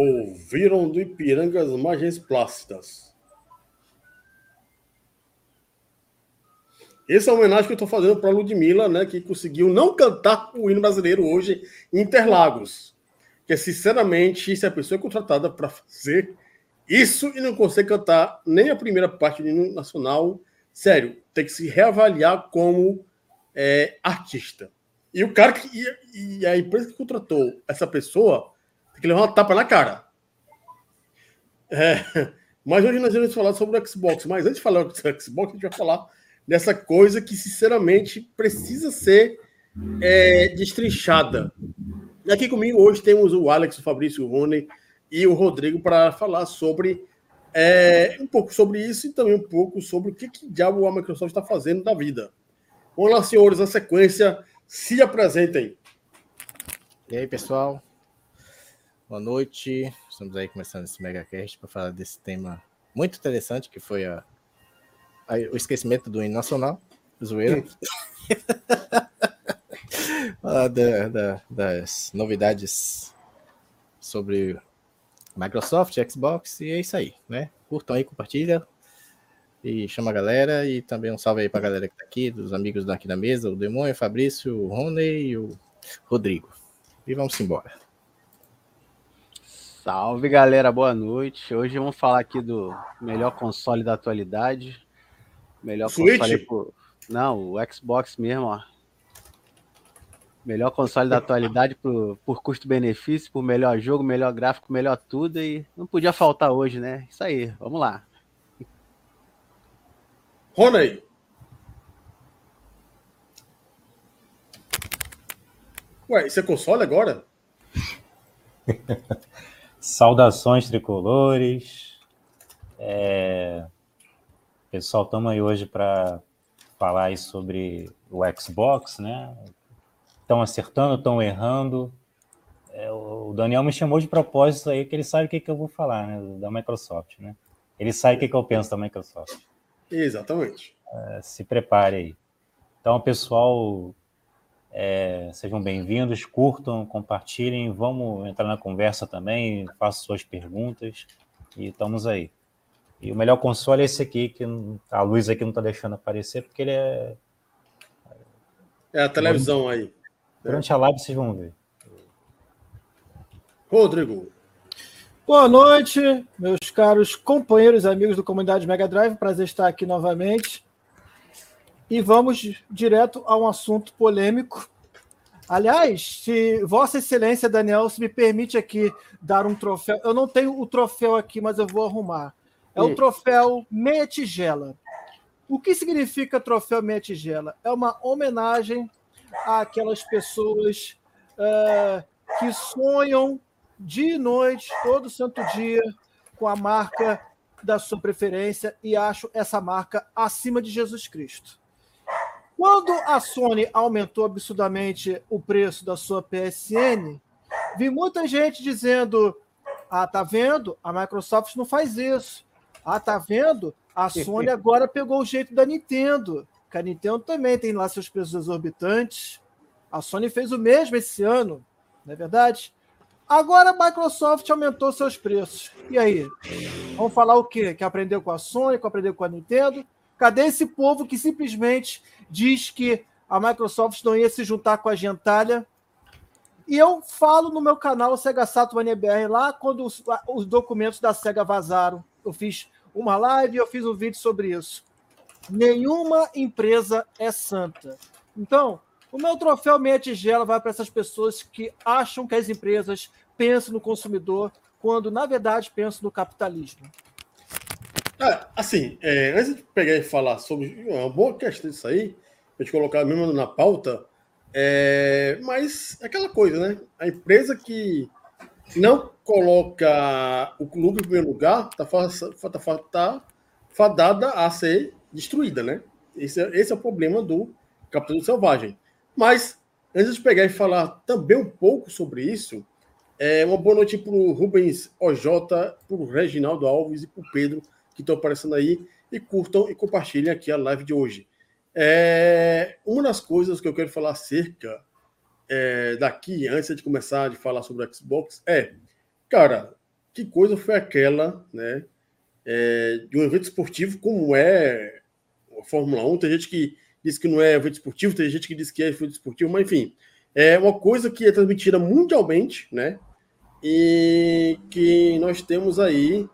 Ouviram do Ipiranga as margens plácidas. Essa é a homenagem que eu estou fazendo para a Ludmilla, né, que conseguiu não cantar o hino brasileiro hoje em Interlagos. Que, sinceramente, se a pessoa é contratada para fazer isso e não consegue cantar nem a primeira parte do hino nacional, sério, tem que se reavaliar como é, artista. E o cara que. E, e a empresa que contratou essa pessoa tem que levar uma tapa na cara. É, mas hoje nós vamos falar sobre o Xbox. Mas antes de falar do Xbox, a gente vai falar dessa coisa que, sinceramente, precisa ser é, destrinchada. E aqui comigo hoje temos o Alex, o Fabrício, o Rony e o Rodrigo para falar sobre é, um pouco sobre isso e também um pouco sobre o que, que diabo a Microsoft está fazendo da vida. Vamos lá, senhores, na sequência, se apresentem. E aí, pessoal? Boa noite. Estamos aí começando esse MegaCast para falar desse tema muito interessante que foi a o esquecimento do hino nacional, zoeira. Falar da, da, das novidades sobre Microsoft, Xbox, e é isso aí, né? Curtam aí, compartilha e chama a galera. E também um salve aí pra galera que tá aqui, dos amigos daqui da mesa, o Demônio, o Fabrício, o Rony e o Rodrigo. E vamos embora. Salve galera, boa noite. Hoje vamos falar aqui do melhor console da atualidade, Melhor Switch? console por... Não, o Xbox mesmo, ó. Melhor console da atualidade por, por custo-benefício, por melhor jogo, melhor gráfico, melhor tudo. E não podia faltar hoje, né? Isso aí, vamos lá. Rony. Ué, isso é console agora? Saudações tricolores. É... Pessoal, estamos aí hoje para falar aí sobre o Xbox, né? Estão acertando, estão errando. É, o Daniel me chamou de propósito aí, que ele sabe o que, que eu vou falar, né? Da Microsoft, né? Ele sabe o que, que eu penso da Microsoft. Exatamente. É, se prepare aí. Então, pessoal, é, sejam bem-vindos, curtam, compartilhem, vamos entrar na conversa também, façam suas perguntas e estamos aí. E o melhor console é esse aqui, que a luz aqui não está deixando aparecer, porque ele é. É a televisão aí. Durante a live vocês vão ver. Rodrigo. Boa noite, meus caros companheiros e amigos do Comunidade Mega Drive. Prazer estar aqui novamente. E vamos direto a um assunto polêmico. Aliás, se Vossa Excelência Daniel se me permite aqui dar um troféu, eu não tenho o troféu aqui, mas eu vou arrumar. É o troféu Meia Tigela. O que significa troféu Meia Tigela? É uma homenagem àquelas pessoas uh, que sonham dia e noite, todo santo dia, com a marca da sua preferência e acho essa marca acima de Jesus Cristo. Quando a Sony aumentou absurdamente o preço da sua PSN, vi muita gente dizendo: Ah, tá vendo? A Microsoft não faz isso. Ah, tá vendo? A Sony agora pegou o jeito da Nintendo. Que a Nintendo também tem lá seus preços exorbitantes. A Sony fez o mesmo esse ano, não é verdade? Agora a Microsoft aumentou seus preços. E aí? Vamos falar o quê? Que aprendeu com a Sony, que aprendeu com a Nintendo? Cadê esse povo que simplesmente diz que a Microsoft não ia se juntar com a gentalha? E eu falo no meu canal Sega Saturn BR lá quando os, os documentos da Sega vazaram. Eu fiz uma live e eu fiz um vídeo sobre isso. Nenhuma empresa é santa. Então, o meu troféu meia tigela vai para essas pessoas que acham que as empresas pensam no consumidor, quando na verdade pensam no capitalismo. É, assim, é, antes de pegar e falar sobre uma boa questão disso aí, a gente colocar mesmo na pauta, é, mas é aquela coisa, né? A empresa que não coloca o clube em primeiro lugar, está tá, tá fadada a ser destruída, né? Esse é, esse é o problema do capitalismo selvagem. Mas, antes de pegar e falar também um pouco sobre isso, é uma boa noite para o Rubens OJ, para o Reginaldo Alves e para o Pedro, que estão aparecendo aí. E curtam e compartilhem aqui a live de hoje. É, uma das coisas que eu quero falar acerca é, daqui, antes de começar a falar sobre o Xbox, é, cara, que coisa foi aquela, né? É, de um evento esportivo como é a Fórmula 1. Tem gente que diz que não é evento esportivo, tem gente que diz que é evento esportivo, mas enfim, é uma coisa que é transmitida mundialmente, né? E que nós temos aí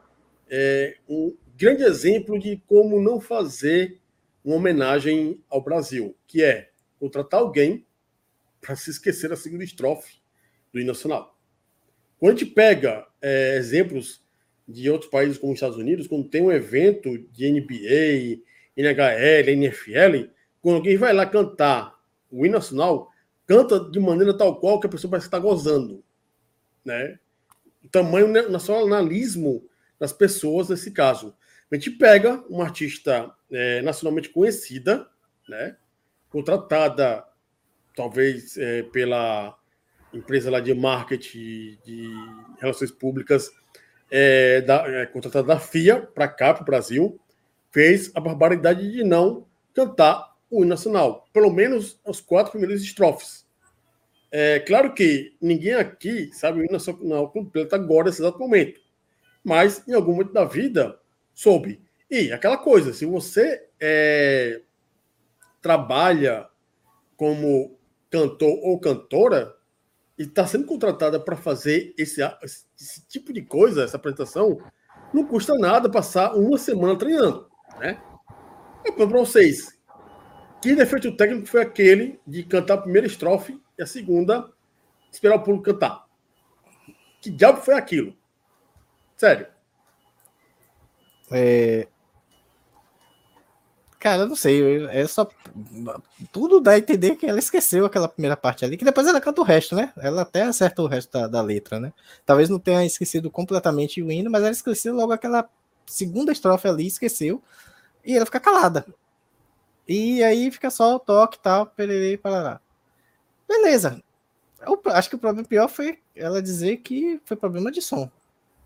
é, um grande exemplo de como não fazer uma homenagem ao Brasil, que é contratar alguém para se esquecer a segunda estrofe do hino nacional. Quando a gente pega é, exemplos de outros países como os Estados Unidos, quando tem um evento de NBA, NHL, NFL, quando alguém vai lá cantar o hino nacional, canta de maneira tal qual que a pessoa parece estar gozando. Né? O tamanho nacionalismo das pessoas nesse caso. A gente pega uma artista é, nacionalmente conhecida, né? contratada talvez é, pela empresa lá de marketing, de relações públicas, é, da, é, contratada da FIA para cá, para o Brasil, fez a barbaridade de não cantar o hino nacional, pelo menos os quatro primeiros estrofes. É claro que ninguém aqui sabe o hino nacional completo agora, nesse exato momento, mas em algum momento da vida soube. E aquela coisa, se você é, trabalha como cantor ou cantora, e está sendo contratada para fazer esse, esse, tipo de coisa, essa apresentação, não custa nada passar uma semana treinando, né? Eu para vocês, que defeito técnico foi aquele de cantar a primeira estrofe e a segunda esperar o público cantar? Que diabo foi aquilo? Sério. É, Cara, não sei. É só. Tudo dá a entender que ela esqueceu aquela primeira parte ali, que depois ela canta o resto, né? Ela até acerta o resto da, da letra, né? Talvez não tenha esquecido completamente o hino, mas ela esqueceu logo aquela segunda estrofe ali, esqueceu. E ela fica calada. E aí fica só o toque e tal, pererei, parará. Beleza. Eu acho que o problema pior foi ela dizer que foi problema de som.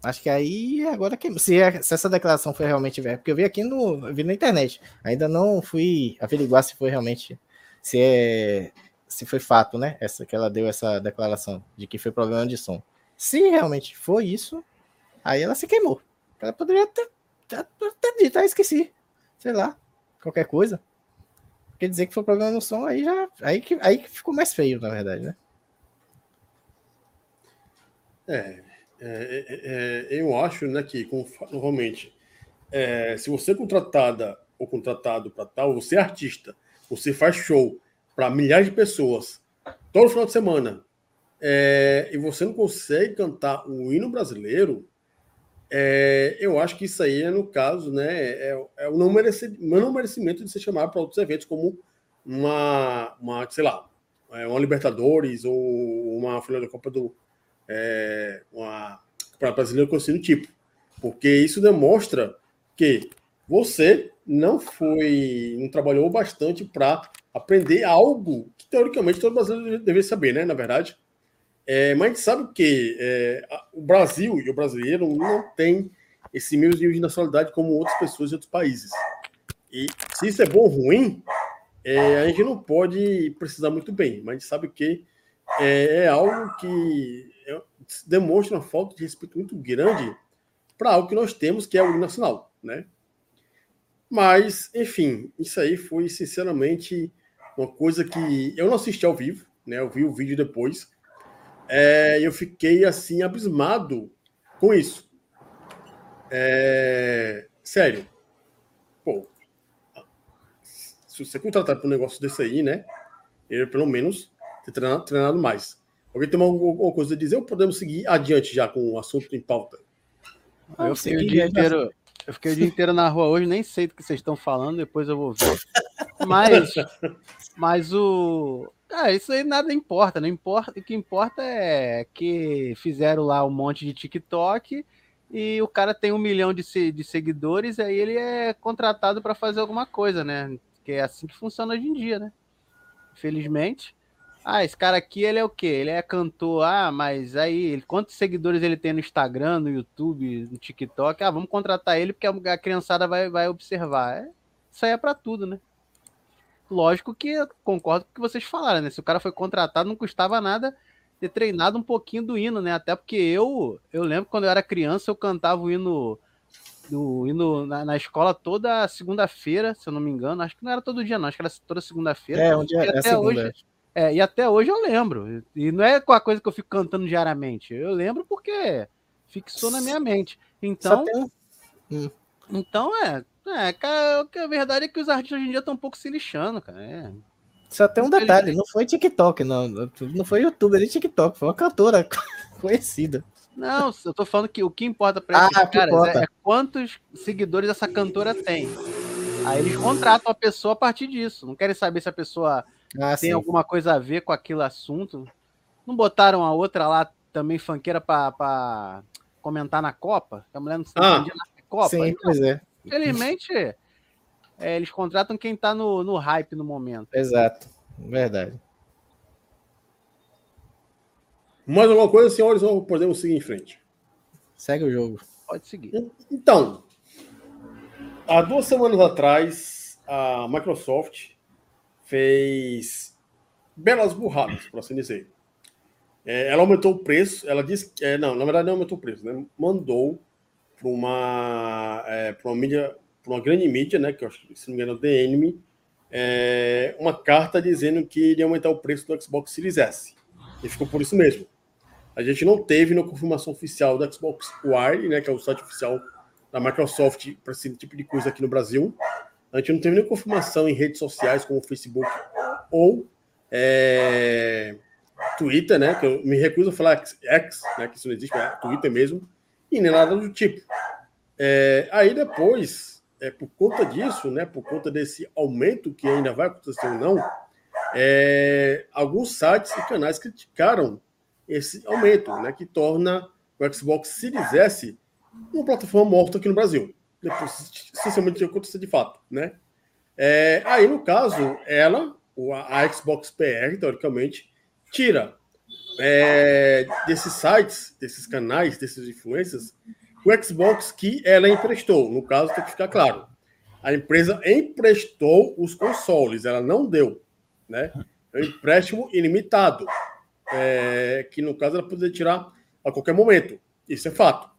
Acho que aí agora que se, é, essa declaração foi realmente verdade, porque eu vi aqui no vi na internet, ainda não fui averiguar se foi realmente se é se foi fato, né? Essa que ela deu essa declaração de que foi problema de som. Se realmente foi isso, aí ela se queimou. Ela poderia ter, ter dito, ah, esqueci, sei lá, qualquer coisa. Quer dizer que foi problema no som, aí já aí que aí que ficou mais feio, na verdade, né? É, é, é, é, eu acho né, que, normalmente, é, se você é contratada ou contratado para tal, você é artista, você faz show para milhares de pessoas todo final de semana, é, e você não consegue cantar o hino brasileiro, é, eu acho que isso aí é, no caso, né, é, é o não, não merecimento de ser chamado para outros eventos, como uma, uma sei lá, uma Libertadores ou uma final da Copa do, é, uma para brasileiro conhecido tipo, porque isso demonstra que você não foi, não trabalhou bastante para aprender algo que teoricamente todo brasileiro deveria saber, né? Na verdade, é, mas a gente sabe que é, o Brasil e o brasileiro não tem esse mesmo nível de nacionalidade como outras pessoas de outros países. E se isso é bom ou ruim, é, a gente não pode precisar muito bem, mas a gente sabe que é, é algo que demonstra uma falta de respeito muito grande para algo que nós temos, que é o nacional, né? Mas, enfim, isso aí foi sinceramente uma coisa que eu não assisti ao vivo, né? Eu vi o vídeo depois. É, eu fiquei assim abismado com isso. É, sério. Pô, se você contratar para um negócio desse aí, né? Ele pelo menos ter treinado, treinado mais. Alguém tem alguma coisa a dizer ou podemos seguir adiante já com o assunto em pauta? eu, fiquei o dia inteiro, eu fiquei o dia inteiro na rua hoje, nem sei do que vocês estão falando, depois eu vou ver. Mas, mas o. Ah, isso aí nada importa, não importa. O que importa é que fizeram lá um monte de TikTok e o cara tem um milhão de, de seguidores, aí ele é contratado para fazer alguma coisa, né? Que é assim que funciona hoje em dia, né? Infelizmente. Ah, esse cara aqui, ele é o quê? Ele é cantor. Ah, mas aí, quantos seguidores ele tem no Instagram, no YouTube, no TikTok? Ah, vamos contratar ele porque a criançada vai, vai observar. É, isso aí é pra tudo, né? Lógico que eu concordo com o que vocês falaram, né? Se o cara foi contratado, não custava nada ter treinado um pouquinho do hino, né? Até porque eu, eu lembro quando eu era criança, eu cantava o hino, o hino na, na escola toda segunda-feira, se eu não me engano. Acho que não era todo dia, não. Acho que era toda segunda-feira. É, onde é, E é até segunda. hoje- É, e até hoje eu lembro. E não é com a coisa que eu fico cantando diariamente. Eu lembro porque fixou na minha mente. Então, tem um- então é. É, cara, a verdade é que os artistas hoje em dia estão um pouco se lixando, cara. É. Só tem um detalhe, não foi TikTok, não. Não foi youtuber, nem TikTok, foi uma cantora conhecida. Não, eu tô falando que o que importa pra esses Ah, que caras importa. é, é quantos seguidores essa cantora tem. Aí eles contratam a pessoa a partir disso. Não querem saber se a pessoa Ah, tem sim. alguma coisa a ver com aquele assunto. Não botaram a outra lá também funkeira pra, pra comentar na Copa? A mulher não se Ah, na Copa. Sim, Então, pois é. Infelizmente, é, eles contratam quem tá no, no hype no momento. Exato. Verdade. Mais alguma coisa, senhores, ou podemos seguir em frente? Segue o jogo. Pode seguir. Então, há duas semanas atrás, a Microsoft fez belas burradas, por assim dizer. É, ela aumentou o preço, ela disse é, não, na verdade não aumentou o preço, né? Mandou para uma, é, uma mídia, para uma grande mídia, né? Que eu acho que, se não me engano, é o DNM, é, uma carta dizendo que iria aumentar o preço do Xbox Series S. E ficou por isso mesmo. A gente não teve na confirmação oficial do Xbox Wire, né, que é o site oficial da Microsoft para esse tipo de coisa aqui no Brasil. A gente não teve nenhuma confirmação em redes sociais como Facebook ou é, Twitter, né, que eu me recuso a falar X, né, que isso não existe, é Twitter mesmo, e nem nada do tipo. É, aí depois, é, por conta disso, né, por conta desse aumento que ainda vai acontecer ou não, é, alguns sites e canais criticaram esse aumento, né, que torna o Xbox Series S uma plataforma morta aqui no Brasil. Depois, sinceramente, acontecer de fato, né? É, aí, no caso, ela, a Xbox PR, teoricamente, tira é, desses sites, desses canais, desses influencers, o Xbox que ela emprestou. No caso, tem que ficar claro. A empresa emprestou os consoles, ela não deu, né? É um empréstimo ilimitado é, que no caso ela poderia tirar a qualquer momento. Isso é fato.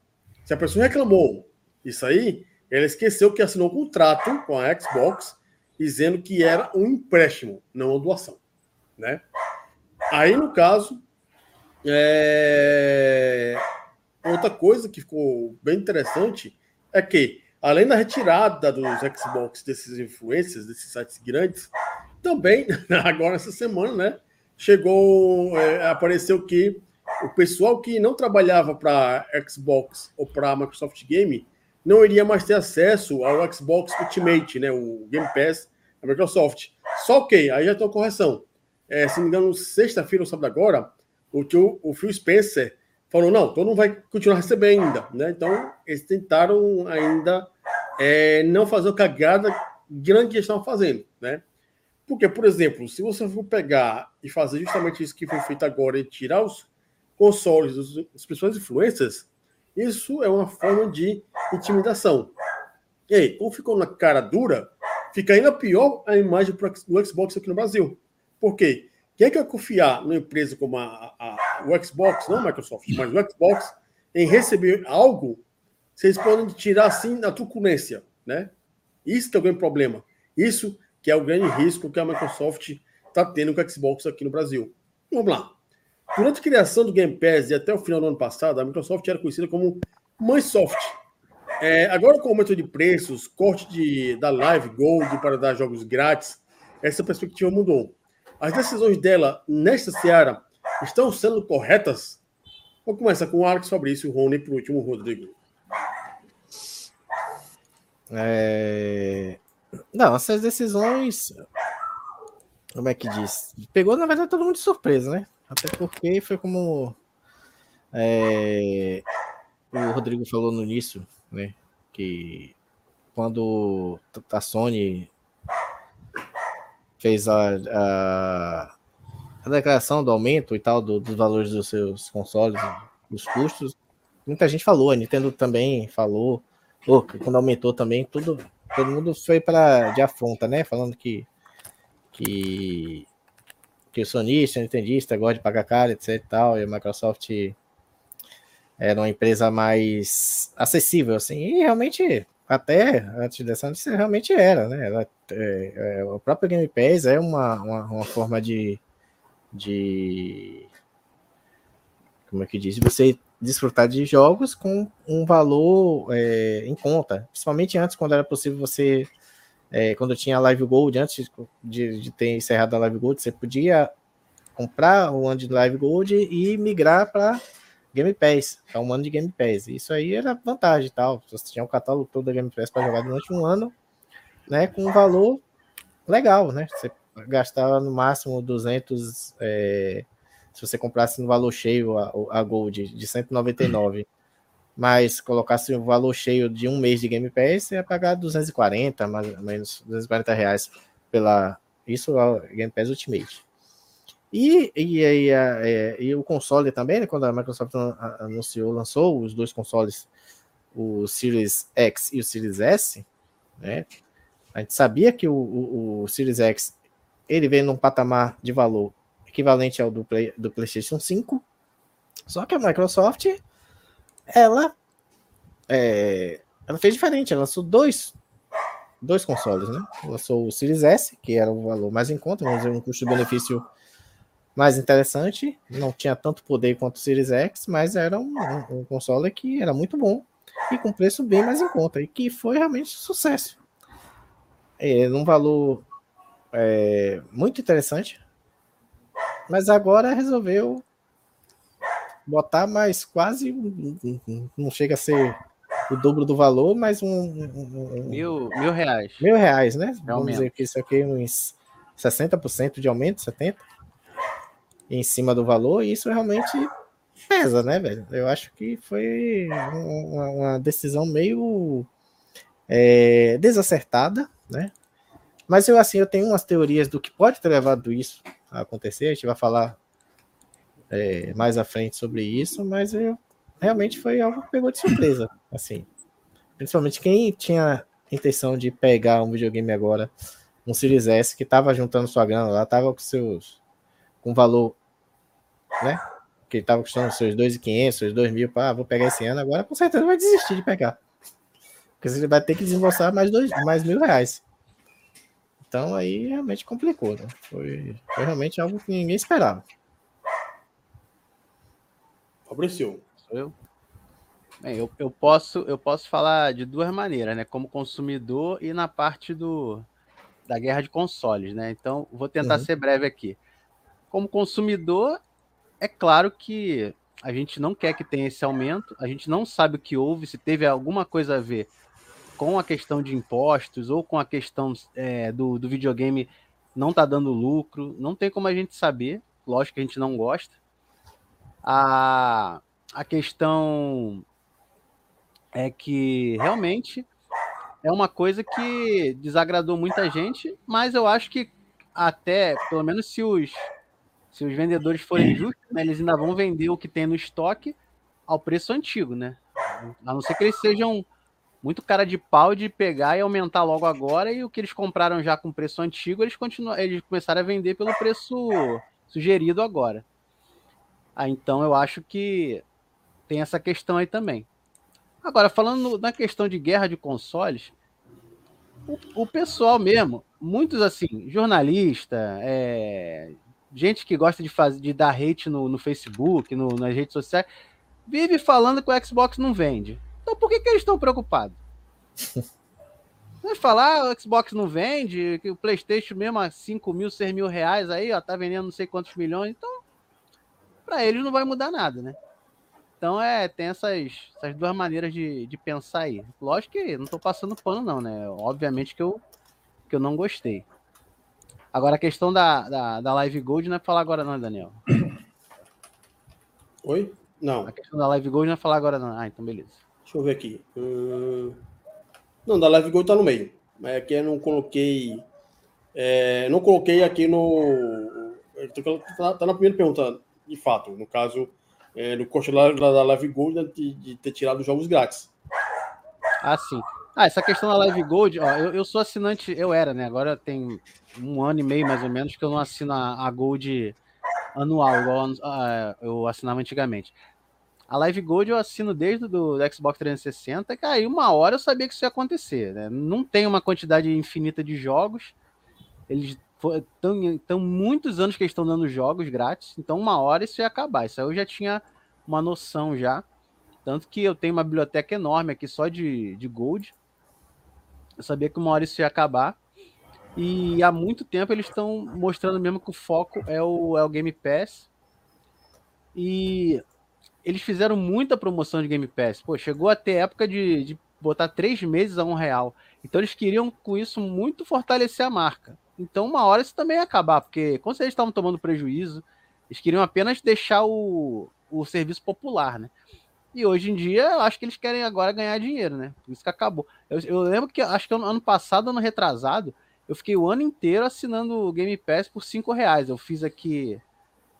Se a pessoa reclamou isso aí, ela esqueceu que assinou um contrato com a Xbox dizendo que era um empréstimo, não uma doação, né? Aí no caso, é, outra coisa que ficou bem interessante é que além da retirada dos Xbox desses influencers, desses sites grandes, também agora essa semana, né? chegou, é, apareceu que o pessoal que não trabalhava para Xbox ou para Microsoft Game não iria mais ter acesso ao Xbox Ultimate, né, o Game Pass da Microsoft. Só que, aí já tem uma correção. É, se não me engano, sexta-feira ou sábado agora, o, tio, o Phil Spencer falou, não, todo mundo vai continuar recebendo ainda. Né? Então, eles tentaram ainda é, não fazer a cagada grande que eles estavam fazendo. Né? Porque, por exemplo, se você for pegar e fazer justamente isso que foi feito agora e tirar os consoles dos, dos principais influencers, isso é uma forma de intimidação. E aí, como ficou na cara dura, fica ainda pior a imagem do Xbox aqui no Brasil. Por quê? Quem é confiar numa empresa como a, a, o Xbox, não a Microsoft, mas o Xbox, em receber algo, vocês podem tirar assim na truculência, né? Isso que é o grande problema. Isso que é o grande risco que a Microsoft está tendo com o Xbox aqui no Brasil. Vamos lá. Durante a criação do Game Pass e até o final do ano passado, a Microsoft era conhecida como Microsoft. É, agora, com o aumento de preços, corte de, da Live Gold para dar jogos grátis, essa perspectiva mudou. As decisões dela nesta seara estão sendo corretas? Vamos começar com o Alex Fabrício, o Rony e por último o Rodrigo. É... Não, essas decisões. Como é que diz? Pegou, na verdade, todo mundo de surpresa, né? Até porque foi como é, o Rodrigo falou no início, né? Que quando a Sony fez a, a, a declaração do aumento e tal do, dos valores dos seus consoles, dos custos, muita gente falou, a Nintendo também falou, oh, quando aumentou também, tudo, todo mundo foi para de afronta, né? Falando que, que que o sonista, o nintendista gosta de pagar caro, etc e tal, e a Microsoft era uma empresa mais acessível, assim, e realmente, até antes dessa notícia, realmente era, né? Ela, é, é, o próprio Game Pass é uma, uma, uma forma de, de. Como é que diz? Você desfrutar de jogos com um valor é, em conta. Principalmente antes, quando era possível você. É, quando tinha a Live Gold, antes de, de, ter encerrado a Live Gold, você podia comprar o ano de Live Gold e migrar para Game Pass, é um ano de Game Pass. Isso aí era vantagem e tal. Você tinha um catálogo todo da Game Pass para jogar durante um ano, né, com um valor legal, né? Você gastava no máximo 200, é, se você comprasse no valor cheio a, a Gold de 199, mas colocasse o valor cheio de um mês de Game Pass, ia pagar 240, mais ou menos 240 reais pela isso é Game Pass Ultimate. E, e, e, é, e, o console também, né, quando a Microsoft anunciou, lançou os dois consoles, o Series X e o Series S, né, a gente sabia que o, o, o Series X ele vem num patamar de valor equivalente ao do, Play, do PlayStation 5, só que a Microsoft ela é, ela fez diferente, ela lançou dois dois consoles, né? Lançou o Series S, que era o valor mais em conta, vamos dizer, um custo-benefício mais interessante, não tinha tanto poder quanto o Series X, mas era um, um, um, console que era muito bom e com preço bem mais em conta, e que foi realmente sucesso. É, num valor é, muito interessante, mas agora resolveu botar mais quase, não chega a ser o dobro do valor, mas um, um, mil, mil reais. Mil reais, né? Vamos dizer que isso aqui é uns 60% de aumento, 70% em cima do valor, e isso realmente pesa, né, velho? Eu acho que foi uma, uma decisão meio é, desacertada, né? Mas eu assim, eu tenho umas teorias do que pode ter levado isso a acontecer. A gente vai falar é, mais à frente sobre isso, mas eu, realmente foi algo que pegou de surpresa, assim. Principalmente quem tinha intenção de pegar um videogame agora, um Series S, que estava juntando sua grana lá, estava com seus com valor né? Que ele tava custando seus 2.500, seus 2.000, pá, vou pegar esse ano, agora com certeza vai desistir de pegar. Porque você vai ter que desembolsar mais, dois, mais mil reais. Então aí realmente complicou, né? Foi, foi realmente algo que ninguém esperava. Fabrício. Sou eu? Bem, eu, eu, posso, eu posso falar de duas maneiras, né? Como consumidor e na parte do, da guerra de consoles, né? Então, vou tentar uhum. ser breve aqui. Como consumidor, é claro que a gente não quer que tenha esse aumento, a gente não sabe o que houve, se teve alguma coisa a ver com a questão de impostos ou com a questão é, do, do videogame não tá dando lucro, não tem como a gente saber, lógico que a gente não gosta. A, a questão é que realmente é uma coisa que desagradou muita gente, mas eu acho que até, pelo menos se os se os vendedores forem justos, né, eles ainda vão vender o que tem no estoque ao preço antigo, né? A não ser que eles sejam muito cara de pau de pegar e aumentar logo agora e o que eles compraram já com preço antigo, eles continuam, eles começaram a vender pelo preço sugerido agora. Ah, então eu acho que tem essa questão aí também. Agora, falando na questão de guerra de consoles, o, o pessoal mesmo, muitos assim, jornalista, é, gente que gosta de fazer, de dar hate no, no Facebook, no, nas redes sociais, vive falando que o Xbox não vende. Então por que, que eles estão preocupados? Vai falar, ah, o Xbox não vende, que o Playstation mesmo a 5 mil, 6 mil reais aí, ó, tá vendendo não sei quantos milhões, então para eles não vai mudar nada, né? Então é, tem essas, essas duas maneiras de, de pensar aí. Lógico que não tô passando pano, não, né? Obviamente que eu, que eu não gostei. Agora a questão da, da, da Live Gold não é falar agora, não, Daniel. Oi? Não. A questão da Live Gold não é falar agora, não. Ah, então beleza. Deixa eu ver aqui. Hum... Não, da Live Gold tá no meio. Mas aqui eu não coloquei. É, não coloquei aqui no. Tá, tá na primeira pergunta, de fato. No caso, é, no custo da, da Live Gold né, de, de ter tirado os jogos grátis. Ah, sim. Ah, essa questão da Live Gold, ó, eu, eu sou assinante, eu era, né? Agora tem um ano e meio mais ou menos que eu não assino a, a Gold anual, igual a, eu assinava antigamente. A Live Gold eu assino desde do, do Xbox 360, que aí uma hora eu sabia que isso ia acontecer. Né? Não tem uma quantidade infinita de jogos. Eles estão muitos anos que eles estão dando jogos grátis, então uma hora isso ia acabar. Isso aí eu já tinha uma noção já. Tanto que eu tenho uma biblioteca enorme aqui só de, de Gold. Eu sabia que uma hora isso ia acabar. E há muito tempo eles estão mostrando mesmo que o foco é o, é o Game Pass. E eles fizeram muita promoção de Game Pass. Pô, chegou até época de, de botar três meses a um real. Então eles queriam com isso muito fortalecer a marca. Então uma hora isso também ia acabar, porque quando eles estavam tomando prejuízo, eles queriam apenas deixar o, o serviço popular, né? E hoje em dia, eu acho que eles querem agora ganhar dinheiro, né? Por isso que acabou. Eu, eu lembro que, acho que ano passado, ano retrasado, eu fiquei o ano inteiro assinando o Game Pass por cinco reais. Eu fiz aqui,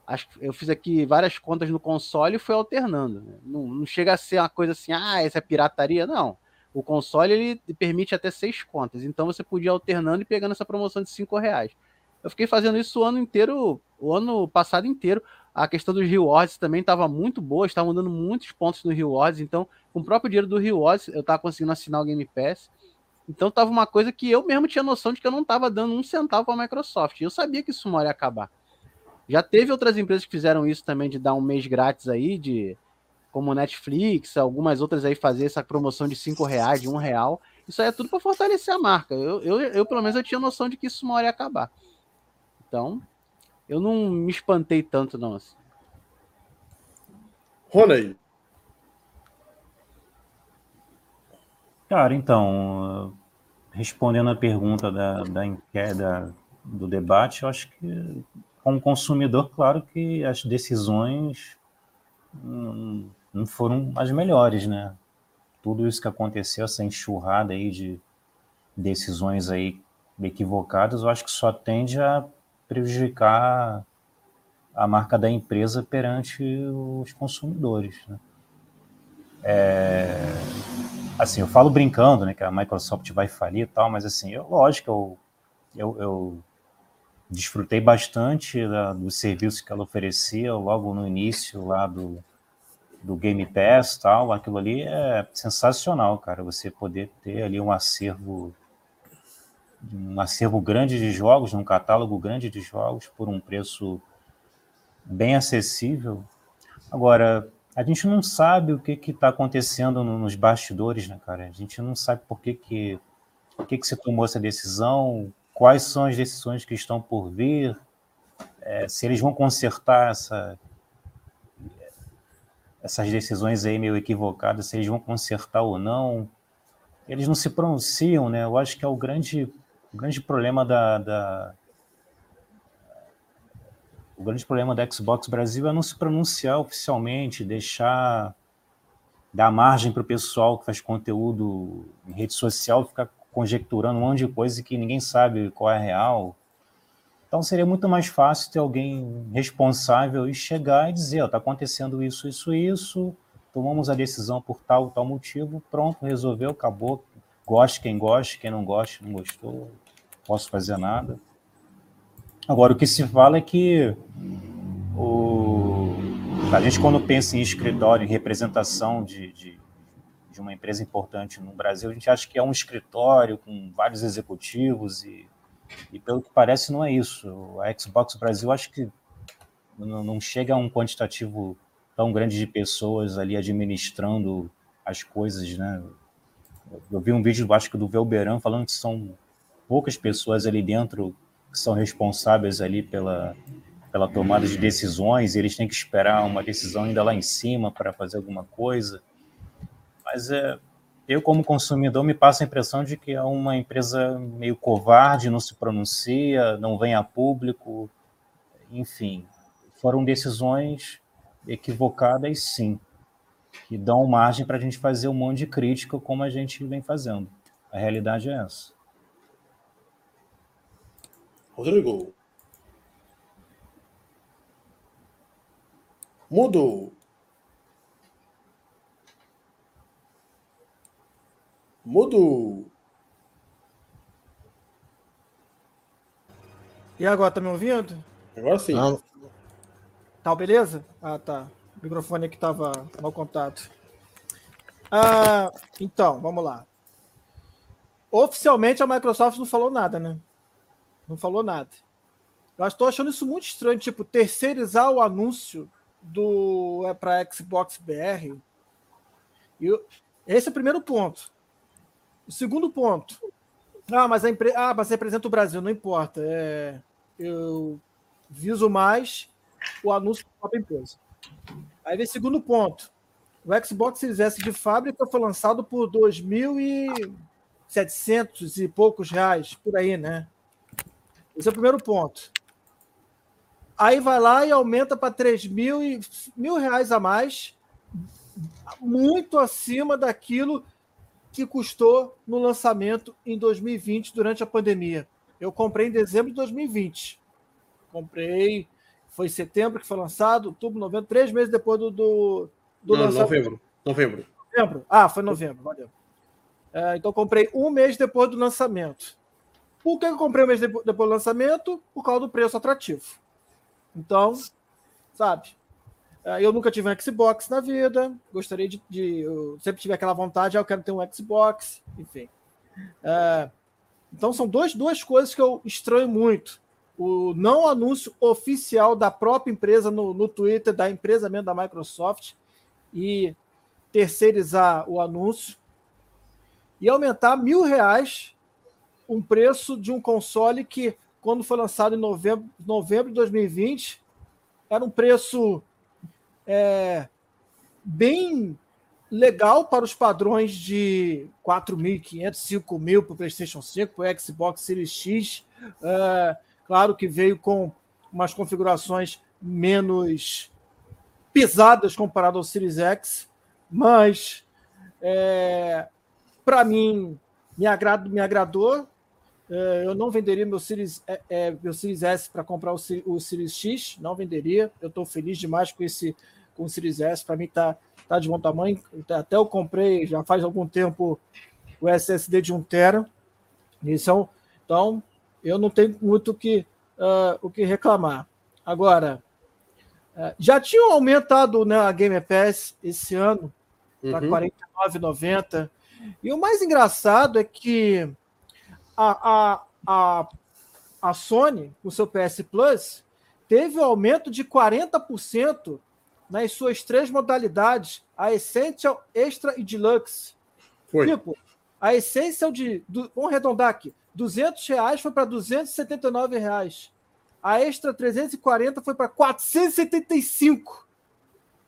acho, eu fiz aqui várias contas no console e fui alternando. Né? Não, não chega a ser uma coisa assim, ah, essa é pirataria, não. O console ele permite até seis contas, então você podia alternando e pegando essa promoção de cinco reais. Eu fiquei fazendo isso o ano inteiro, o ano passado inteiro. A questão dos rewards também estava muito boa, estavam dando muitos pontos no rewards, então com o próprio dinheiro do rewards eu estava conseguindo assinar o Game Pass. Então tava uma coisa que eu mesmo tinha noção de que eu não estava dando um centavo para a Microsoft. Eu sabia que isso uma hora ia acabar. Já teve outras empresas que fizeram isso também de dar um mês grátis aí, de como Netflix, algumas outras aí fazer essa promoção de cinco reais, de um real. Isso aí é tudo para fortalecer a marca. Eu, eu, eu, pelo menos, eu tinha noção de que isso uma hora ia acabar. Então, eu não me espantei tanto, não. Assim. Rony. Cara, então, respondendo a pergunta da, da, da, do debate, eu acho que, como consumidor, claro que as decisões não, foram as melhores, né? Tudo isso que aconteceu, essa enxurrada aí de decisões aí equivocadas, eu acho que só tende a prejudicar a marca da empresa perante os consumidores. Né? É, assim, eu falo brincando, né, que a Microsoft vai falir e tal, mas assim, eu, lógico, eu, eu, eu desfrutei bastante da, do serviço que ela oferecia logo no início lá do, do Game Pass tal, aquilo ali é sensacional, cara, você poder ter ali um acervo um acervo grande de jogos, um catálogo grande de jogos por um preço bem acessível. Agora, a gente não sabe o que está acontecendo nos bastidores, né, cara? A gente não sabe por que, que, por que, que se tomou essa decisão, quais são as decisões que estão por vir, é, se eles vão consertar essa, essas decisões aí meio equivocadas, se eles vão consertar ou não. Eles não se pronunciam, né? Eu acho que é o grande o grande problema da, da, o grande problema da Xbox Brasil é não se pronunciar oficialmente, deixar dar margem para o pessoal que faz conteúdo em rede social ficar conjecturando um monte de coisa que ninguém sabe qual é a real. Então seria muito mais fácil ter alguém responsável e chegar e dizer, está acontecendo isso, isso, isso, tomamos a decisão por tal, tal motivo, pronto, resolveu, acabou, Goste quem goste, quem não goste, não gostou, posso fazer nada. Agora, o que se fala é que o... a gente, quando pensa em escritório, em representação de, de, de, uma empresa importante no Brasil, a gente acha que é um escritório com vários executivos e, e pelo que parece, não é isso. A Xbox Brasil, acho que não, chega a um quantitativo tão grande de pessoas ali administrando as coisas, né? Eu vi um vídeo, acho que do Velberan, falando que são poucas pessoas ali dentro que são responsáveis ali pela, pela tomada de decisões, eles têm que esperar uma decisão ainda lá em cima para fazer alguma coisa. Mas é, eu, como consumidor, me passa a impressão de que é uma empresa meio covarde, não se pronuncia, não vem a público, enfim. Foram decisões equivocadas, sim que dão margem para a gente fazer um monte de crítica como a gente vem fazendo. A realidade é essa. Rodrigo. Mudou. Mudo. E agora, tá me ouvindo? Agora sim. Não, Tá, beleza? Ah, tá. O microfone aqui tava mal contato. Ah, então, vamos lá. Oficialmente a Microsoft não falou nada, né? Não falou nada. Eu estou achando isso muito estranho, tipo, terceirizar o anúncio do é para Xbox BR. E eu- esse é o primeiro ponto. O segundo ponto. Ah, mas a empresa, ah, mas representa o Brasil, não importa. É, eu viso mais o anúncio da própria empresa. Aí vem segundo ponto. O Xbox Series S de fábrica foi lançado por 2.700 e poucos reais, por aí, né? Esse é o primeiro ponto. Aí vai lá e aumenta para 3 mil, e, mil reais a mais, muito acima daquilo que custou no lançamento em 2020, durante a pandemia. Eu comprei em dezembro de 2020. Comprei, foi em setembro que foi lançado, outubro, novembro, três meses depois do, do, do Não, lançamento. novembro. Novembro. Novembro? Ah, foi novembro, valeu. É, então comprei um mês depois do lançamento. Por que eu comprei um mês depo- depois do lançamento? Por causa do preço atrativo. Então, sabe? É, Eu nunca tive um Xbox na vida. Gostaria de. de- eu sempre tive aquela vontade, ah, eu quero ter um Xbox, enfim. É, então são dois, duas coisas que eu estranho muito. O não anúncio oficial da própria empresa no, no Twitter, da empresa mesmo da Microsoft, e terceirizar o anúncio e aumentar mil reais um preço de um console que, quando foi lançado em novembro, novembro de 2020, era um preço é, bem legal para os padrões de 4.500, 5.000 para o PlayStation 5, para o Xbox Series X. É, claro que veio com umas configurações menos pesadas comparado ao Series X, mas é, para mim me, agrado, me agradou. É, eu não venderia meu Series, é, é, meu Series S para comprar o, o Series X, não venderia. Eu estou feliz demais com esse com o Series S. Para mim tá, tá de bom tamanho. Até eu comprei já faz algum tempo o SSD de 1 TB. Então, então eu não tenho muito o que, ah, o que reclamar. Agora, ah, já tinham aumentado né, a Game Pass esse ano para Uhum. R$ 49,90. E o mais engraçado é que a, a, a, a Sony, com seu PS Plus, teve um aumento de 40% nas suas três modalidades, a Essential, Extra e Deluxe. Foi. Tipo, a Essential de. Du, vamos arredondar aqui: 200 reais foi para 279 reais. A Extra 340 foi para 475.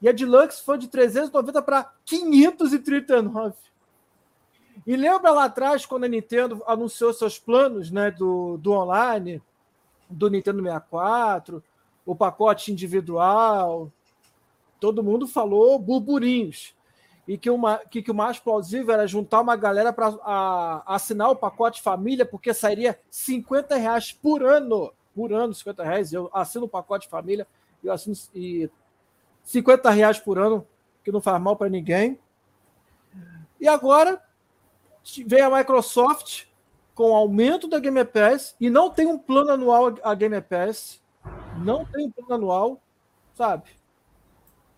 E a Deluxe foi de 390 para 539. E lembra lá atrás, quando a Nintendo anunciou seus planos né, do, do online, do Nintendo 64, o pacote individual, todo mundo falou burburinhos. E que, uma, que, que o mais plausível era juntar uma galera para assinar o pacote família, porque sairia 50 reais por ano. Por ano, 50 reais. Eu assino o pacote família eu assino e 50 reais por ano, que não faz mal para ninguém. E agora vem a Microsoft com aumento da Game Pass e não tem um plano anual a Game Pass. Não tem um plano anual, sabe?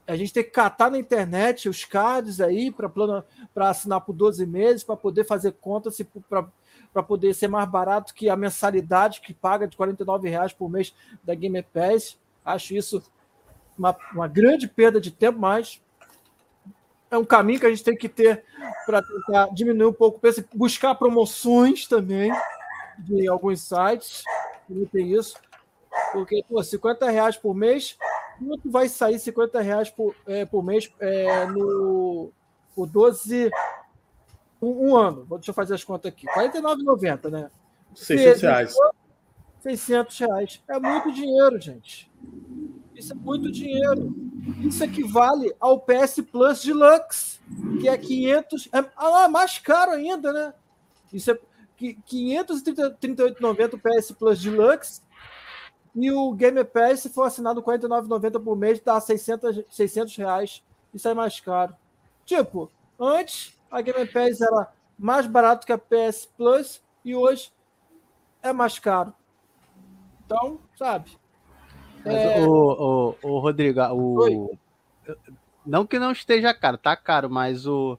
A gente tem que catar na internet os cards aí para assinar por 12 meses, para poder fazer conta para poder ser mais barato que a mensalidade que paga de 49 reais por mês da Game Pass. Acho isso uma, uma grande perda de tempo, mas é um caminho que a gente tem que ter para tentar diminuir um pouco o preço, buscar promoções também de alguns sites que não tem isso. Porque, pô, 50 reais por mês, quanto vai sair 50 reais por, é, por mês é, no, por 12, um, um, ano? Deixa eu fazer as contas aqui. R$ 49,90, né? 600 reais. 600 reais. É muito dinheiro, gente. Isso é muito dinheiro. Isso equivale ao PS Plus Deluxe, que é 500. É ah, mais caro ainda, né? Isso é 538,90 o PS Plus Deluxe. E o Game Pass, se for assinado R$ 49,90 por mês, dá 600, 600 reais. Isso é mais caro. Tipo, antes a Game Pass era mais barato que a PS Plus e hoje é mais caro. Então, sabe? É... O, o, o Rodrigo, o, Oi? não que não esteja caro, tá caro, mas o,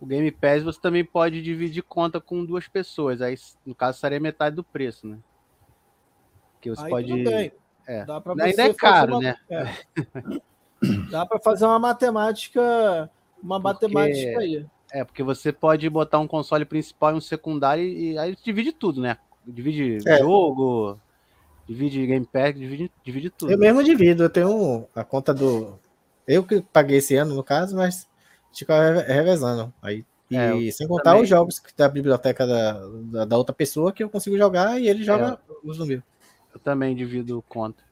o Game Pass você também pode dividir conta com duas pessoas. Aí, no caso, seria metade do preço, né? Que você aí pode. É. Dá Ainda é caro, uma... né? É. Dá para fazer uma matemática, uma porque... matemática aí. É, porque você pode botar um console principal e um secundário e aí divide tudo, né? Divide é. jogo, divide Game Pass, divide, divide tudo. Eu mesmo divido, eu tenho a conta do. Eu que paguei esse ano, no caso, mas fica revezando. Aí, é, e sem contar também... os jogos da biblioteca da, da, da, outra pessoa que eu consigo jogar e ele joga é. os do meu. Eu também divido conta.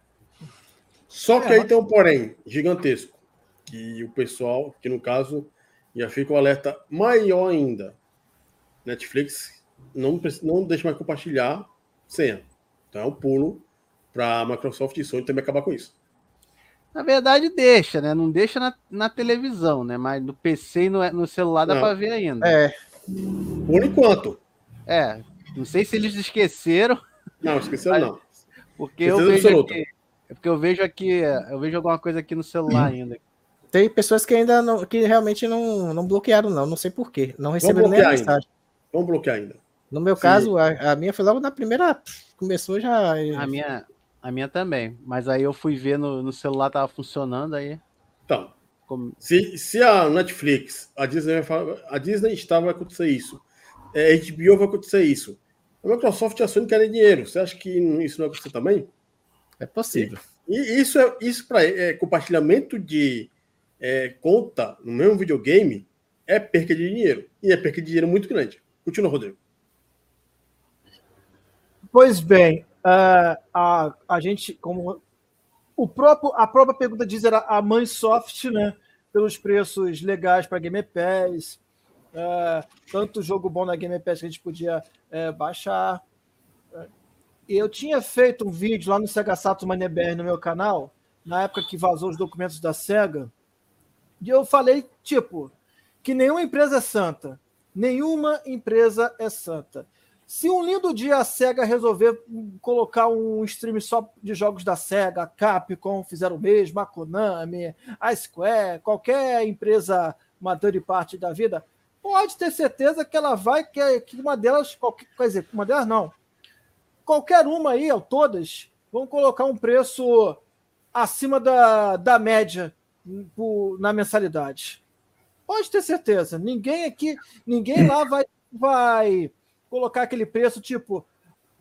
Só que é, aí tem um porém gigantesco. Que o pessoal, que no caso, já fica o um alerta maior ainda. Netflix não, não deixa mais compartilhar senha. Então é um pulo para a Microsoft e Sony também acabar com isso. Na verdade, deixa, né? Não deixa na, na televisão, né? Mas no PC e no, no celular dá para ver ainda. É. Por enquanto. É. Não sei se eles esqueceram. Não, esqueceram não. Porque eu vejo aqui, é porque eu vejo aqui, eu vejo alguma coisa aqui no celular ainda. Tem pessoas que ainda não, que realmente não, não bloquearam, não. Não sei porquê. Não receberam nem a mensagem. Ainda. Vamos bloquear ainda. No meu Sim. caso, a, a, minha foi logo na primeira. Começou já. A minha, a minha também. Mas aí eu fui ver no, no celular, tava funcionando aí. Então. Como... Se, se a Netflix, a Disney, a Disney estava vai acontecer isso. É, a HBO vai acontecer isso. A Microsoft e a Sony querem dinheiro. Você acha que isso não vai acontecer também? É possível. E, e isso é isso para é, compartilhamento de é, conta no mesmo videogame é perca de dinheiro. E é perca de dinheiro muito grande. Continua, Rodrigo. Pois bem, uh, a, a gente, como o próprio, a própria pergunta diz era a Mãesoft, né? Pelos preços legais para Game Pass, uh, tanto jogo bom na Game Pass que a gente podia uh, baixar eu tinha feito um vídeo lá no Sega Saturn Mania BR no meu canal, na época que vazou os documentos da Sega, e eu falei, tipo, que nenhuma empresa é santa. Nenhuma empresa é santa. Se um lindo dia a SEGA resolver colocar um stream só de jogos da SEGA, a Capcom fizeram o mesmo, a Konami, a Square, qualquer empresa uma de parte da vida, pode ter certeza que ela vai, que uma delas, qualquer, quer dizer, uma delas não, qualquer uma aí, ou todas, vão colocar um preço acima da, da média na mensalidade. Pode ter certeza. Ninguém aqui, ninguém lá vai, vai colocar aquele preço tipo.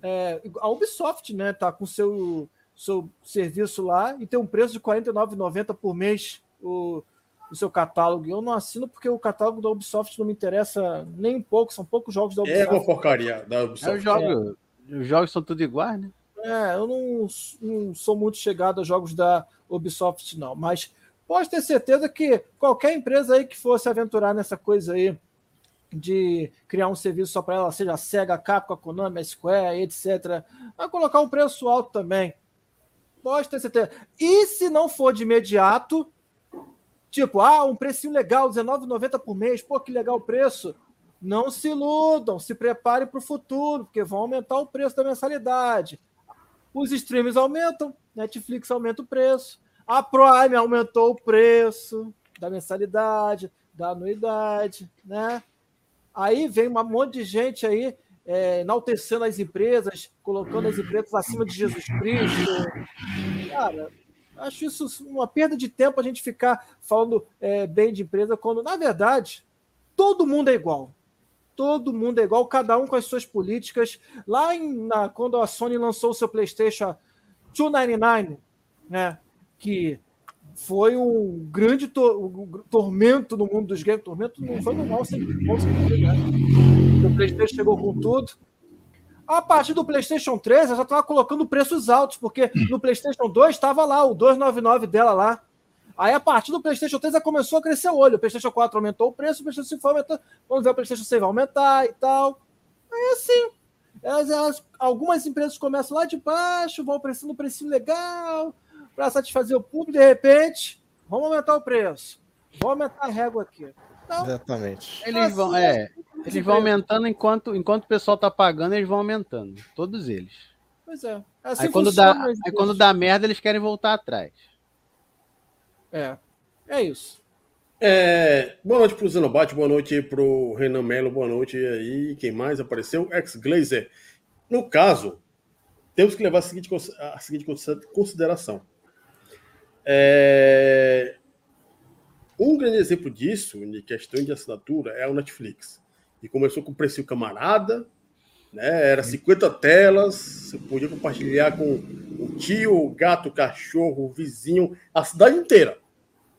É, a Ubisoft, né, tá com seu seu serviço lá e tem um preço de R$ 49,90 por mês o, o seu catálogo. Eu não assino porque o catálogo da Ubisoft não me interessa nem um pouco, são poucos jogos da Ubisoft. É uma porcaria da Ubisoft. Eu jogo, os jogos são tudo iguais, né? É, eu não, não sou muito chegado a jogos da Ubisoft, não. Mas pode ter certeza que qualquer empresa aí que fosse aventurar nessa coisa aí de criar um serviço só para ela, seja a Sega, a Capcom, a Konami, a Square, etc., vai colocar um preço alto também. Pode ter certeza. E se não for de imediato, tipo, ah, um precinho legal, R$19,90 por mês, pô, que legal o preço não se iludam, se preparem para o futuro, porque vão aumentar o preço da mensalidade. Os streams aumentam, Netflix aumenta o preço, a Prime aumentou o preço da mensalidade, da anuidade, né? Aí vem um monte de gente aí é, enaltecendo as empresas, colocando as empresas acima de Jesus Cristo. Cara, acho isso uma perda de tempo a gente ficar falando é, bem de empresa quando, na verdade, todo mundo é igual todo mundo é igual, cada um com as suas políticas. Lá em, na, quando a Sony lançou o seu PlayStation 299, né, que foi um grande to, um tormento no mundo dos games. Tormento não foi normal, sempre bom, sempre né? O PlayStation chegou com tudo. A partir do PlayStation 3, ela já estava colocando preços altos, porque no PlayStation 2 estava lá o 299 dela lá. Aí, a partir do PlayStation 3, já começou a crescer o olho. O PlayStation 4 aumentou o preço, o PlayStation 5 foi aumentando. Vamos ver o PlayStation 6 vai aumentar e tal. Aí, assim, elas, elas, algumas empresas começam lá de baixo, vão oferecendo um preço legal para satisfazer o público. De repente, vamos aumentar o preço. Vamos aumentar a régua aqui. Então, Exatamente. Eles assim, vão, é, Eles vão aumentando enquanto, enquanto o pessoal tá pagando, eles vão aumentando. Todos eles. Pois é. Assim aí, quando dá, aí quando dá merda, eles querem voltar atrás. É. É isso. É, boa noite para o Zenobat, boa noite para o Renan Melo, boa noite aí. Quem mais apareceu? Ex-Glazer. No caso, temos que levar a seguinte, a seguinte consideração. É, um grande exemplo disso, de questão de assinatura, é o Netflix. E começou com preço camarada, né? Era 50 telas, você podia compartilhar com o tio, o gato, o cachorro, o vizinho, a cidade inteira.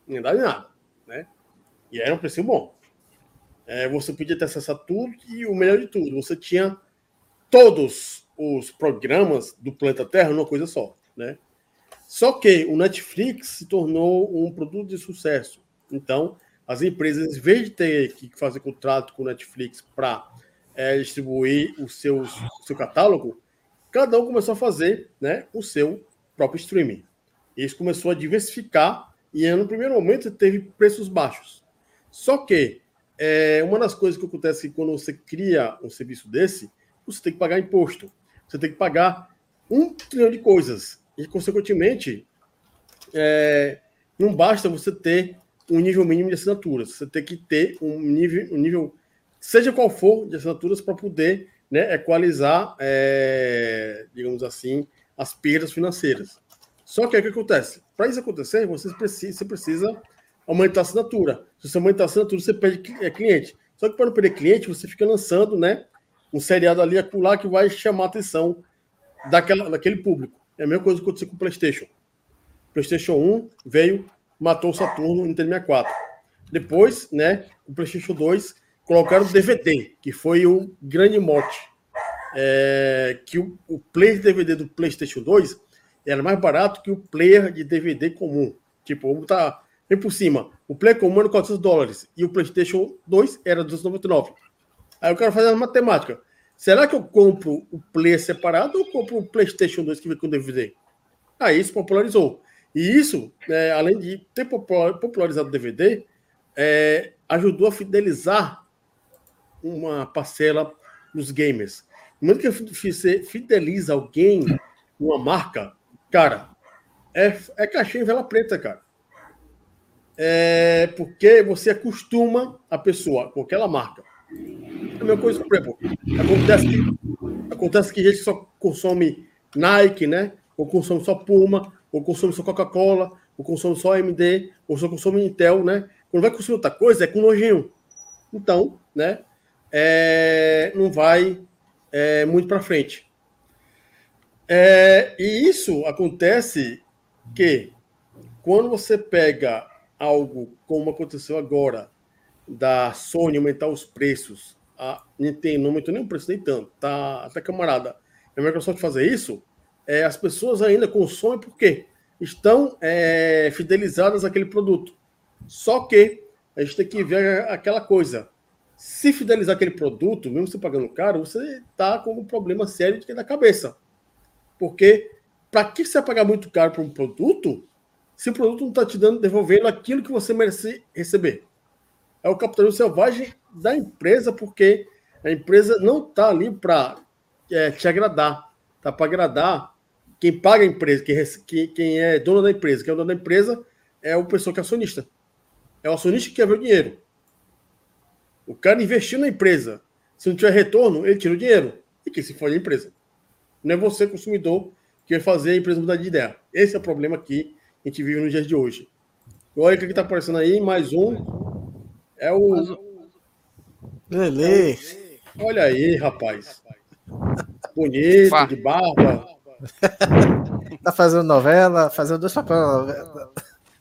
Não dá nada, né? E era um preço bom. É, você podia ter acesso a tudo e o melhor de tudo, você tinha todos os programas do planeta Terra numa coisa só, né? Só que o Netflix se tornou um produto de sucesso. Então, as empresas, em vez de ter que fazer contrato com o Netflix para é, distribuir o seu, o seu catálogo, cada um começou a fazer né, o seu próprio streaming. Isso começou a diversificar e no primeiro momento teve preços baixos. Só que é, uma das coisas que acontece é que quando você cria um serviço desse, você tem que pagar imposto. Você tem que pagar um trilhão de coisas. E, consequentemente, é, não basta você ter um nível mínimo de assinaturas. Você tem que ter um nível, um nível seja qual for, de assinaturas para poder né, equalizar, é, digamos assim, as perdas financeiras. Só que o que acontece? Para isso acontecer, você precisa, você precisa aumentar a assinatura. Se você aumentar a assinatura, você perde é, cliente. Só que para não perder cliente, você fica lançando né, um seriado ali acolá que vai chamar a atenção daquela, daquele público. É a mesma coisa que aconteceu com o PlayStation. PlayStation 1 veio, matou o Saturno no Nintendo 64. Depois, né, o PlayStation 2 colocaram o DVD, que foi o grande mote. É, que o, o player de DVD do PlayStation 2 era mais barato que o player de DVD comum. Tipo, vamos botar bem por cima. O player comum era 400 dólares e o PlayStation 2 era 299. Aí eu quero fazer a matemática. Será que eu compro o player separado ou compro o PlayStation 2 que vem com DVD? Aí isso popularizou. E isso, é, além de ter popularizado o DVD, é, ajudou a fidelizar uma parcela dos gamers. No momento que você fideliza alguém, uma marca, cara, é, é cachê em vela preta, cara. É porque você acostuma a pessoa com aquela marca. É a mesma coisa, por exemplo, acontece que, acontece que gente só consome Nike, né? Ou consome só Puma, ou consome só Coca-Cola, ou consome só AMD, ou só consome Intel, né? Quando vai consumir outra coisa, é com nojinho. Então, né? é, não vai é, muito para frente. É, e isso acontece que quando você pega algo como aconteceu agora, da Sony aumentar os preços, a Nintendo não aumentou nem o preço nem tanto, tá até camarada. A Microsoft fazer isso, é, as pessoas ainda consomem porque estão é, fidelizadas àquele produto. Só que a gente tem que ver aquela coisa se fidelizar aquele produto, mesmo você pagando caro, você está com um problema sério de na cabeça. Porque para que você pagar muito caro por um produto se o produto não está te dando, devolvendo aquilo que você merece receber? É o capitalismo selvagem da empresa, porque a empresa não está ali para é, te agradar, está para agradar quem paga a empresa, quem, quem é dono da empresa. Quem é o dono da empresa é o pessoa que é acionista. É o acionista que quer ver o dinheiro. O cara investiu na empresa. Se não tiver retorno, ele tira o dinheiro. E que se for a empresa. Não é você, consumidor, que vai fazer a empresa mudar de ideia. Esse é o problema que a gente vive nos dias de hoje. Olha o que está aparecendo aí, mais um. É o. Lele. Olha aí, rapaz. Bonito, Fá. de barba. tá fazendo novela, fazendo dois papéis na novela.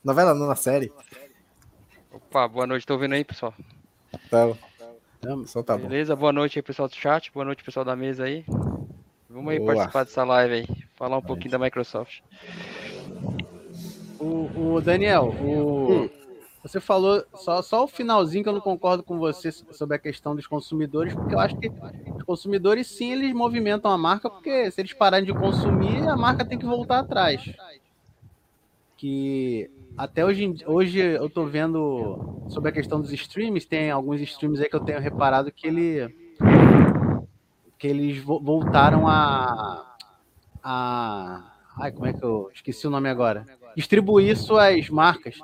Novela não, na série. Opa, boa noite, tô ouvindo aí, pessoal. Tá. Só tá Beleza, boa noite aí, pessoal do chat, boa noite, pessoal da mesa aí. Vamos aí Boa. participar dessa live aí, falar um pouquinho da Microsoft. O, o Daniel, o, hum. Você falou só, só o finalzinho que eu não concordo com você sobre a questão dos consumidores, porque eu acho que os consumidores sim eles movimentam a marca, porque se eles pararem de consumir, a marca tem que voltar atrás. Que até hoje, hoje eu tô vendo sobre a questão dos streams, tem alguns streams aí que eu tenho reparado que ele que eles voltaram a a ai, como é que eu esqueci o nome agora? Distribuir suas marcas.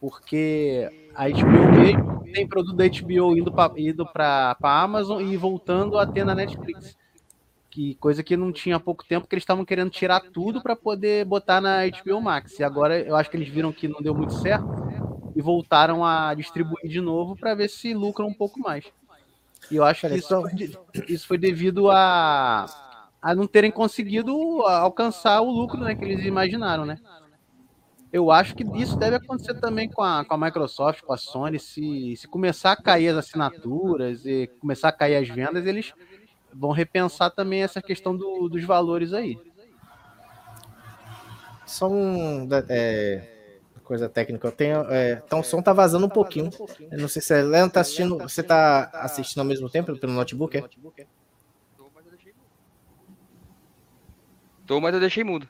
Porque a HBO mesmo tem produto da HBO indo para indo para Amazon e voltando a ter na Netflix que coisa que não tinha há pouco tempo, que eles estavam querendo tirar tudo para poder botar na HBO Max. E agora eu acho que eles viram que não deu muito certo e voltaram a distribuir de novo para ver se lucram um pouco mais. E eu acho que isso, isso foi devido a, a não terem conseguido alcançar o lucro né, que eles imaginaram, né? Eu acho que isso deve acontecer também com a, com a Microsoft, com a Sony. Se, se começar a cair as assinaturas e começar a cair as vendas, eles vão repensar também essa questão do, dos valores aí. Só um é, coisa técnica. Eu tenho, é, então o som tá vazando um pouquinho. Eu não sei se é Leandro tá assistindo. Você tá assistindo ao mesmo tempo pelo notebook? É? Tô, mas eu deixei mudo.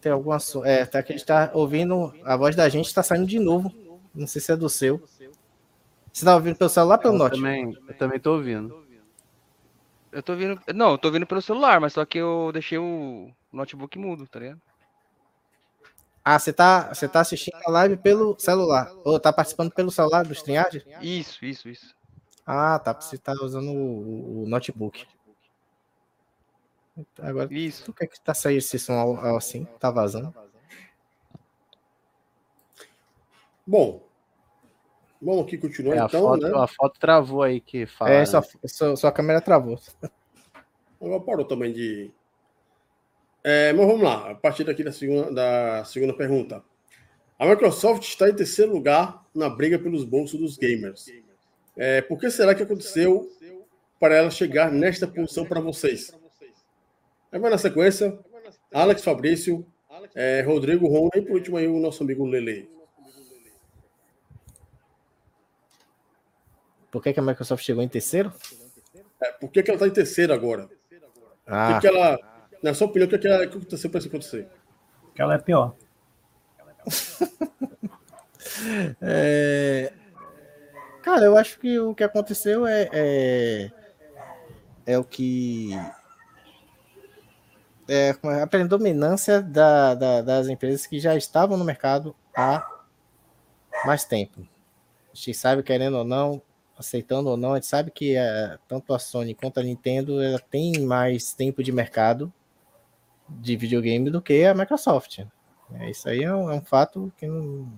Tem algum assunto. É, tá que a gente tá ouvindo. A voz da gente tá saindo de novo. Não sei se é do seu. Você tá ouvindo pelo celular pelo notebook? Também, eu também tô ouvindo. Eu tô vindo. Não, eu tô vindo pelo celular, mas só que eu deixei o notebook mudo, tá ligado? Ah, você tá, você tá assistindo a live pelo celular. Ou tá participando pelo celular do StreamYard? Isso, isso, isso. Ah, tá. Você tá usando o, o notebook. Agora, isso. O que é que tá saindo esse som assim? Tá vazando? Bom, Vamos aqui continuar é, então, foto, né? A foto travou aí que fala. É, sua, sua, sua câmera travou. Agora parou também de. É, mas vamos lá, a partir daqui da segunda, da segunda pergunta. A Microsoft está em terceiro lugar na briga pelos bolsos dos gamers. É, por que será que aconteceu para ela chegar nesta posição para vocês? Aí vai na sequência, Alex Fabrício, é, Rodrigo Rony e por último aí o nosso amigo Lele. Por que, que a Microsoft chegou em terceiro? É, por que, que ela está em terceiro agora? Ah. Que, que ela, na sua opinião, o que, que, ela, que aconteceu para isso acontecer? Que ela é pior. é... Cara, eu acho que o que aconteceu é, é, é o que é a predominância da, da, das empresas que já estavam no mercado há mais tempo. A gente sabe, querendo ou não, aceitando ou não, a gente sabe que é, tanto a Sony quanto a Nintendo ela tem mais tempo de mercado de videogame do que a Microsoft. É, isso aí é um, é um, fato que não,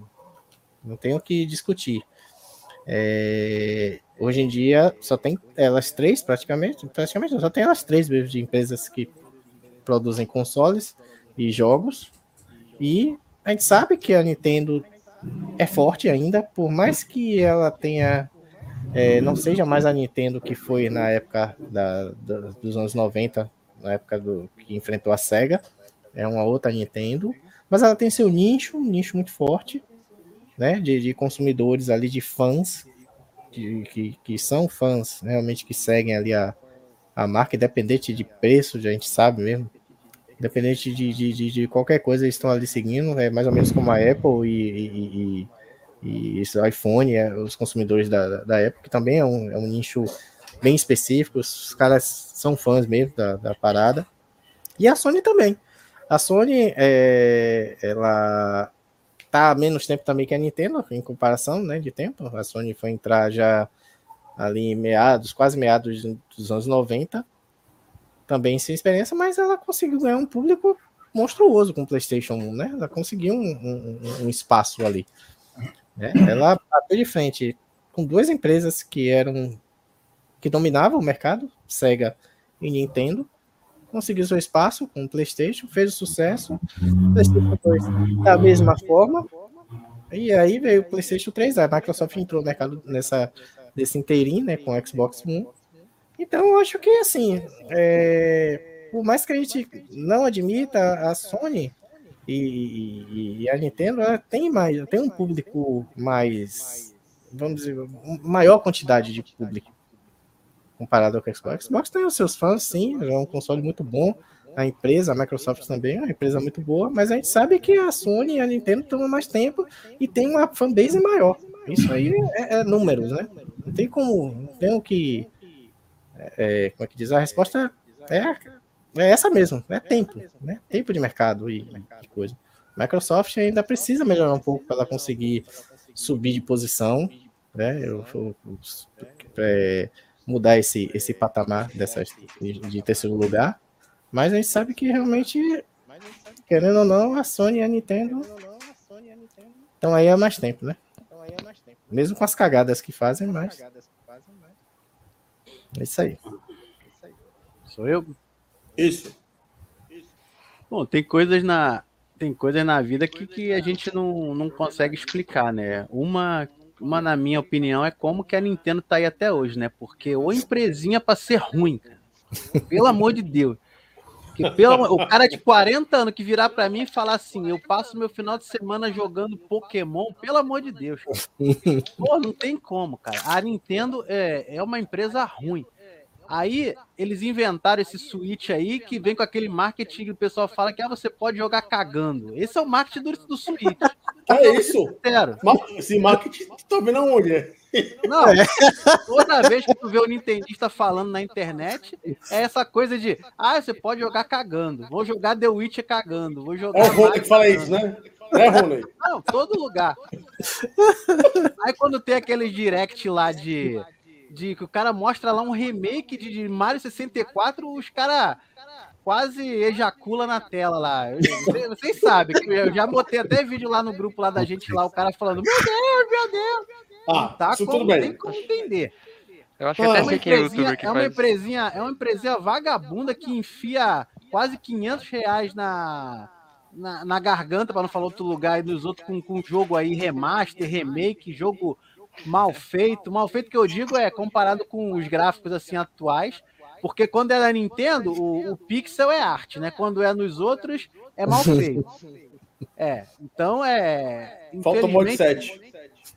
não tenho que discutir. É, hoje em dia só tem elas três, praticamente, praticamente só tem elas três mesmo de empresas que produzem consoles e jogos. E a gente sabe que a Nintendo é forte ainda, por mais que ela tenha é, não seja mais a Nintendo que foi na época da, da, dos anos 90, na época do que enfrentou a Sega, é uma outra Nintendo, mas ela tem seu nicho, um nicho muito forte, né, de, de consumidores ali, de fãs, de, que, que são fãs realmente que seguem ali a, a marca, independente de preço, a gente sabe mesmo, independente de, de, de, de qualquer coisa, eles estão ali seguindo, é mais ou menos como a Apple e, e, e e esse iPhone, é, os consumidores da, da época, que também é um, é um nicho bem específico, os caras são fãs mesmo da, da parada. E a Sony também. A Sony, é, ela tá há menos tempo também que a Nintendo, em comparação né, de tempo. A Sony foi entrar já ali em meados, quase meados dos anos 90, também sem experiência, mas ela conseguiu ganhar um público monstruoso com o PlayStation 1, né? Ela conseguiu um, um, um espaço ali. Né? Ela bateu de frente com duas empresas que eram que dominavam o mercado, Sega e Nintendo, conseguiu seu espaço com o PlayStation, fez o sucesso, PlayStation 2 da mesma forma, e aí veio o PlayStation 3, a Microsoft entrou no mercado nessa desse inteirinho, né, com o Xbox One. Então, eu acho que assim, é, por mais que a gente não admita a Sony, e, e, a Nintendo tem mais, tem um público mais, vamos dizer, maior quantidade de público comparado ao Xbox. O Xbox tem os seus fãs, sim, é um console muito bom, a empresa, a Microsoft também é uma empresa muito boa, mas a gente sabe que a Sony e a Nintendo tomam mais tempo e tem uma fanbase maior. Isso aí é, é números, né? Não tem como, não tem o que. É, como é que diz? A resposta é, é essa mesmo, é tempo, né? Tempo de mercado e de coisa. Microsoft ainda precisa melhorar um pouco para ela conseguir subir de posição, né? Eu, eu é, mudar esse, esse patamar dessas, de, de terceiro lugar. Mas a gente sabe que realmente, querendo ou não, a Sony e a Nintendo estão aí há mais tempo, né? Mesmo com as cagadas que fazem, mas. É isso aí. Sou eu? Isso. Bom, tem coisas na, tem coisas na vida que, que a gente não, não consegue explicar, né? Uma, uma, na minha opinião, é como que a Nintendo tá aí até hoje, né? Porque ou empresinha para ser ruim, cara. Pelo amor de Deus. Que pelo, o cara de 40 anos que virar para mim e falar assim: eu passo meu final de semana jogando Pokémon, pelo amor de Deus. Pô, não tem como, cara. A Nintendo é, é uma empresa ruim. Aí eles inventaram esse Switch aí que vem com aquele marketing que o pessoal fala que ah, você pode jogar cagando. Esse é o marketing do, do Switch. É isso. Sério. Esse marketing tá vendo aonde? Não, é. toda vez que tu vê o Nintendista falando na internet, é essa coisa de ah, você pode jogar cagando. Vou jogar The Witch cagando. Vou jogar. É o Rony que fala isso, né? É, Rony? Não, todo lugar. Aí quando tem aquele direct lá de de que o cara mostra lá um remake de, de Mario 64, os caras quase ejacula na tela lá. Vocês, sabem, que eu já botei até vídeo lá no grupo lá da gente lá, o cara falando: Meu Deus, meu Deus! Ah, tá como, tudo bem. tem como entender. Eu acho que até sei quem é youtuber que é uma faz. empresinha, É uma empresinha vagabunda que enfia quase 500 reais na, na, na garganta, para não falar outro lugar, e nos outros com, com jogo aí, remaster, remake, jogo mal feito. Mal feito que eu digo é comparado com os gráficos assim atuais, porque quando é na Nintendo, o, o pixel é arte, né? Quando é nos outros, é mal feito. É, então é. Falta o mod 7.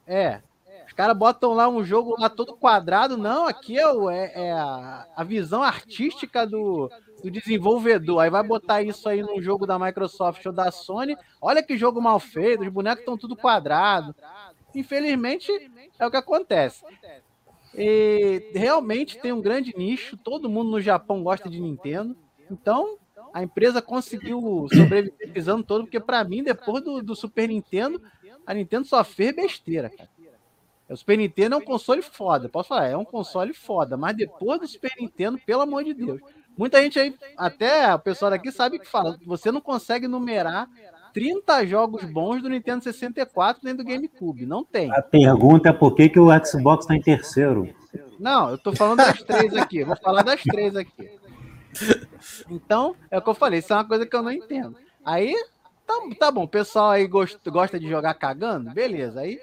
É. Os caras botam lá um jogo lá todo quadrado. Não, aqui é, é, é a, a, visão artística do, do desenvolvedor. Aí vai botar isso aí num jogo da Microsoft ou da Sony. Olha que jogo mal feito, os bonecos estão tudo quadrado. Infelizmente, é o que acontece. E realmente tem um grande nicho, todo mundo no Japão gosta de Nintendo. Então, a empresa conseguiu sobreviver pisando todo, porque para mim, depois do, do, Super Nintendo, a Nintendo só fez besteira, cara. O Super Nintendo é um console foda, posso falar, é um console foda, mas depois do Super Nintendo, pelo amor de Deus. Muita gente aí, até o pessoal daqui sabe que fala, você não consegue numerar 30 jogos bons do Nintendo 64 dentro do GameCube. Não tem. A pergunta é por que, que o Xbox está em terceiro? Não, eu tô falando das três aqui. Vou falar das três aqui. Então, é o que eu falei. Isso é uma coisa que eu não entendo. Aí, tá, tá bom. O pessoal aí gosta, gosta de jogar cagando? Beleza. Aí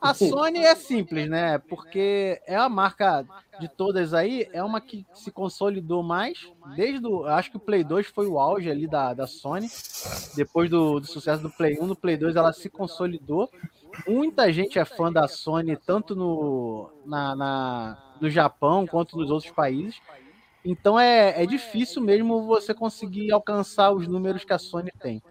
a Sony é simples, né? Porque é a marca de todas aí, é uma que se consolidou mais. Desde o. Acho que o Play 2 foi o auge ali da, da Sony. Depois do, do sucesso do Play 1, no Play 2 ela se consolidou. Muita gente é fã da Sony, tanto no, na, na, no Japão quanto nos outros países. Então é, é difícil mesmo você conseguir alcançar os números que a Sony tem.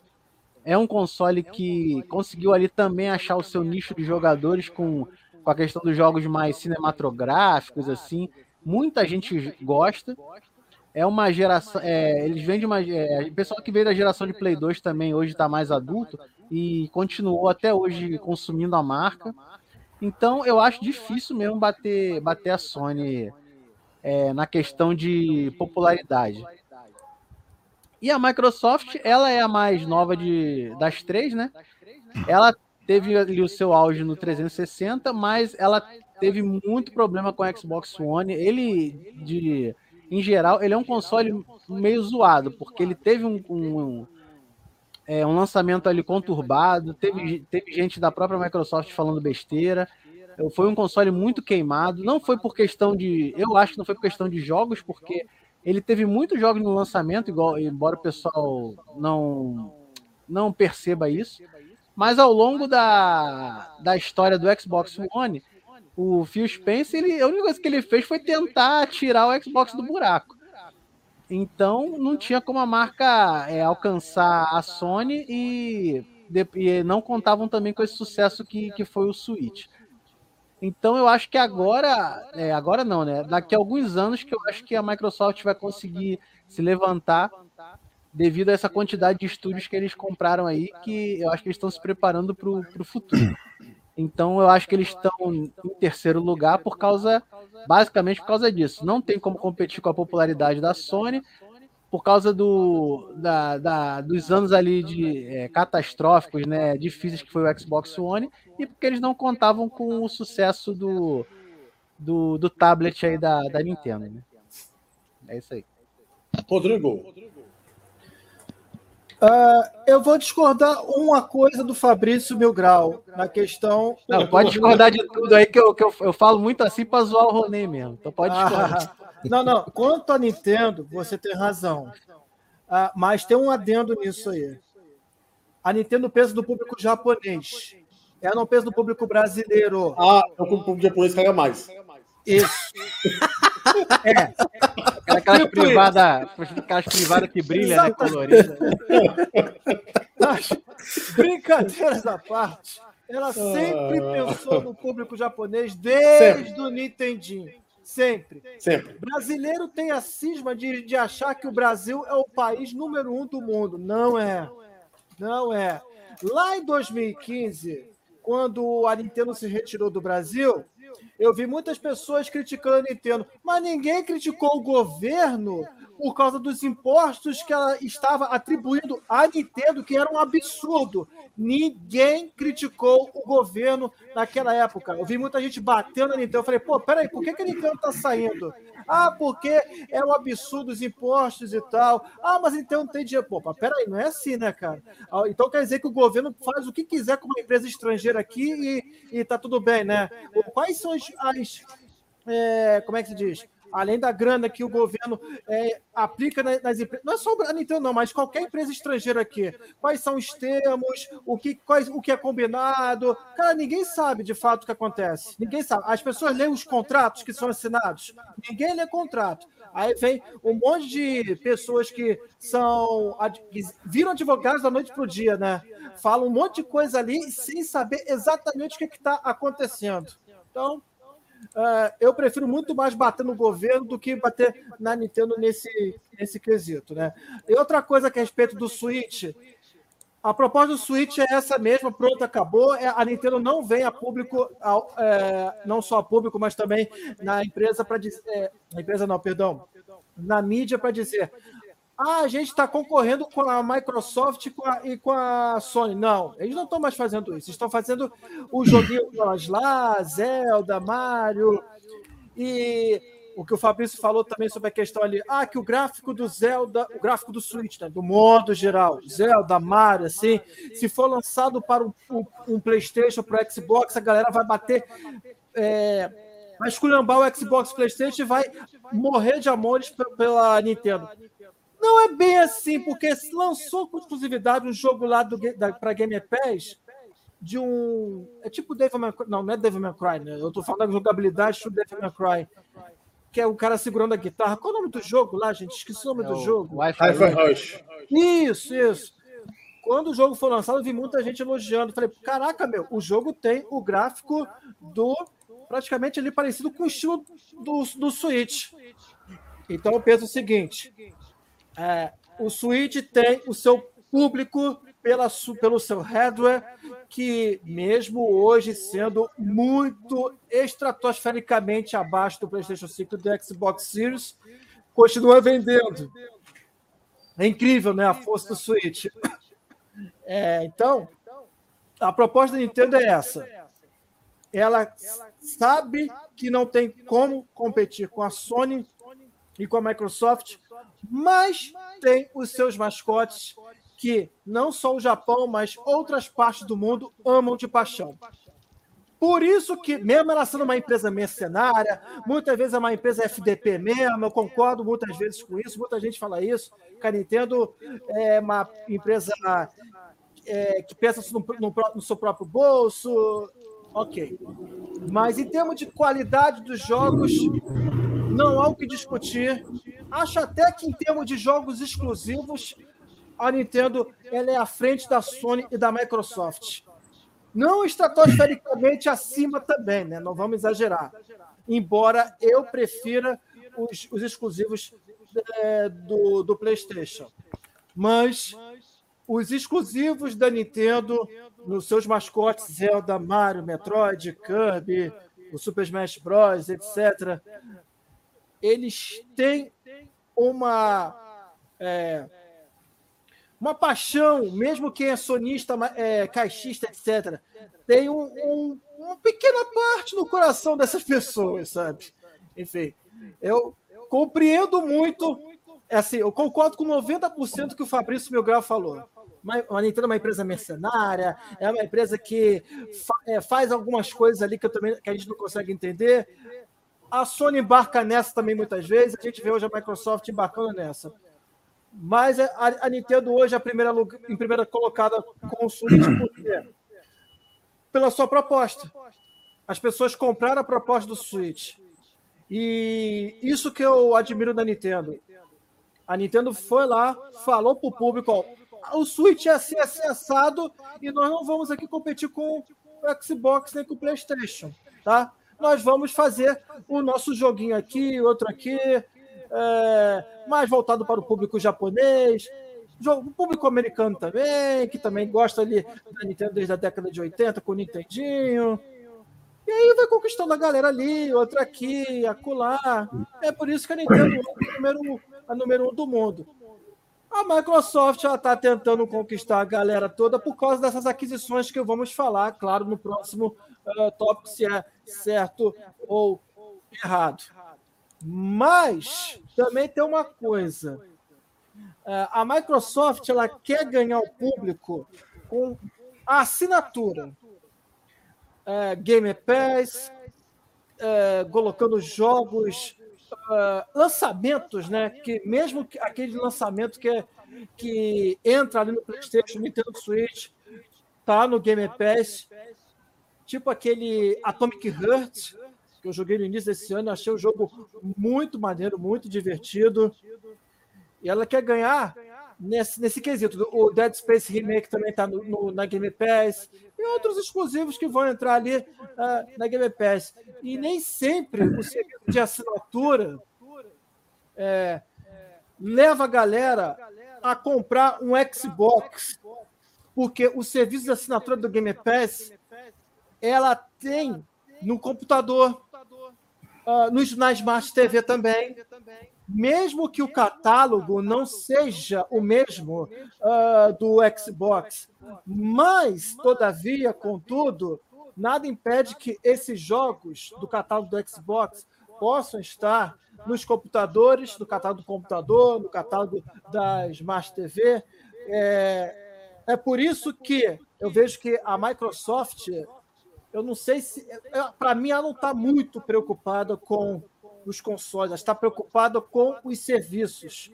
É um console que conseguiu ali também achar o seu nicho de jogadores com, com a questão dos jogos mais cinematográficos, assim. Muita gente gosta. É uma geração. É, eles vêm de uma. É, o pessoal que veio da geração de Play 2 também hoje está mais adulto e continuou até hoje consumindo a marca. Então eu acho difícil mesmo bater, bater a Sony é, na questão de popularidade. E a Microsoft, ela é a mais nova de, das três, né? Ela teve ali o seu auge no 360, mas ela teve muito problema com o Xbox One. Ele, de, em geral, ele é um console meio zoado, porque ele teve um, um, um, é, um lançamento ali conturbado, teve, teve gente da própria Microsoft falando besteira. Foi um console muito queimado. Não foi por questão de. Eu acho que não foi por questão de jogos, porque ele teve muitos jogos no lançamento, igual, embora o pessoal não, não perceba isso. Mas ao longo da, da história do Xbox One, o Phil Spencer, ele, a única coisa que ele fez foi tentar tirar o Xbox do buraco. Então não tinha como a marca é, alcançar a Sony e, de, e, não contavam também com esse sucesso que, que foi o Switch. Então eu acho que agora, é, agora não, né? Daqui a alguns anos que eu acho que a Microsoft vai conseguir se levantar devido a essa quantidade de estúdios que eles compraram aí, que eu acho que eles estão se preparando para o futuro. Então eu acho que eles estão em terceiro lugar por causa, basicamente por causa disso. Não tem como competir com a popularidade da Sony, por causa do, da, da, dos anos ali de é, catastróficos, né, difíceis que foi o Xbox One, e porque eles não contavam com o sucesso do, do, do tablet aí da, da Nintendo. Né? É isso aí. Rodrigo. Uh, eu vou discordar uma coisa do Fabrício Milgrau na questão. Não, pode discordar de tudo aí, que eu, que eu, eu falo muito assim para zoar o Ronê mesmo. Então pode discordar. Ah, não, não. Quanto à Nintendo, você tem razão. Uh, mas tem um adendo nisso aí. A Nintendo pensa no público japonês. Ela não pensa no público brasileiro. Ah, o público japonês caga mais. Isso. É. Aquelas tipo privadas aquelas privadas que brilham, né? Colorida. Brincadeiras à parte, ela sempre ah. pensou no público japonês desde sempre. o Nintendinho. Sempre. Sempre. Brasileiro tem a cisma de, de achar que o Brasil é o país número um do mundo. Não é. Não é. Lá em 2015, quando a Nintendo se retirou do Brasil, eu vi muitas pessoas criticando a Nintendo, mas ninguém criticou o governo por causa dos impostos que ela estava atribuindo à Nintendo, que era um absurdo. Ninguém criticou o governo naquela época. Eu vi muita gente batendo na Nintendo. Eu falei, pô, peraí, por que, que a Nintendo está saindo? Ah, porque é um absurdo os impostos e tal. Ah, mas então tem dinheiro. Pô, peraí, não é assim, né, cara? Ah, então quer dizer que o governo faz o que quiser com uma empresa estrangeira aqui e, e tá tudo bem, né? Quais são as. as é, como é que se diz? Além da grana que o governo é, aplica nas empresas, não é só a Nintendo, não, mas qualquer empresa estrangeira aqui. Quais são os termos, o que, quais, o que é combinado. Cara, ninguém sabe de fato o que acontece. Ninguém sabe. As pessoas leem os contratos que são assinados. Ninguém lê contrato. Aí vem um monte de pessoas que são que viram advogados da noite para o dia, né? Falam um monte de coisa ali sem saber exatamente o que está acontecendo. Então, Uh, eu prefiro muito mais bater no governo do que bater na Nintendo nesse, nesse quesito. Né? E outra coisa que a respeito do Switch, a proposta do Switch é essa mesma, pronto, acabou. É, a Nintendo não vem a público, é, não só a público, mas também na empresa para dizer. É, na empresa não, perdão. Na mídia para dizer: ah, a gente está concorrendo com a Microsoft e com a, e com a Sony. Não, eles não estão mais fazendo isso. Estão fazendo o joguinho lá, Zelda, Mario. E o que o Fabrício falou também sobre a questão ali. Ah, que o gráfico do Zelda, o gráfico do Switch, né, do modo geral, Zelda, Mario, assim, se for lançado para um, um, um PlayStation, para o Xbox, a galera vai bater. É, vai esculhambar o Xbox PlayStation e vai morrer de amores pela Nintendo. Não é bem assim, porque lançou com exclusividade um jogo lá para Game Pass de um. É tipo Devil May Cry. Não, não é Devil May Cry, né? Eu tô falando da jogabilidade do Devil May Cry. Que é o cara segurando a guitarra. Qual é o nome do jogo lá, gente? Esqueci o nome é do jogo. Wi-Fi Rush. Isso, isso. Quando o jogo foi lançado, eu vi muita gente elogiando. Falei, caraca, meu, o jogo tem o gráfico do. praticamente ali parecido com o estilo do, do Switch. Então eu penso o seguinte: é, o Switch tem o seu público pela, pelo seu hardware, que mesmo hoje sendo muito estratosfericamente abaixo do PlayStation 5 e do Xbox Series, continua vendendo. É incrível, né? A força do Switch. É, então, a proposta da Nintendo é essa. Ela sabe que não tem como competir com a Sony e com a Microsoft, mas tem os seus mascotes que não só o Japão, mas outras partes do mundo amam de paixão. Por isso que, mesmo ela sendo uma empresa mercenária, muitas vezes é uma empresa FDP mesmo, eu concordo muitas vezes com isso, muita gente fala isso, que a Nintendo é uma empresa é, que pensa no, no, no seu próprio bolso, ok. Mas em termos de qualidade dos jogos, não há o que discutir. Acho até que em termos de jogos exclusivos, a Nintendo ela é à frente da Sony e da Microsoft. Não estratosfericamente acima também, né? Não vamos exagerar. Embora eu prefira os, os exclusivos é, do, do PlayStation. Mas os exclusivos da Nintendo, nos seus mascotes Zelda, Mario, Metroid, Kirby, o Super Smash Bros., etc., eles têm uma. É, uma paixão, mesmo quem é sonista, é, caixista, etc., tem um, um, uma pequena parte no coração dessas pessoas, sabe? Enfim, eu compreendo muito, é assim, eu concordo com 90% que o Fabrício Milgrau falou. A Nintendo é uma empresa mercenária, é uma empresa que fa é, faz algumas coisas ali que, eu também, que a gente não consegue entender. A Sony embarca nessa também muitas vezes, a gente vê hoje a Microsoft embarcando nessa. Mas a, a Nintendo hoje é a primeira, em primeira colocada com o Switch, por quê? Pela sua proposta. As pessoas compraram a proposta do Switch. E isso que eu admiro da Nintendo. A Nintendo foi lá, falou para o público: ó, o Switch é assim, assim, assado, e nós não vamos aqui competir com o Xbox nem com o PlayStation. Tá? Nós vamos fazer o nosso joguinho aqui, outro aqui, é, mais voltado para o público japonês, o público americano também, que também gosta ali da Nintendo desde a década de 80, com o Nintendinho. E aí vai conquistando a galera ali, outra aqui, acolá. É por isso que a Nintendo é a número, a número um do mundo. A Microsoft está tentando conquistar a galera toda por causa dessas aquisições que vamos falar, claro, no próximo uh, tópico, se é certo ou errado. Mas também tem uma coisa. É, a Microsoft ela quer ganhar o público com a assinatura. É, Game Pass, colocando jogos, é, lançamentos, né? Que mesmo aquele lançamento que, é, que entra ali no PlayStation, Nintendo Switch, tá no Game Pass, tipo aquele Atomic Heart, que eu joguei no início desse ano, achei o jogo muito maneiro, muito divertido. E ela quer ganhar nesse, nesse quesito. O Dead Space Remake também está no, no, na Game Pass. E outros exclusivos que vão entrar ali uh, na Game Pass. E nem sempre o serviço de assinatura é, leva a galera a comprar um Xbox. Porque o serviço de assinatura do Game Pass ela tem no computador uh, nos, na Smart TV também. Mesmo que o catálogo não seja o mesmo uh, do Xbox, mas, todavia, contudo, nada impede que esses jogos do catálogo do Xbox possam estar nos computadores, no catálogo do computador, no catálogo da Smart TV. É, é por isso que eu vejo que a Microsoft eu não sei se. Para mim, ela não está muito preocupada com os consoles, ela está preocupada com os serviços.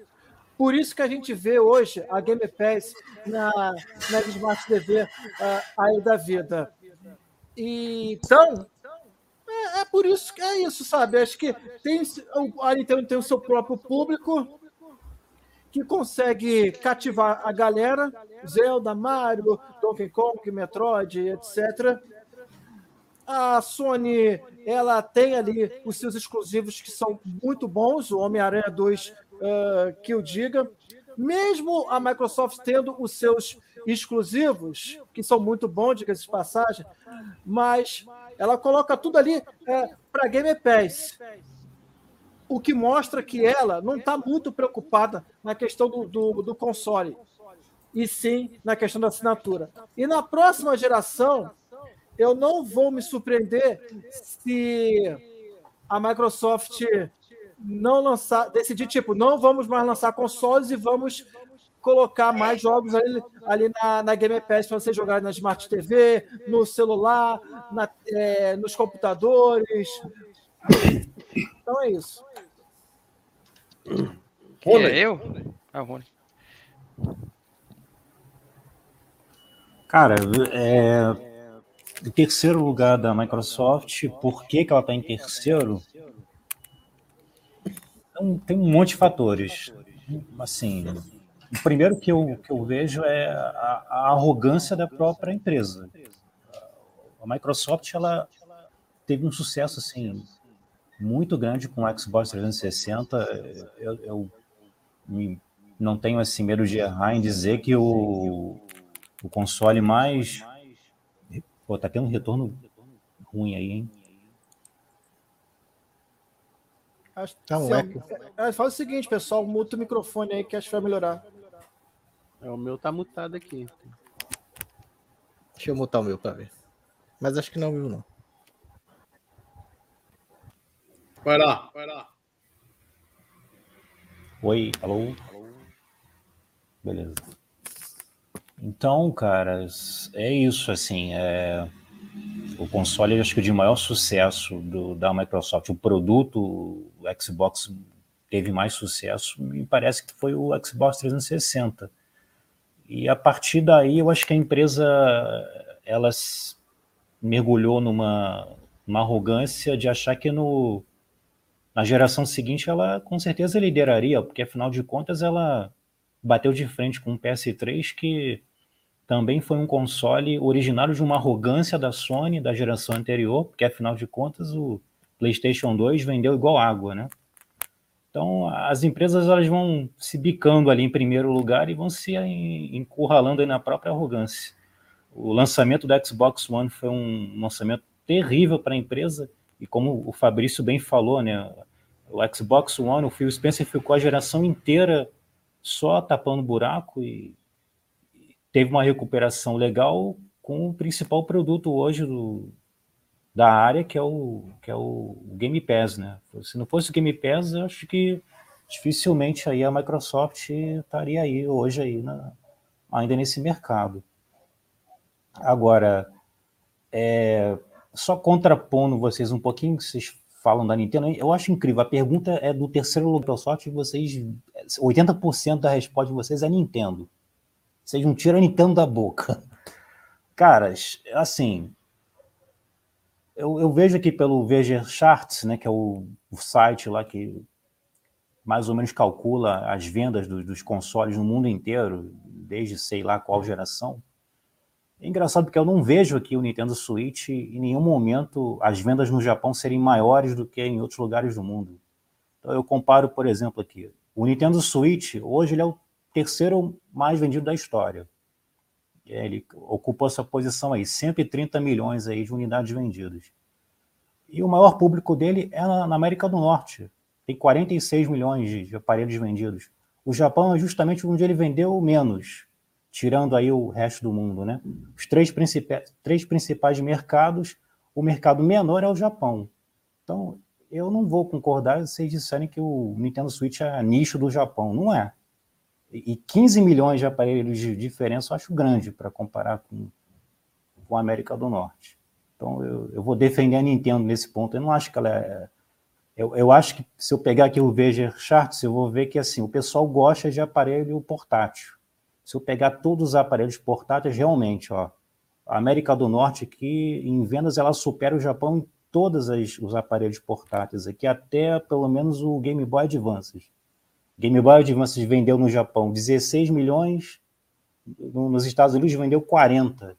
Por isso que a gente vê hoje a Game Pass na, na Smart TV uh, aí da vida. E, então, é, é, por isso que é isso, sabe? Acho que tem, a Nintendo tem o seu próprio público que consegue cativar a galera, Zelda, Mario, Donkey Kong, Metroid, etc a Sony ela tem ali os seus exclusivos que são muito bons, o Homem-Aranha 2 uh, que eu diga. Mesmo a Microsoft tendo os seus exclusivos, que são muito bons, diga-se de passagem, mas ela coloca tudo ali uh, para Game Pass. O que mostra que ela não está muito preocupada na questão do, do, do console, e sim na questão da assinatura. E na próxima geração, eu não vou me surpreender se a Microsoft não lançar, decidir, tipo, não vamos mais lançar consoles e vamos colocar mais jogos ali, ali na, na Game Pass para você jogar na Smart TV, no celular, na, é, nos computadores. Então é isso. Rony. É eu? Ah, Rony. Cara, é, em terceiro lugar da Microsoft, por que, que ela está em terceiro? Então, tem um monte de fatores. Assim, o primeiro que eu, que eu vejo é a, a arrogância da própria empresa. A Microsoft ela teve um sucesso assim muito grande com o Xbox 360. Eu, eu me, não tenho assim medo de errar em dizer que o, o console mais Pô, tá tendo um retorno ruim aí, hein? Acho, tá um eco. É, faz o seguinte, pessoal, muta o microfone aí que acho que vai melhorar. É, o meu tá mutado aqui. Deixa eu mutar o meu para ver. Mas acho que não viu, não. Vai lá, vai lá. Oi, alô? Beleza. Então, caras, é isso, assim, é... o console, acho que de maior sucesso do, da Microsoft, o produto, o Xbox teve mais sucesso, me parece que foi o Xbox 360. E a partir daí, eu acho que a empresa, ela mergulhou numa, numa arrogância de achar que no, na geração seguinte ela com certeza lideraria, porque afinal de contas ela bateu de frente com o PS3 que também foi um console originário de uma arrogância da Sony da geração anterior, porque afinal de contas o PlayStation 2 vendeu igual água, né? Então as empresas elas vão se bicando ali em primeiro lugar e vão se encurralando na própria arrogância. O lançamento do Xbox One foi um lançamento terrível para a empresa e como o Fabrício bem falou, né? O Xbox One, o Phil Spencer ficou a geração inteira só tapando buraco e teve uma recuperação legal com o principal produto hoje do, da área, que é, o, que é o Game Pass, né? Se não fosse o Game Pass, eu acho que dificilmente aí a Microsoft estaria aí hoje aí na, ainda nesse mercado. Agora, é, só contrapondo vocês um pouquinho, que vocês falam da Nintendo, eu acho incrível. A pergunta é do terceiro Microsoft vocês, 80% da resposta de vocês é Nintendo. Vocês não tiram a Nintendo da boca. Caras, assim, eu, eu vejo aqui pelo VG Charts, né, que é o, o, site lá que mais ou menos calcula as vendas do, dos consoles no mundo inteiro, desde sei lá qual geração. É engraçado porque eu não vejo aqui o Nintendo Switch em nenhum momento as vendas no Japão serem maiores do que em outros lugares do mundo. Então eu comparo, por exemplo, aqui. O Nintendo Switch, hoje ele é o terceiro mais vendido da história. Ele ocupou essa posição aí, 130 milhões aí de unidades vendidas. E o maior público dele é na, América do Norte. Tem 46 milhões de, aparelhos vendidos. O Japão é justamente onde ele vendeu menos, tirando aí o resto do mundo, né? Os três, principais, três principais mercados, o mercado menor é o Japão. Então, eu não vou concordar se vocês disserem que o Nintendo Switch é nicho do Japão. Não é. E 15 milhões de aparelhos de diferença eu acho grande para comparar com, com a América do Norte. Então eu, eu, vou defender a Nintendo nesse ponto. Eu não acho que ela é. Eu, eu acho que se eu pegar aqui o Veja Charts, eu vou ver que assim, o pessoal gosta de aparelho portátil. Se eu pegar todos os aparelhos portáteis, realmente, ó, a América do Norte aqui, em vendas, ela supera o Japão em todos os aparelhos portáteis aqui, até pelo menos o Game Boy Advance. Game Boy Advance vendeu no Japão 16 milhões, nos Estados Unidos vendeu 40.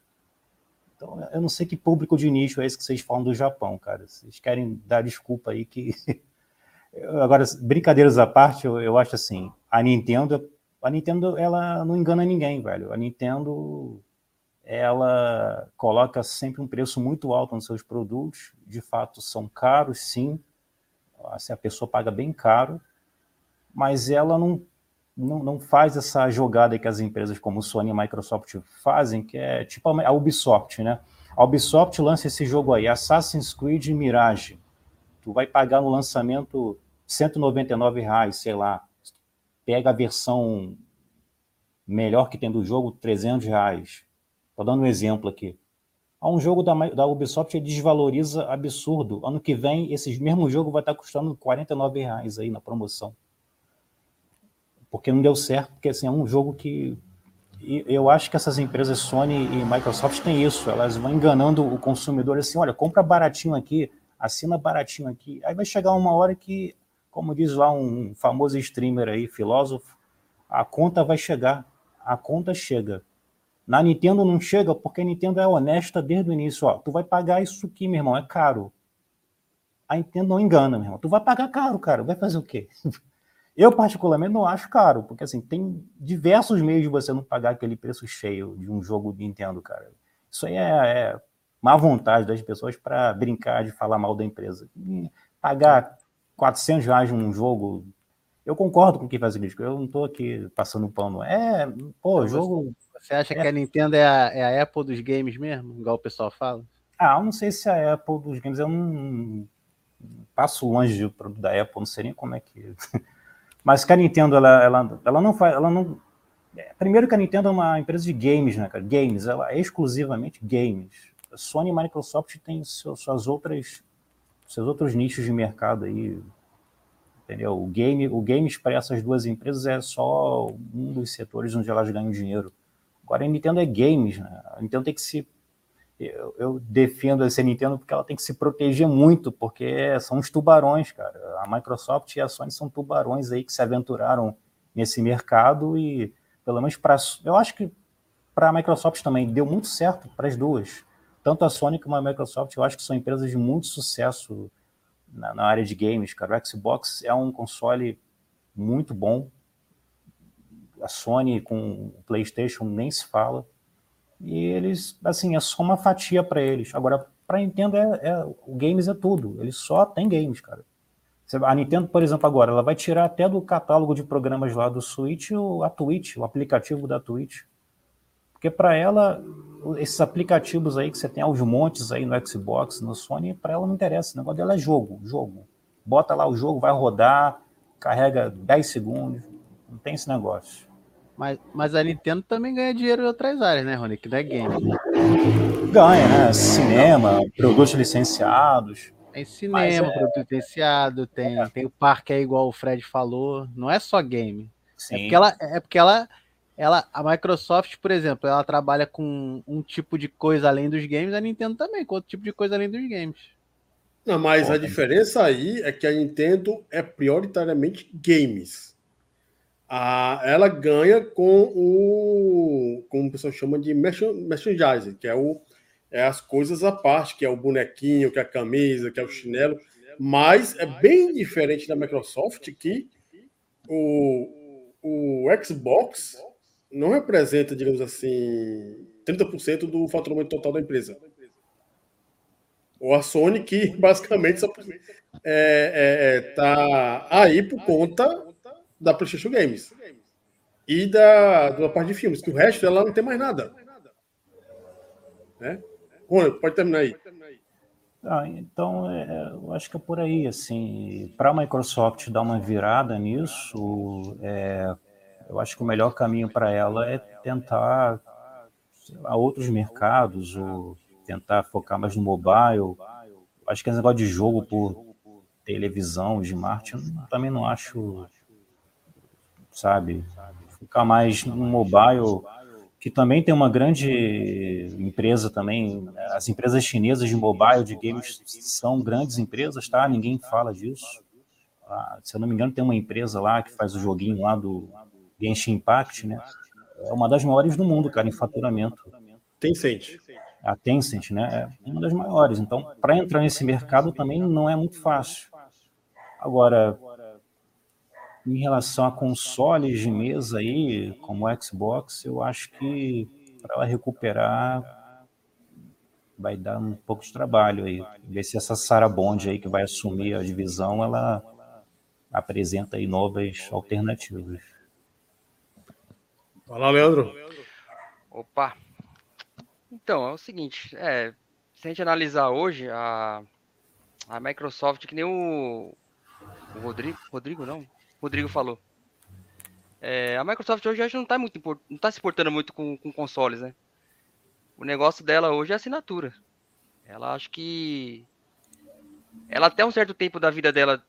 Então, eu não sei que público de nicho é esse que vocês falam do Japão, cara. Vocês querem dar desculpa aí que. Agora, brincadeiras à parte, eu, eu acho assim: a Nintendo, a Nintendo, ela não engana ninguém, velho. A Nintendo, ela coloca sempre um preço muito alto nos seus produtos. De fato, são caros, sim. Assim, a pessoa paga bem caro mas ela não, não, não faz essa jogada que as empresas como Sony e Microsoft fazem, que é tipo a Ubisoft, né? A Ubisoft lança esse jogo aí, Assassin's Creed Mirage. Tu vai pagar no lançamento 199 reais, sei lá. Pega a versão melhor que tem do jogo, 300 reais. Estou dando um exemplo aqui. Há um jogo da, da Ubisoft que desvaloriza absurdo. Ano que vem, esse mesmo jogo vai estar custando 49 reais aí na promoção porque não deu certo, porque assim, é um jogo que eu acho que essas empresas Sony e Microsoft têm isso, elas vão enganando o consumidor assim, olha, compra baratinho aqui, assina baratinho aqui, aí vai chegar uma hora que como diz lá um famoso streamer aí, filósofo, a conta vai chegar. A conta chega. Na Nintendo não chega porque a Nintendo é honesta desde o início. Ó, tu vai pagar isso aqui, meu irmão, é caro. A Nintendo não engana, meu irmão. Tu vai pagar caro, cara. Vai fazer o quê? Eu, particularmente, não acho caro, porque assim, tem diversos meios de você não pagar aquele preço cheio de um jogo de Nintendo, cara. Isso aí é, é má vontade das pessoas para brincar de falar mal da empresa. Pagar 400 reais num jogo. Eu concordo com o que faz crítico, eu não estou aqui passando pano. É, pô, jogo. Você acha é... que a Nintendo é a, é a, Apple dos games mesmo, igual o pessoal fala? Ah, eu não sei se é a Apple dos games, eu não passo longe do produto da Apple, não sei nem como é que. Mas que a Nintendo, ela, ela, ela não faz. Ela não... É, primeiro que a Nintendo é uma empresa de games, né, cara? Games, ela é exclusivamente games. A Sony e Microsoft têm suas outras, seus outros nichos de mercado aí. Entendeu? O game, o games para essas duas empresas é só um dos setores onde elas ganham dinheiro. Agora a Nintendo é games, né? A Nintendo tem que se eu, eu, defendo essa Nintendo porque ela tem que se proteger muito, porque são os tubarões, cara. A Microsoft e a Sony são tubarões aí que se aventuraram nesse mercado e, pelo menos para. Eu acho que para a Microsoft também deu muito certo para as duas. Tanto a Sony como a Microsoft, eu acho que são empresas de muito sucesso na, na área de games, cara. O Xbox é um console muito bom. A Sony com o PlayStation nem se fala e eles, assim, é só uma fatia para eles. Agora, para a Nintendo, é, é, o games é tudo. Eles só tem games, cara. A Nintendo, por exemplo, agora, ela vai tirar até do catálogo de programas lá do Switch a Twitch, o aplicativo da Twitch. Porque para ela, esses aplicativos aí que você tem aos montes aí no Xbox, no Sony, para ela não interessa. O negócio dela é jogo, jogo. Bota lá o jogo, vai rodar, carrega 10 segundos, não tem esse negócio. Mas, mas a Nintendo também ganha dinheiro em outras áreas, né, Rony? Que não é game. Ganha, né? Cinema, produtos licenciados. Tem cinema, é... produto licenciado, tem, é. tem o parque aí, igual o Fred falou. Não é só game. É Sim. É porque ela. É porque ela ela, a Microsoft, por exemplo, ela trabalha com um tipo de coisa além dos games, a Nintendo também, com outro tipo de coisa além dos games. Não, mas a diferença aí é que a Nintendo é prioritariamente games a, ela ganha com o, como o pessoal chama de merchandising, que é, o, é as coisas à parte, que é o bonequinho, que é a camisa, que é o chinelo, mas é bem diferente da Microsoft, que o, o Xbox não representa, digamos assim, 30% do faturamento total da empresa. Ou a Sony, que basicamente está é, é, é, tá aí por conta da PlayStation Games e da, da parte de filmes, que o resto ela não tem mais nada. Né? Rony, pode terminar aí. Ah, então, é, eu acho que é por aí, assim, para a Microsoft dar uma virada nisso, é, eu acho que o melhor caminho para ela é tentar a outros mercados, ou tentar focar mais no mobile. Acho que esse negócio de jogo por televisão, de marketing, também não acho sabe? Ficar mais no mobile, que também tem uma grande empresa também. As empresas chinesas de mobile, de games, são grandes empresas, tá? Ninguém fala disso. Ah, se eu não me engano, tem uma empresa lá que faz o joguinho lá do Genshin Impact, né? É uma das maiores do mundo, cara, em faturamento. Tencent. A Tencent, né? É uma das maiores. Então, para entrar nesse mercado também não é muito fácil. Agora, em relação a consoles de mesa aí, como o Xbox, eu acho que para ela recuperar vai dar um pouco de trabalho aí. Ver se essa Sara Bond aí que vai assumir a divisão, ela apresenta aí novas alternativas. Fala, Leandro. Opa. Então, é o seguinte, é, se a gente analisar hoje, a, a Microsoft, que nem o, o Rodrigo, Rodrigo não, Rodrigo falou. É, a Microsoft hoje não está muito não tá se importando muito com, com consoles, né? O negócio dela hoje é assinatura. Ela acho que ela até um certo tempo da vida dela,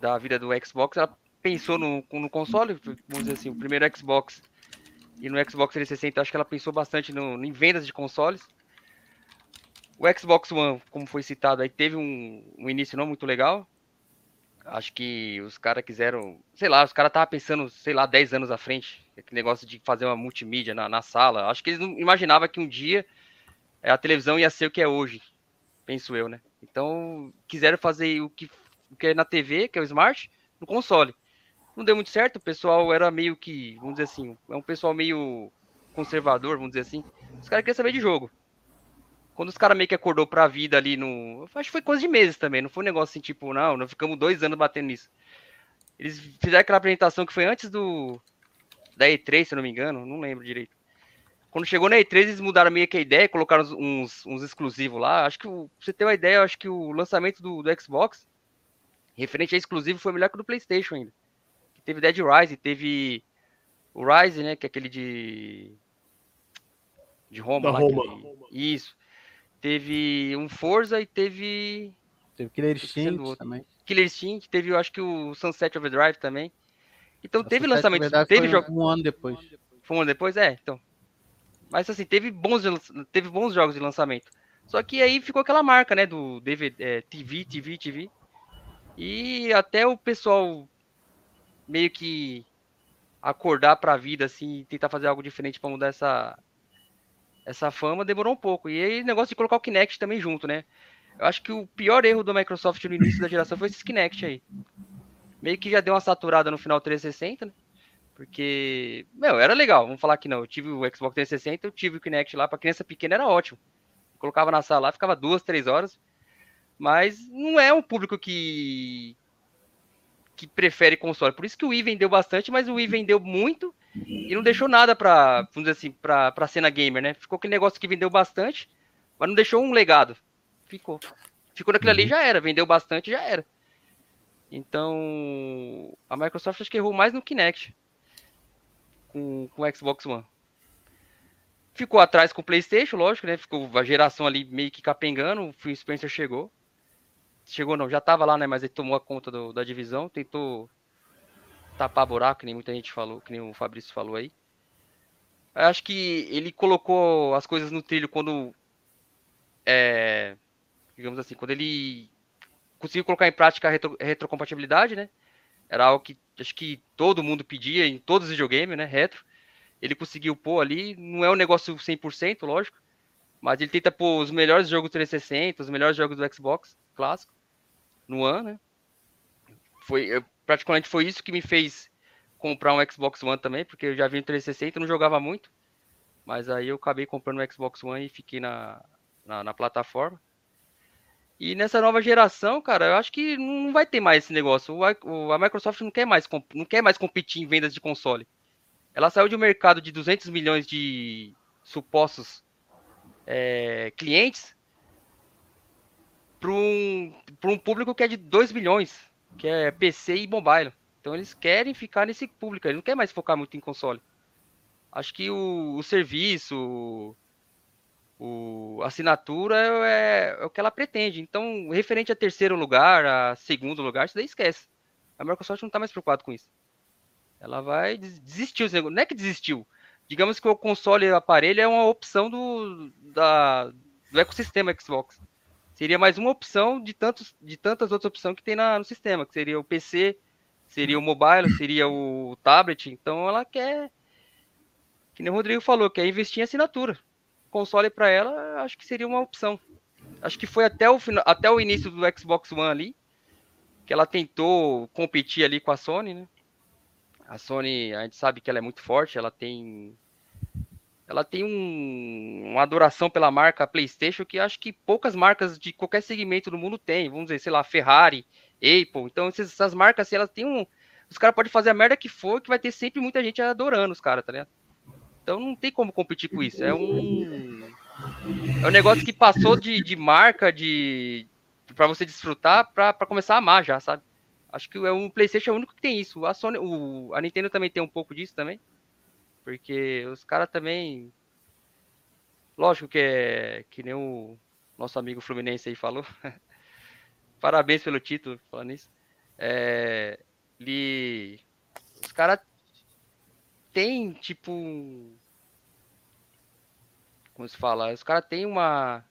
da vida do Xbox, ela pensou no, no console, vamos dizer assim, o primeiro Xbox e no Xbox 360, acho que ela pensou bastante no, em vendas de consoles. O Xbox One, como foi citado aí, teve um, um início não muito legal, Acho que os caras quiseram, sei lá, os caras estavam pensando, sei lá, 10 anos à frente, aquele negócio de fazer uma multimídia na, na sala. Acho que eles não imaginavam que um dia é, a televisão ia ser o que é hoje, penso eu, né? Então, quiseram fazer o que, o que é na TV, que é o Smart, no console. Não deu muito certo, o pessoal era meio que, vamos dizer assim, é um pessoal meio conservador, vamos dizer assim. Os caras queriam saber de jogo. Quando os caras meio que acordou pra vida ali no. Acho que foi coisa de meses também, não foi um negócio assim, tipo, não, nós ficamos dois anos batendo nisso. Eles fizeram aquela apresentação que foi antes do. Da E3, se eu não me engano, não lembro direito. Quando chegou na E3, eles mudaram meio que a ideia, colocaram uns, uns exclusivos lá. Acho que, pra você ter uma ideia, acho que o lançamento do, do Xbox, referente a exclusivo, foi melhor que o do PlayStation ainda. Teve Dead Rise, teve o Rise, né? Que é aquele de. De Roma. Da lá, Roma. aquele- Isso. Teve um Forza e teve. Teve Killer Instinct também. Killer Instinct, teve, eu acho que o Sunset Overdrive também. Então teve Essa lançamento. verdade, Teve foi jogo. Um ano depois. Foi um ano depois? É, então. Mas assim, teve bons, teve bons jogos de lançamento. Só que aí ficou aquela marca, né? Do DVD, é, TV, TV, TV. E até o pessoal meio que acordar pra vida, assim, e tentar fazer algo diferente pra mudar essa, essa fama, demorou um pouco. E aí, negócio de colocar o Kinect também junto, né? Eu acho que o pior erro do Microsoft no início da geração foi esse Kinect aí. Meio que já deu uma saturada no final 360, né? Porque, meu, era legal, vamos falar que não. Eu tive o Xbox 360, eu tive o Kinect lá, pra criança pequena era ótimo. Colocava na sala lá, ficava duas, três horas. Mas não é um público que que prefere console. Por isso que o Wii vendeu bastante, mas o Wii vendeu muito e não deixou nada pra, vamos dizer assim, pra, pra cena gamer, né? Ficou aquele negócio que vendeu bastante, mas não deixou um legado. Ficou. Ficou naquilo ali, já era. Vendeu bastante, já era. Então, a Microsoft acho que errou mais no Kinect com, com o Xbox One. Ficou atrás com o PlayStation, lógico, né? Ficou a geração ali meio que capengando. O Phil Spencer chegou. Chegou não, já tava lá, né? Mas ele tomou a conta do- da divisão, tentou tapar buraco, que nem muita gente falou, que nem o Fabrício falou aí. Eu acho que ele colocou as coisas no trilho quando. É, digamos assim, quando ele conseguiu colocar em prática a retro- retrocompatibilidade, né? Era algo que acho que todo mundo pedia em todos os videogames, né? Retro. Ele conseguiu pôr ali. Não é um negócio 100%, lógico. Mas ele tenta pôr os melhores jogos do 360, os melhores jogos do Xbox clássico no ano, né? Foi, eu- praticamente foi isso que me fez comprar um Xbox One também, porque eu já vi o 360, não jogava muito. Mas aí eu acabei comprando o Xbox One e fiquei na, na, na plataforma. E nessa nova geração, cara, eu acho que não vai ter mais esse negócio. O, a Microsoft não quer, mais, não quer mais competir em vendas de console. Ela saiu de um mercado de 200 milhões de supostos é, clientes para um, um público que é de 2 milhões, que é PC e mobile. Então eles querem ficar nesse público, eles não querem mais focar muito em console. Acho que o, o serviço, o, assinatura é, é o que ela pretende. Então, referente a terceiro lugar, a segundo lugar, isso daí esquece. A Microsoft não está mais preocupada com isso. Ela vai des- desistir. Não é que desistiu. Digamos que o console o aparelho é uma opção do, da, do ecossistema Xbox. Seria mais uma opção de, tantos, de tantas outras opções que tem na, no sistema, que seria o PC, seria o mobile, seria o tablet. Então ela quer, que nem o Rodrigo falou, quer investir em assinatura. Console para ela, acho que seria uma opção. Acho que foi até o, fina- até o início do Xbox One ali, que ela tentou competir ali com a Sony, né? A Sony, a gente sabe que ela é muito forte, ela tem ela tem um- uma adoração pela marca PlayStation que acho que poucas marcas de qualquer segmento do mundo têm. Vamos dizer, sei lá, Ferrari, Apple. Então, essas, essas marcas, assim, elas têm um. Os caras podem fazer a merda que for, que vai ter sempre muita gente adorando os caras, tá ligado? Então não tem como competir com isso. É um. É um negócio que passou de, de marca, de. para você desfrutar, pra começar a amar já, sabe? Acho que é um PlayStation é o único que tem isso. A Sony, o, a Nintendo também tem um pouco disso também. Porque os caras também. Lógico que é que nem o nosso amigo Fluminense aí falou. Parabéns pelo título, falando nisso. É, ele, os caras tem tipo. Como se fala? Os caras têm uma.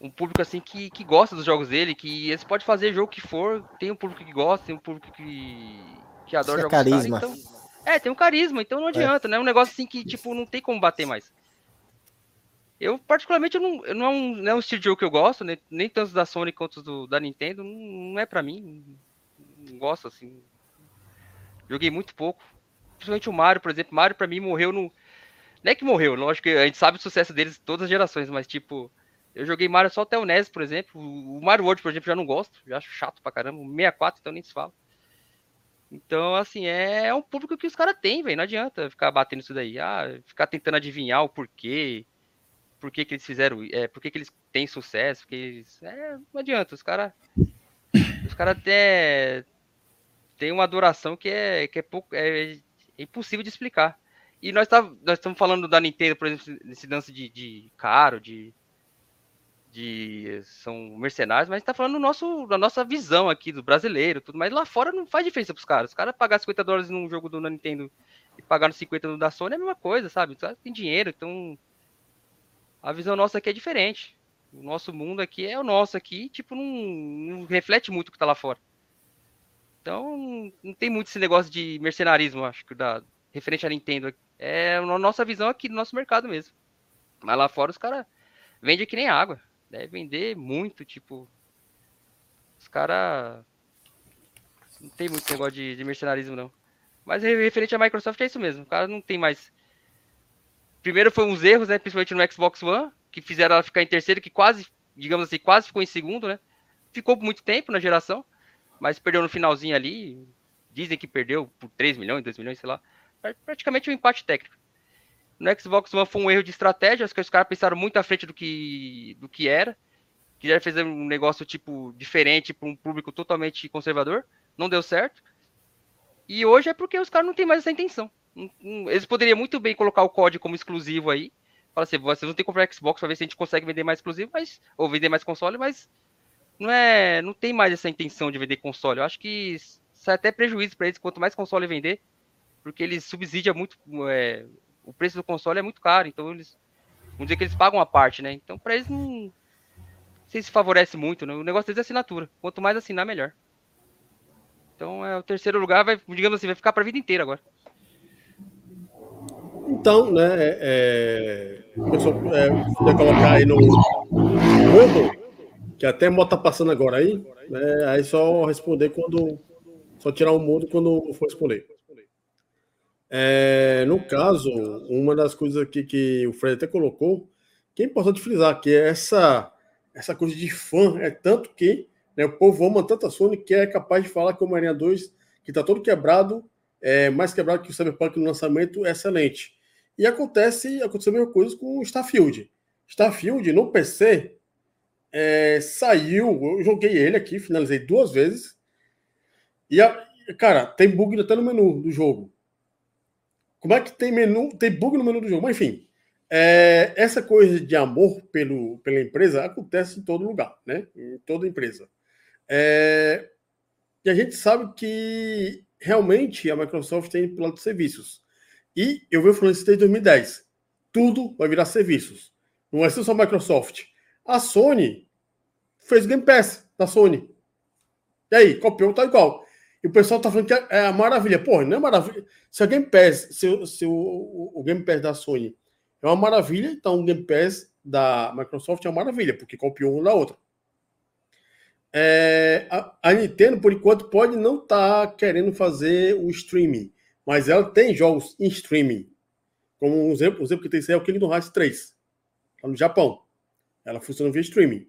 um público assim que, que gosta dos jogos dele, que eles pode fazer jogo que for, tem um público que gosta, tem um público que, que adora Isso é jogos carisma. então, é, tem um carisma, então não adianta, né? É um negócio assim que, tipo, não tem como bater mais. Eu, particularmente, eu não, eu não, é um, não é um estilo de jogo que eu gosto, né? nem tanto da Sony quanto do, da Nintendo, não, não é pra mim. Não, gosto, assim. Joguei muito pouco. Principalmente o Mario, por exemplo. Mario, pra mim, morreu no. Não é que morreu, lógico que a gente sabe o sucesso deles todas as gerações, mas, tipo, eu joguei Mario só até o NES, por exemplo. O Mario World, por exemplo, já não gosto. Já acho chato pra caramba. O 64, então nem se fala. Então, assim, é um público que os caras têm, velho. Não adianta ficar batendo isso daí. Ah, ficar tentando adivinhar o porquê. Por que, que eles fizeram. É, por que, que eles têm sucesso. Porque eles, é, não adianta. Os caras. Os caras até. Tem uma adoração que é, que é pouco. É, é impossível de explicar. E nós, tá, nós estamos falando da Nintendo, por exemplo, nesse lance de, de caro, de, de são mercenários, mas a gente tá falando do nosso, da nossa visão aqui do brasileiro, tudo, mas lá fora não faz diferença pros caras. Os caras pagar 50 dólares num jogo do Nintendo e pagar nos 50 no da Sony é a mesma coisa, sabe? Os caras têm dinheiro, então a visão nossa aqui é diferente. O nosso mundo aqui é o nosso aqui, tipo, não, não reflete muito o que tá lá fora. Então, não tem muito esse negócio de mercenarismo, acho que da referente à Nintendo. É a nossa visão aqui do nosso mercado mesmo. Mas lá fora os caras vendem que nem água. Deve vender muito, tipo. Os caras. Não tem muito negócio de, de, mercenarismo, não. Mas referente à Microsoft é isso mesmo. O cara não tem mais. Primeiro foi uns erros, né? Principalmente no Xbox One, que fizeram ela ficar em terceiro, que quase, digamos assim, quase ficou em segundo, né? Ficou por muito tempo na geração, mas perdeu no finalzinho ali. Dizem que perdeu por 3 milhões, 2 milhões, sei lá. Praticamente um empate técnico. No Xbox One foi um erro de estratégia, acho que os caras pensaram muito à frente do que, do que era. Quiseram fazer um negócio tipo diferente para um público totalmente conservador. Não deu certo. E hoje é porque os caras não têm mais essa intenção. Eles poderiam muito bem colocar o código como exclusivo aí. Fala assim, vocês vão ter que comprar Xbox para ver se a gente consegue vender mais exclusivo, mas ou vender mais console, mas não é, não tem mais essa intenção de vender console. Eu acho que isso é até prejuízo para eles quanto mais console vender, porque eles subsidiam muito é, o preço do console é muito caro, então eles vamos dizer que eles pagam a parte, né? Então para eles não, não sei se favorece muito, né? O negócio deles é assinatura. Quanto mais assinar, melhor. Então é o terceiro lugar vai, digamos assim, vai ficar para a vida inteira agora. Então, né, é, eu só é, colocar aí no mundo, que até moto tá passando agora aí, né, aí só responder quando, só tirar o mundo quando for responder. É, no caso, uma das coisas aqui que o Fred até colocou, que é importante frisar, que é essa, essa coisa de fã, é tanto que né, o povo ama tanto a Sony que é capaz de falar que o Marinha 2, que está todo quebrado, é mais quebrado que o Cyberpunk no lançamento, é excelente. E acontece, aconteceu a mesma coisa com o Starfield. Starfield no PC é, saiu, eu joguei ele aqui, finalizei duas vezes. E, a, cara, tem bug até no menu do jogo. Como é que tem menu, tem bug no menu do jogo? Mas, enfim, é, essa coisa de amor pelo, pela empresa acontece em todo lugar, né? Em toda empresa. É, e a gente sabe que realmente a Microsoft tem plano de serviços. E eu venho falando isso desde 2010. Tudo vai virar serviços. Não ser só a Microsoft. A Sony fez o Game Pass da Sony. E aí, copiou, tá igual. E o pessoal tá falando que é a maravilha. Porra, não é maravilha. Se o Game Pass, se, se o, o, Game Pass da Sony é uma maravilha, então o Game Pass da Microsoft é uma maravilha, porque copiou um da outra. É, a, a, Nintendo, por enquanto, pode não estar tá querendo fazer o streaming, mas ela tem jogos em streaming. Como um exemplo, um exemplo que tem é o Kingdom Hearts 3, lá no Japão. Ela funciona via streaming.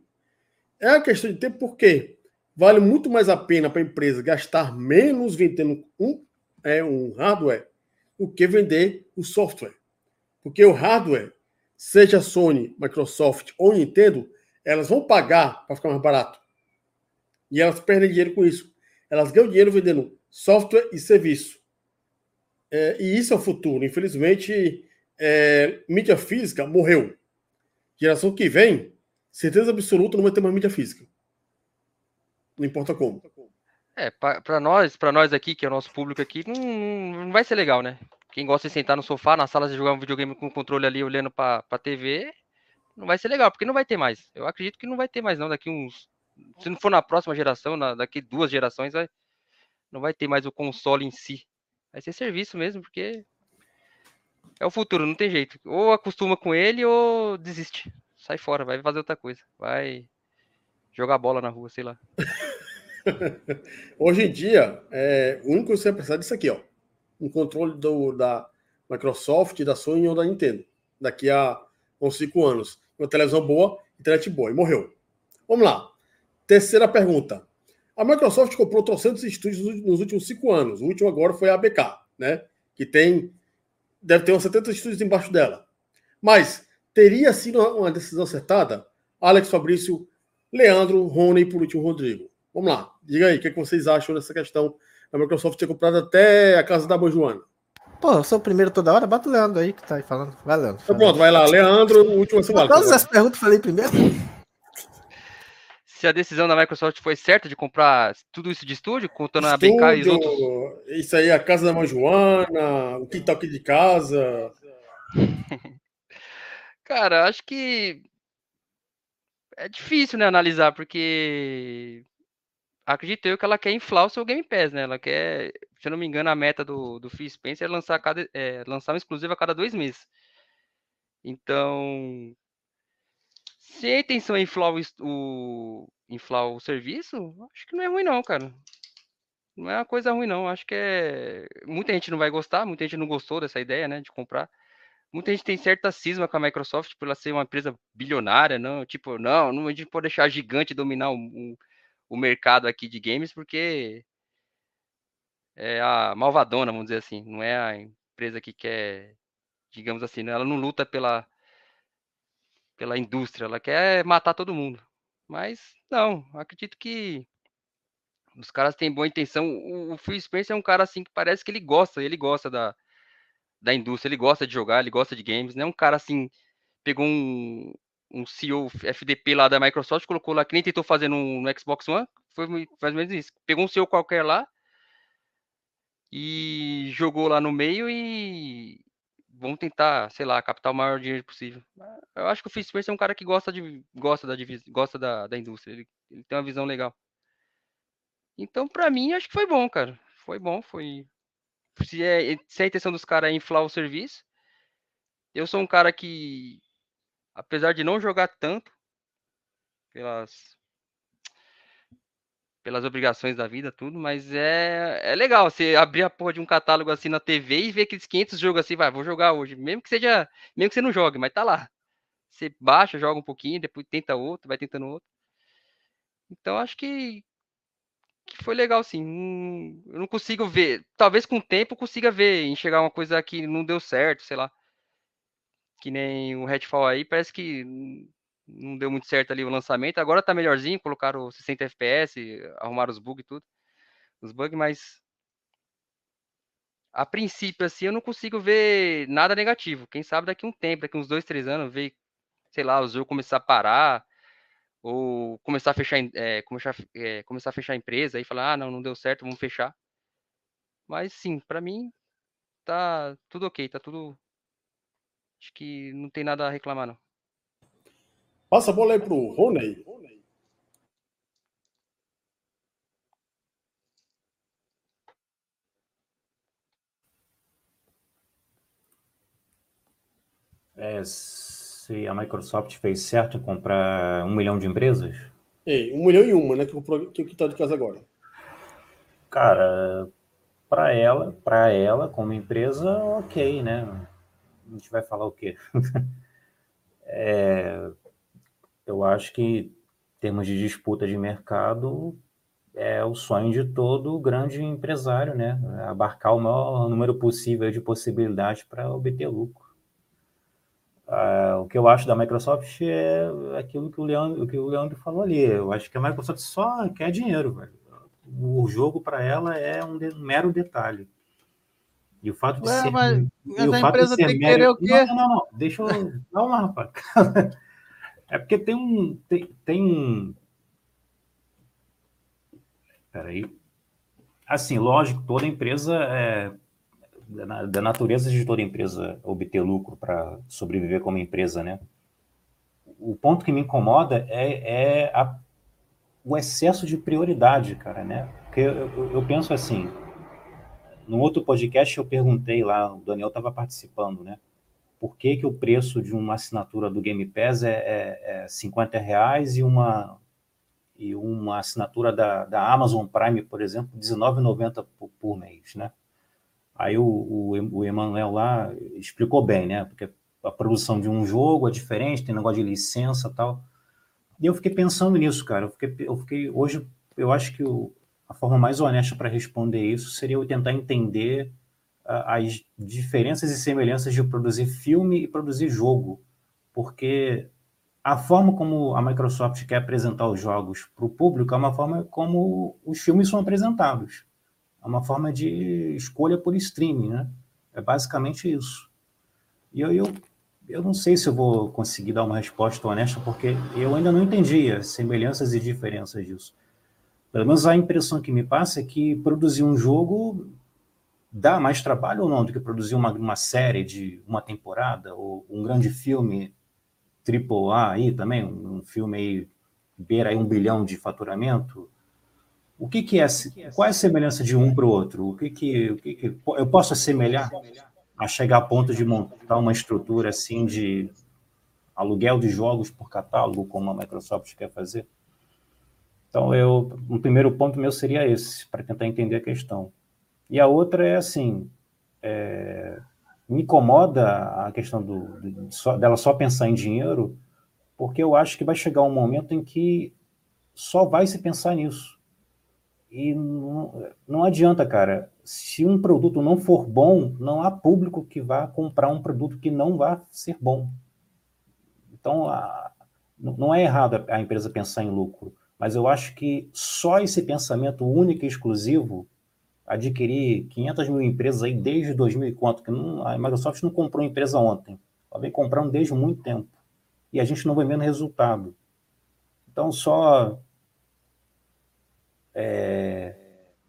É uma questão de tempo, por quê? vale muito mais a pena para a empresa gastar menos vendendo um, é, um hardware do que vender o software. Porque o hardware, seja Sony, Microsoft ou Nintendo, elas vão pagar para ficar mais barato. E elas perdem dinheiro com isso. Elas ganham dinheiro vendendo software e serviço. É, e isso é o futuro. Infelizmente, é, mídia física morreu. Geração que vem, certeza absoluta, não vai ter mais mídia física. Não importa como. É, para nós, para nós aqui, que é o nosso público aqui, não, não vai ser legal, né? Quem gosta de sentar no sofá, na sala de jogar um videogame com o controle ali olhando para a TV, não vai ser legal, porque não vai ter mais. Eu acredito que não vai ter mais, não. Daqui uns. Se não for na próxima geração, na, daqui duas gerações, vai, não vai ter mais o console em si. Vai ser serviço mesmo, porque é o futuro, não tem jeito. Ou acostuma com ele ou desiste. Sai fora, vai fazer outra coisa. Vai jogar bola na rua, sei lá. Hoje em dia, é, o único que você vai precisar disso aqui, ó. Um controle do, da Microsoft, da Sony ou da Nintendo. Daqui a uns cinco anos. Uma televisão boa, internet boa. E morreu. Vamos lá. Terceira pergunta. A Microsoft comprou trocentos estúdios nos últimos cinco anos. O último agora foi a ABK, né? Que tem. Deve ter uns 70 estúdios embaixo dela. Mas teria sido uma decisão acertada? Alex Fabrício, Leandro, Rony e por último Rodrigo. Vamos lá. Diga aí, o que, é que vocês acham dessa questão da Microsoft ter comprado até a casa da Banjoana? Pô, eu sou o primeiro toda hora, bota o Leandro aí que tá aí falando. Vai, Leandro. Então, pronto, vai lá. Leandro, o último você Todas as perguntas eu falei primeiro se a decisão da Microsoft foi certa de comprar tudo isso de estúdio, contando estúdio, a BK e os outros. Isso aí, a casa da mãe Joana, o quintal aqui de casa. Cara, acho que é difícil, né, analisar, porque acredito eu que ela quer inflar o seu Game Pass, né? Ela quer, se eu não me engano, a meta do, do Phil Spencer é lançar, cada, é, lançar um a cada dois meses. Então, se a intenção é inflar o, o, inflar o serviço, acho que não é ruim não, cara. Não é uma coisa ruim não. Acho que é. Muita gente não vai gostar, muita gente não gostou dessa ideia, né? De comprar. Muita gente tem certa cisma com a Microsoft por ela ser uma empresa bilionária, não? Tipo, não, não a gente pode deixar gigante dominar o, o mercado aqui de games, porque é a malvadona, vamos dizer assim. Não é a empresa que quer, digamos assim, ela não luta pela pela indústria, ela quer matar todo mundo. Mas não, acredito que os caras têm boa intenção. O, o Phil Spencer é um cara assim que parece que ele gosta, ele gosta da, da indústria, ele gosta de jogar, ele gosta de games, não é um cara assim, pegou um, um CEO FDP lá da Microsoft, colocou lá, que nem tentou fazer no, no Xbox One, foi mais ou menos isso. Pegou um CEO qualquer lá e jogou lá no meio e, vão tentar, sei lá, captar o maior dinheiro possível. Eu acho que o Phil Spencer é um cara que gosta de gosta da gosta da, da indústria, ele, ele tem uma visão legal. Então, para mim, acho que foi bom, cara. Foi bom, foi se é se é a intenção dos caras é inflar o serviço. Eu sou um cara que apesar de não jogar tanto pelas pelas obrigações da vida, tudo, mas é, é legal você abrir a porra de um catálogo assim na TV e ver aqueles 500 jogos assim, vai, vou jogar hoje, mesmo que seja, mesmo que você não jogue, mas tá lá. Você baixa, joga um pouquinho, depois tenta outro, vai tentando outro. Então acho que, que foi legal sim. eu não consigo ver, talvez com o tempo eu consiga ver, enxergar uma coisa que não deu certo, sei lá. Que nem o Redfall aí, parece que não deu muito certo ali o lançamento. Agora tá melhorzinho, colocaram 60 FPS, arrumaram os bugs e tudo. Os bugs, mas a princípio, assim, eu não consigo ver nada negativo. Quem sabe daqui um tempo, daqui uns dois, três anos, ver, sei lá, o jogo começar a parar, ou começar a fechar, é, começar, é, começar a fechar a empresa e falar, ah, não, não deu certo, vamos fechar. Mas sim, para mim tá tudo ok, tá tudo. Acho que não tem nada a reclamar, não. Passa a bola aí para o Rony. É, se a Microsoft fez certo em comprar um milhão de empresas? Ei, um milhão e uma, né? Que o que está de casa agora. Cara, para ela, para ela como empresa, ok, né? A gente vai falar o quê? é, eu acho que, em termos de disputa de mercado, é o sonho de todo grande empresário, né? Abarcar o maior número possível de possibilidades para obter lucro. Ah, o que eu acho da Microsoft é aquilo que o, Leandro, que o Leandro falou ali. Eu acho que a Microsoft só quer dinheiro, velho. O jogo para ela é um, de, um, mero detalhe. E o fato de Ué, ser. Mas, mas a empresa tem que querer o quê? Não, não, não. Deixa eu. Calma, rapaz. É porque tem um. Tem, tem um. Peraí. Assim, lógico, toda empresa é. Da natureza de toda empresa obter lucro para sobreviver como empresa, né? o ponto que me incomoda é, é a, o excesso de prioridade, cara, né? Porque eu, eu, eu penso assim, no outro podcast eu perguntei lá, o Daniel estava participando, né? Por que, que o preço de uma assinatura do Game Pass é, é, é 50 reais e uma, e uma assinatura da, da Amazon Prime, por exemplo, R$19,90 por, por mês, né? Aí o, o, o Emanuel lá explicou bem, né? Porque a produção de um jogo é diferente, tem negócio de licença tal. E eu fiquei pensando nisso, cara. Eu fiquei, eu fiquei hoje, eu acho que o, a forma mais honesta para responder isso seria eu tentar entender as diferenças e semelhanças de produzir filme e produzir jogo, porque a forma como a Microsoft quer apresentar os jogos para o público é uma forma como os filmes são apresentados. É uma forma de escolha por streaming, né? É basicamente isso. E eu, eu, eu não sei se eu vou conseguir dar uma resposta honesta, porque eu ainda não entendi as semelhanças e diferenças disso. Pelo menos a impressão que me passa é que produzir um jogo dá mais trabalho ou não do que produzir uma, uma série de uma temporada ou um grande filme triple A aí também, um filme aí beira aí um bilhão de faturamento. O que, que é, qual é a semelhança de um para o outro? O que que, o que que eu posso assemelhar a chegar a ponto de montar uma estrutura assim de aluguel de jogos por catálogo, como a Microsoft quer fazer? Então, eu, um primeiro ponto meu seria esse, para tentar entender a questão. E a outra é assim, é, me incomoda a questão do, do só, dela só pensar em dinheiro, porque eu acho que vai chegar um momento em que só vai se pensar nisso. E não, não adianta, cara. Se um produto não for bom, não há público que vá comprar um produto que não vai ser bom. Então, a, não é errado a empresa pensar em lucro, mas eu acho que só esse pensamento único e exclusivo, adquirir 500 mil empresas aí desde 2000 e quanto, que não, a Microsoft não comprou empresa ontem, ela vem comprando desde muito tempo. E a gente não vem vendo resultado. Então, só é,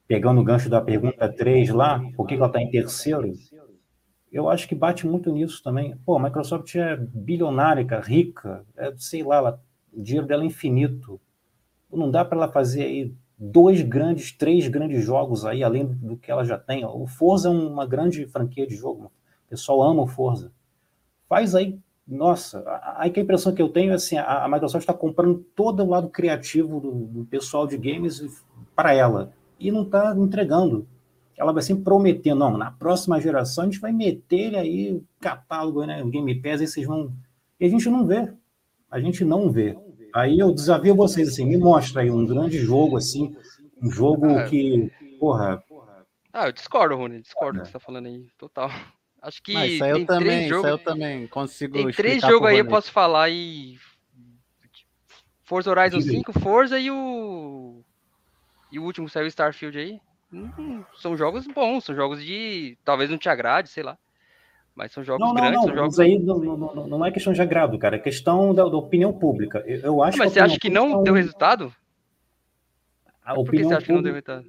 pegando o gancho da pergunta 3 lá, por que ela está em terceiro? Eu acho que bate muito nisso também. Pô, a Microsoft é bilionária, rica, é, sei lá, ela, o dinheiro dela é infinito. Não dá para ela fazer aí dois grandes, três grandes jogos aí, além do que ela já tem. O Forza é uma grande franquia de jogo. O pessoal ama o Forza. Faz aí nossa, aí que a impressão que eu tenho é assim, a, Microsoft está comprando todo o lado criativo do, do pessoal de games para ela e não está entregando. Ela vai sempre prometendo, não, na próxima geração a gente vai meter aí o catálogo, né, o Game Pass, aí vocês vão... E a gente não vê, a gente não vê. Aí eu desafio vocês, assim, me mostra aí um grande jogo, assim, um jogo ah, que, porra... Ah, eu discordo, Rony, discordo do que você tá falando aí, total. Acho que Mas isso aí eu também, jogo, isso aí eu também consigo Tem três jogos aí eu posso falar e Forza Horizon 5, Forza e o e o último saiu Starfield aí. Hum, são jogos bons, são jogos de talvez não te agrade, sei lá. Mas são jogos não, não, grandes, não, jogos... aí não, não, não, é questão de agrado, cara, é questão da, da opinião pública. Eu, eu acho mas você acha que não deu resultado? A Por opinião que você acha que não deu resultado?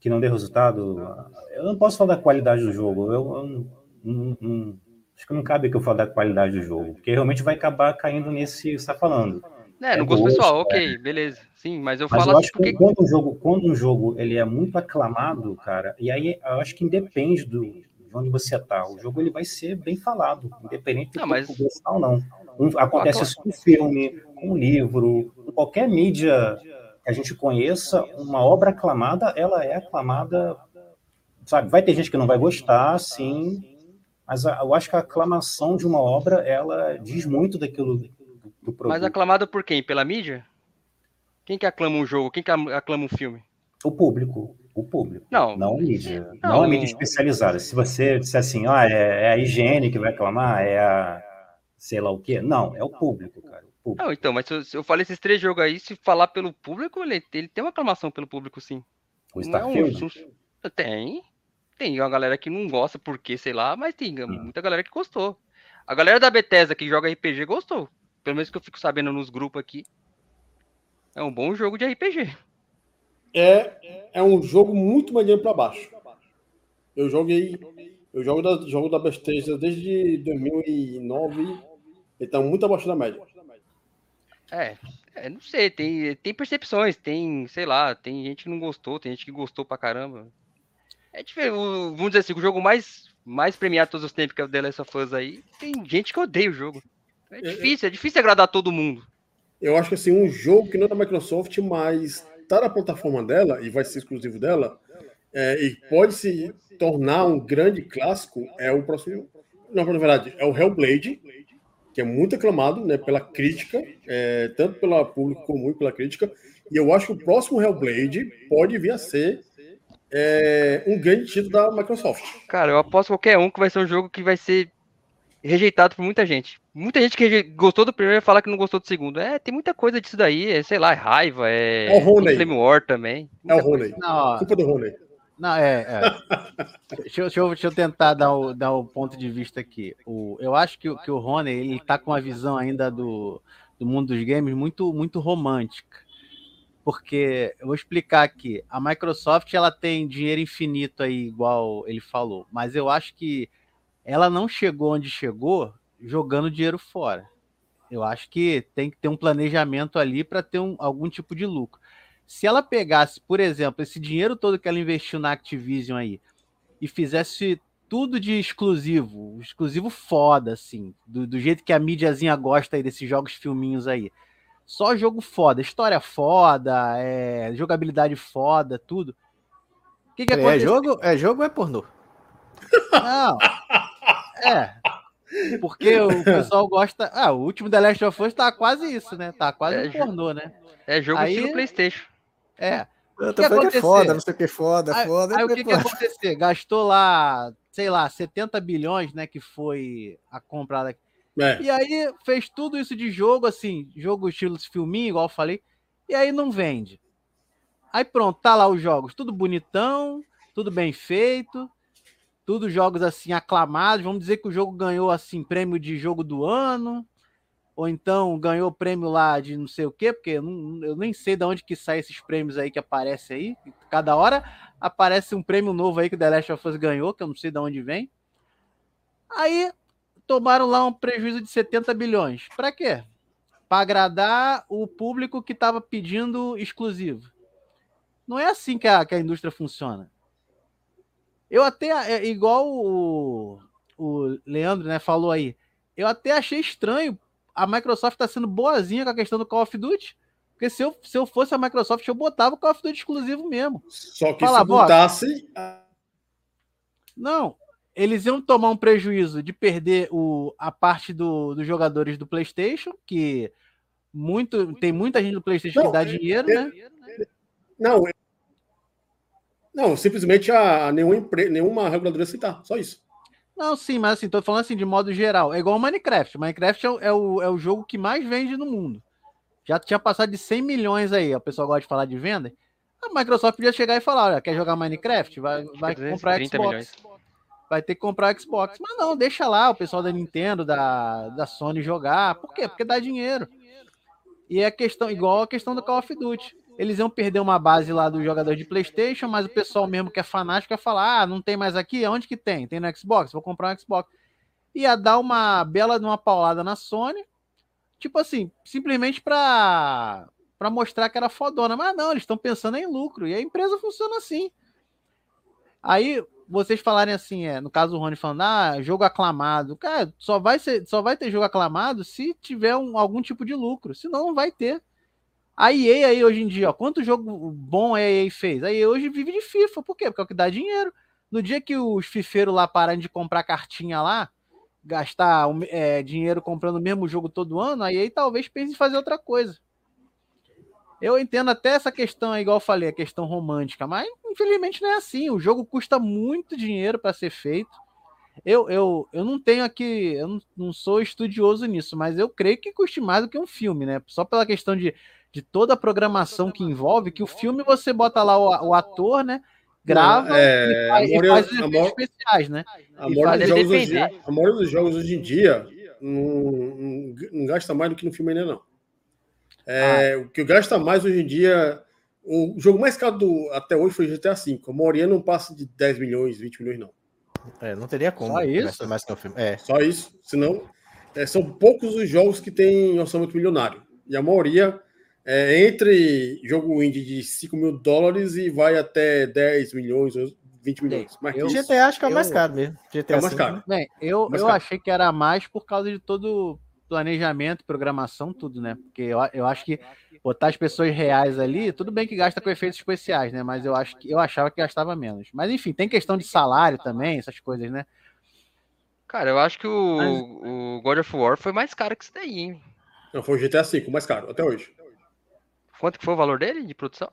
Que não deu resultado? Eu não posso falar da qualidade do jogo. Eu, eu não, não, acho que não cabe que eu fale da qualidade do jogo, porque realmente vai acabar caindo nesse que você está falando. É, no é gosto pessoal, ok, é. beleza. Sim, mas eu mas falo eu assim porque... quando um jogo, quando um jogo ele é muito aclamado, cara, e aí eu acho que independe do onde você está, o jogo ele vai ser bem falado, independente não, mas... gostar ou não. Um, acontece isso com filme, com livro, com qualquer mídia que a gente conheça, uma obra aclamada, ela é aclamada, sabe? Vai ter gente que não vai gostar, sim, mas eu acho que a aclamação de uma obra, ela diz muito daquilo do produto. Mas aclamada por quem? Pela mídia? Quem que aclama um jogo? Quem que aclama um filme? O público. O público. Não. Não a mídia. Não, não a mídia especializada. Se você disser assim, ah, é, é, a higiene que vai aclamar, é a sei lá o quê. Não, é o público, cara. O público. Não, então, mas se eu, se eu falei esses três jogos aí, se falar pelo público, ele, ele tem uma aclamação pelo público, sim. O Starfield? Não é um, tem. Tem uma galera que não gosta porque, sei lá, mas tem hum. muita galera que gostou. A galera da Bethesda que joga RPG gostou. Pelo menos que eu fico sabendo nos grupos aqui. É um bom jogo de RPG. É, é um jogo muito maneiro para baixo. Eu joguei, eu jogo da, jogo da Bethesda desde 2009. Ele tá muito abaixo da média. É, é, não sei, tem, tem percepções, tem, sei lá, tem gente que não gostou, tem gente que gostou pra caramba. É diferente, vamos dizer assim, o jogo mais, mais premiado todos os tempos, que é o The Last of Us aí, tem gente que odeia o jogo. É difícil, é difícil agradar todo mundo. Eu acho que assim, um jogo que não é da Microsoft, mas tá na plataforma dela e vai ser exclusivo dela, é, e pode se tornar um grande clássico, é o próximo. Não, na verdade, é o Hellblade, que é muito aclamado né, pela crítica, é, tanto pelo público comum e pela crítica. E eu acho que o próximo Hellblade pode vir a ser é, um grande título da Microsoft. Cara, eu aposto qualquer um que vai ser um jogo que vai ser rejeitado por muita gente. Muita gente que gostou do primeiro vai falar que não gostou do segundo. É, tem muita coisa disso daí, é, sei lá, é raiva, é, é o Rony. Flame War também. É o Rony. Não, Culpa do Rony. Não, é. é. deixa, eu, deixa, eu, deixa, eu, tentar dar o, dar o ponto de vista aqui. O, eu acho que, que o Rony ele tá com uma visão ainda do, do mundo dos games muito, muito romântica. Porque eu vou explicar aqui. A Microsoft ela tem dinheiro infinito aí, igual ele falou, mas eu acho que ela não chegou onde chegou jogando dinheiro fora. Eu acho que tem que ter um planejamento ali para ter um, algum tipo de lucro. Se ela pegasse, por exemplo, esse dinheiro todo que ela investiu na Activision aí e fizesse tudo de exclusivo, exclusivo foda, assim, do, do jeito que a mídiazinha gosta aí desses jogos filminhos aí. Só jogo foda, história foda, é, jogabilidade foda, tudo. O que, que é, jogo, é jogo ou é pornô? Não. É. Porque o pessoal gosta. Ah, o último The Last of Us tá quase isso, né? Tá quase é, um pornô, né? É jogo aí, estilo PlayStation. É. Eu tô falando que é foda, não sei o que é foda, aí, foda. Aí o que, que acontecer? Gastou lá, sei lá, 70 bilhões, né? Que foi a comprada. É. E aí fez tudo isso de jogo, assim, jogo estilo filminho, igual eu falei, e aí não vende. Aí pronto, tá lá os jogos, tudo bonitão, tudo bem feito, tudo jogos assim aclamados. Vamos dizer que o jogo ganhou assim prêmio de jogo do ano, ou então ganhou prêmio lá de não sei o quê, porque eu, não, eu nem sei de onde que sai esses prêmios aí que aparece aí. Cada hora aparece um prêmio novo aí que o The Last of Us ganhou, que eu não sei de onde vem. Aí tomaram lá um prejuízo de 70 bilhões. Para quê? Para agradar o público que estava pedindo exclusivo. Não é assim que a, que a indústria funciona. Eu até, é, igual o, o Leandro né, falou aí, eu até achei estranho a Microsoft tá sendo boazinha com a questão do Call of Duty. Porque se eu, se eu fosse a Microsoft, eu botava o Call of Duty exclusivo mesmo. Só que Fala, se botasse. Não, eles iam tomar um prejuízo de perder o, a parte do, dos jogadores do PlayStation, que muito tem muita gente do PlayStation não, que dá dinheiro, é, né? Não, não, simplesmente a, a nenhuma, nenhuma reguladora citar, só isso. Não, sim, mas assim, tô falando assim de modo geral. É igual o Minecraft. Minecraft é o, é o, é o jogo que mais vende no mundo. Já tinha passado de 100 milhões aí. O pessoal gosta de falar de venda. A Microsoft podia chegar e falar: olha, quer jogar Minecraft? Vai, vai comprar Xbox. Milhões. Vai ter que comprar Xbox. Mas não, deixa lá o pessoal da Nintendo, da, da Sony jogar. Por quê? Porque dá dinheiro. E é questão, igual a questão do Call of Duty eles iam perder uma base lá do jogador de PlayStation, mas o pessoal mesmo que é fanático ia falar: ah, não tem mais aqui? Onde que tem? Tem no Xbox? Vou comprar um Xbox. Ia dar uma bela de uma paulada na Sony, tipo assim, simplesmente para para mostrar que era fodona. Mas não, eles estão pensando em lucro e a empresa funciona assim. Aí vocês falarem assim, é, no caso do Rony falando, ah, jogo aclamado. Cara, só vai, ser, só vai ter jogo aclamado se tiver um, algum tipo de lucro, senão não vai ter. A EA aí hoje em dia, ó, quanto jogo bom a EA fez? A EA hoje vive de FIFA, por quê? Porque é o que dá dinheiro. No dia que os fifeiros lá pararem de comprar cartinha lá, gastar é, dinheiro comprando o mesmo jogo todo ano, a EA talvez pense em fazer outra coisa. Eu entendo até essa questão, igual eu falei, a questão romântica, mas infelizmente não é assim. O jogo custa muito dinheiro para ser feito. Eu, eu, eu não tenho aqui, eu não, não sou estudioso nisso, mas eu creio que custe mais do que um filme, né? Só pela questão de de toda a programação que envolve, que o filme você bota lá o, o ator, né? Grava é, e faz, e faz os efeitos especiais, né? A maioria, dos jogos hoje, a maioria dos jogos hoje em dia não, não, não, gasta mais do que no filme ainda, não. É, ah. O que gasta mais hoje em dia. O jogo mais caro do, até hoje foi GTA V. A maioria não passa de 10 milhões, 20 milhões, não. É, não teria como. Só isso? Mais que o filme. É. Só isso. Senão, é, são poucos os jogos que têm orçamento milionário. E a maioria é entre jogo indie de 5 mil dólares e vai até 10 milhões, 20 milhões. Mas Eu- GTA acho que é o mais caro mesmo. GTA É o mais V, caro. Bem, eu, Mas, eu cara- achei que era mais por causa de todo o planejamento, programação, tudo, né? Porque eu, eu acho que botar as pessoas reais ali, tudo bem que gasta com efeitos especiais, né? Mas eu acho que eu achava que gastava menos. Mas enfim, tem questão de salário também, essas coisas, né? Cara, eu acho que o, o God of War foi mais caro que isso daí, hein? Não, foi o GTA V, o mais caro, até hoje. Quanto que foi o valor dele de produção?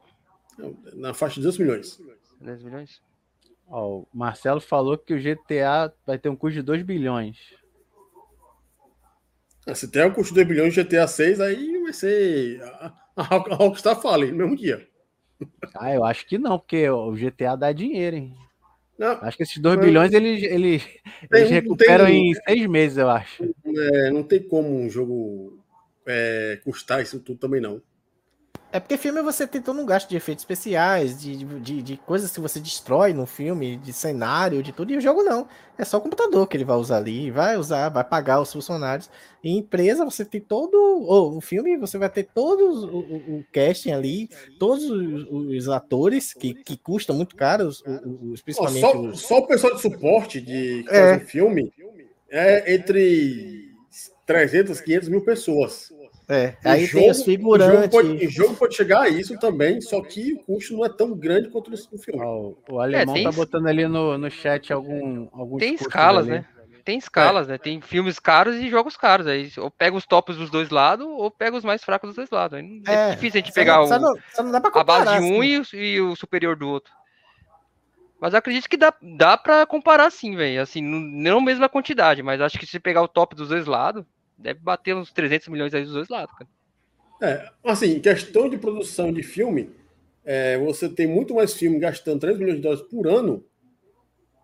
Na faixa de 200 milhões. 10 milhões? Ó, o Marcelo falou que o GTA vai ter um custo de 2 bilhões. Ah, Se tem um custo de 2 bilhões de GTA 6, aí vai ser. A, a a Rockstar fala no mesmo dia. Ah, eu acho que não, porque o GTA dá dinheiro, hein? Não, Acho que esses 2 Mas- bilhões eles, eles, Tem- eles recuperam tem- em seis meses, eu acho. é, não tem como um jogo é, custar isso tudo também, não. É porque filme você tem todo um gasto de efeitos especiais, de, de, de coisas que você destrói no filme, de cenário, de tudo, e o jogo não. É só o computador que ele vai usar ali, vai usar, vai pagar os funcionários. Em empresa você tem todo. Ou o filme você vai ter todos o, o, o casting ali, todos os, os atores que, que custam muito caro, os, os- principalmente só, os. só o pessoal de suporte de É. filme é entre 300, 500 mil pessoas. É, O aí tem os jogo- figurantes. O jogo, pode, o jogo pode chegar a isso também, só que o custo não é tão grande quanto no filme. Ó, o alemão tem tá botando ali no, no chat algum, alguns Tem escalas, ali. né? Tem escalas, É. né? Tem filmes caros e jogos caros. Aí ou pega os tops dos dois lados ou pega os mais fracos dos dois lados. Aí não- É, É, difícil a gente pegar não, o, só não, só não dá pra a base comparar, de um assim. e, o, e o superior do outro. Mas eu acredito que dá, dá pra comparar sim, velho. Assim, não, não a mesma quantidade, mas acho que se pegar o top dos dois lados, deve bater uns 300 milhões aí dos dois lados, cara. É, assim, em questão de produção de filme, é, você tem muito mais filme gastando 3 milhões de dólares por ano.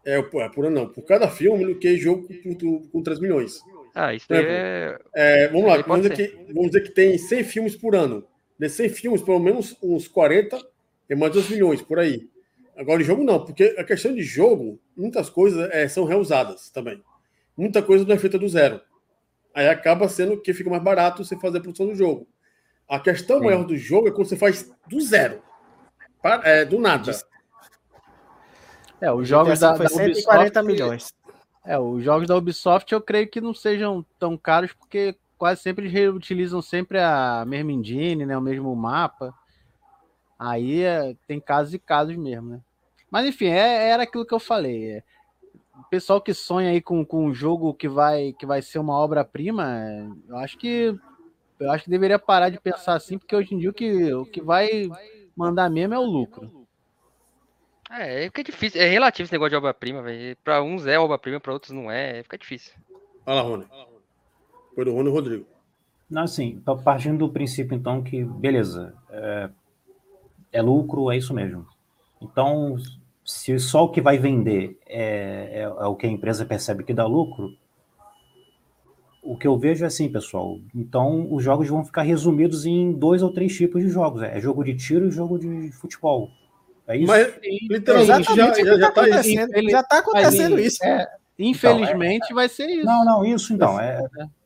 É, por é, por ano não, por cada filme, do que jogo com, com, com 3 milhões. Ah, isso É, é. É, vamos lá, vamos dizer, que, vamos dizer que tem 100 filmes por ano. Desses 100 filmes, pelo menos uns 40 é mais de 2 milhões por aí. Agora, de jogo não, porque a questão de jogo, muitas coisas é, são reusadas também. Muita coisa não é feita do zero. Aí acaba sendo que fica mais barato você fazer a produção do jogo. A questão Sim. maior do jogo é quando você faz do zero. É, do nada. É, os jogos da, foi da 140 Ubisoft, milhões. É, os jogos da Ubisoft eu creio que não sejam tão caros porque quase sempre eles reutilizam sempre a mesma engine, né, o mesmo mapa. Aí é, tem casos e casos mesmo, né? Mas enfim, é, era aquilo que eu falei. é, pessoal que sonha aí com, com um jogo que vai que vai ser uma obra-prima, eu acho que eu acho que deveria parar de pensar assim, porque hoje em dia o que, o que vai mandar mesmo é o lucro. É, é, fica difícil. É relativo esse negócio de obra-prima, velho. Pra uns é obra-prima, pra outros não é. Fica difícil. Lá, Rony. Foi do Rony e Rodrigo. Não, assim, pa- partindo do princípio, então, que, beleza, é, é lucro, é isso mesmo. Então, se só o que vai vender é, é- é o que a empresa percebe que dá lucro, o que eu vejo é assim, pessoal. Então, os jogos vão ficar resumidos em dois ou três tipos de jogos. É jogo de tiro e jogo de futebol. É isso? Mas, literalmente, já, Exatamente o já, tá tá acontecendo. ele- Já tá acontecendo Aí, isso. é, infelizmente vai ser isso. Não, não, isso então. É,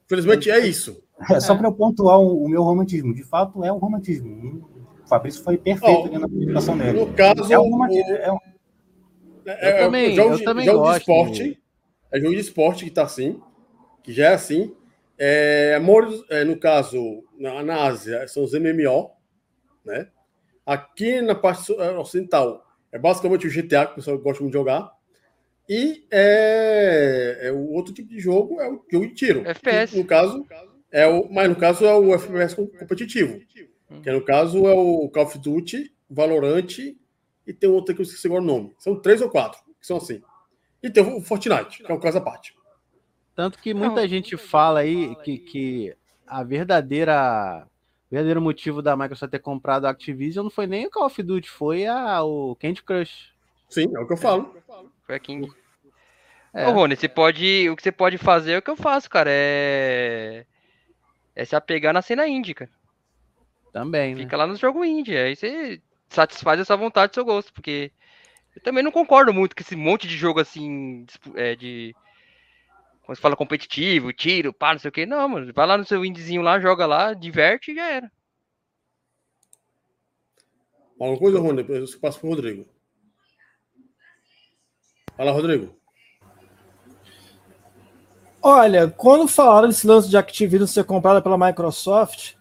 Infelizmente, é isso. é só para eu pontuar o, o meu romantismo. De fato, é o romantismo. O Fabrício foi perfeito ali na apresentação dele. No caso, É um o- romantismo. É um, É, Eu é, também- jogo eu de, também jogo de gosto esporte. É jogo de esporte que tá assim, que já é assim. É, amor, é, no caso, na, na Ásia, são os MMO, né? Aqui na parte é, ocidental, é basicamente o GTA que o pessoal gosta muito de jogar. E é, é o outro tipo de jogo é o jogo de tiro. FPS. Que, no caso, é o, mas no caso é o FPS com- competitivo. Que no caso é o Call of Duty, Valorant e tem outro que eu esqueci agora o nome. São três ou quatro que são assim. E tem o Fortnite, que é um caso à parte. Tanto que muita gente fala aí que, que a verdadeira o verdadeiro motivo da Microsoft ter comprado a Activision não foi nem o Call of Duty, foi a, o Candy Crush. Sim, é o que eu falo. Foi a King. É. Ô, Rony, você pode. O que você pode fazer é o que eu faço, cara. É. É se apegar na cena indie, cara. Também, né? Fica lá no jogo indie. Aí você satisfaz essa vontade do seu gosto. Porque eu também não concordo muito com esse monte de jogo assim. dispu- é, de. quando você fala competitivo, tiro, pá, não sei o que. Não, mano, vai lá no seu indizinho lá, joga lá, diverte e já era. Uma coisa, Rony, depois eu passo pro Rodrigo. Fala, Rodrigo. Olha, quando falaram desse lance de Activision ser comprada pela Microsoft,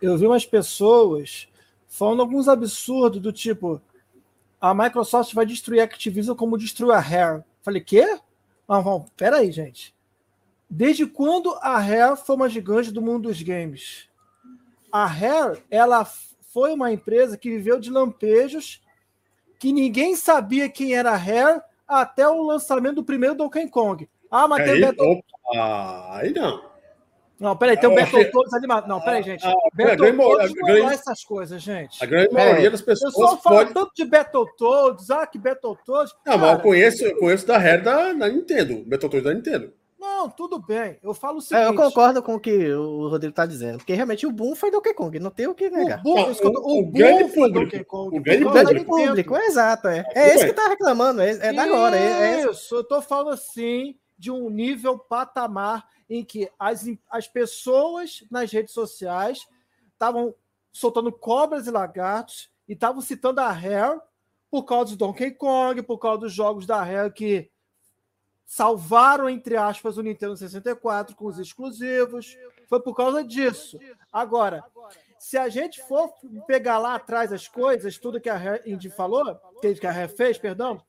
eu vi umas pessoas falando alguns absurdos do tipo a Microsoft vai destruir a Activision como destruiu a Rare. Falei, quê? Não, não, peraí, gente. Desde quando a Rare foi uma gigante do mundo dos games? A Rare, ela foi uma empresa que viveu de lampejos, que ninguém sabia quem era a Rare até o lançamento do primeiro Donkey Kong. Ah, mas tem o Battle... aí não. Não, peraí, tem o Battletoads animado. Não, peraí, gente. Ah, Battletoads não é essas coisas, gente. A grande maioria é. das pessoas. O pessoal fala pode... tanto de Battletoads, ah, que Battletoads. Não, cara... mas eu conheço, eu conheço da Rare da, da Nintendo, Battletoads da Nintendo. Não, tudo bem. Eu falo o seguinte. É, eu concordo com o que o Rodrigo está dizendo, porque realmente o boom foi Donkey Kong, não tem o que negar. O boom, não, o, o, o grande público. Kong, o grande público. público. exato. É, é esse que está reclamando, é, é da agora. É, é Isso, eu estou falando assim de um nível patamar em que as, as pessoas nas redes sociais estavam soltando cobras e lagartos e estavam citando a Rare por causa do Donkey Kong, por causa dos jogos da Rare que salvaram, entre aspas, o Nintendo 64 com os exclusivos. Foi por causa disso. Agora, se a gente for pegar lá atrás as coisas, tudo que a Indy falou, que a Rare fez, perdão,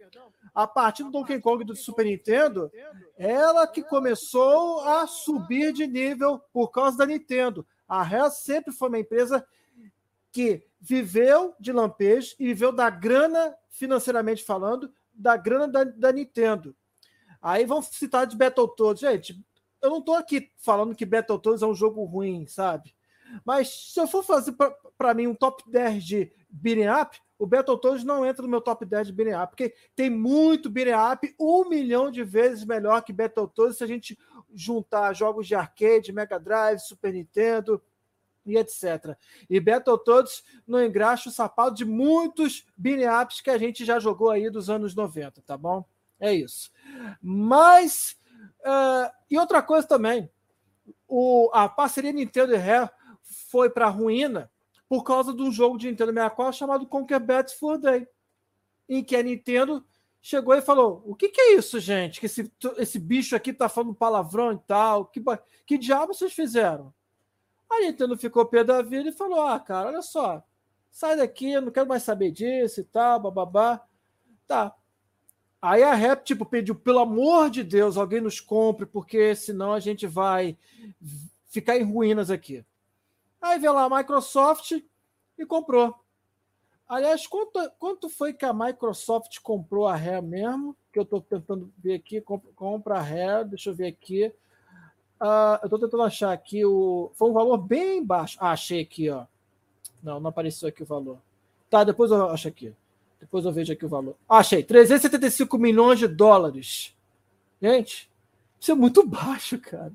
a partir do Donkey Kong do Super Nintendo, ela que começou a subir de nível por causa da Nintendo. A Rare sempre foi uma empresa que viveu de lampejo e viveu da grana, financeiramente falando, da grana da, da Nintendo. Aí vão citar de Battletoads. Gente, eu não estou aqui falando que Battletoads é um jogo ruim, sabe? Mas se eu for fazer para mim um top 10 de beat'em up, o Battletoads não entra no meu top 10 de beat'em up, porque tem muito beat'em up, um milhão de vezes melhor que Battletoads se a gente juntar jogos de arcade, Mega Drive, Super Nintendo e etc. E Battletoads não engraxa o sapato de muitos beat'em ups que a gente já jogou aí dos anos 90, tá bom? É isso. Mas, uh, e outra coisa também, o, a parceria Nintendo e Rare foi para a ruína por causa de um jogo de Nintendo 64 chamado Conquer Bad Fur Day, em que a Nintendo chegou e falou: O que, que é isso, gente? Que esse, esse bicho aqui tá falando palavrão e tal. Que, que diabo vocês fizeram? A Nintendo ficou pé da vida e falou: Ah, cara, olha só, sai daqui, eu não quero mais saber disso e tal, bababá. Tá, Aí a Rap, tipo, pediu, pelo amor de Deus, alguém nos compre, porque senão a gente vai ficar em ruínas aqui. Aí veio lá a Microsoft e comprou. Aliás, quanto, quanto foi que a Microsoft comprou a Rare mesmo? Que eu estou tentando ver aqui. Compra a Rare, deixa eu ver aqui. Uh, eu estou tentando achar aqui o. Foi um valor bem baixo. Ah, achei aqui, ó. Não, não apareceu aqui o valor. Tá, depois eu acho aqui. Depois eu vejo aqui o valor. Achei, 375 milhões de dólares. Gente, isso é muito baixo, cara.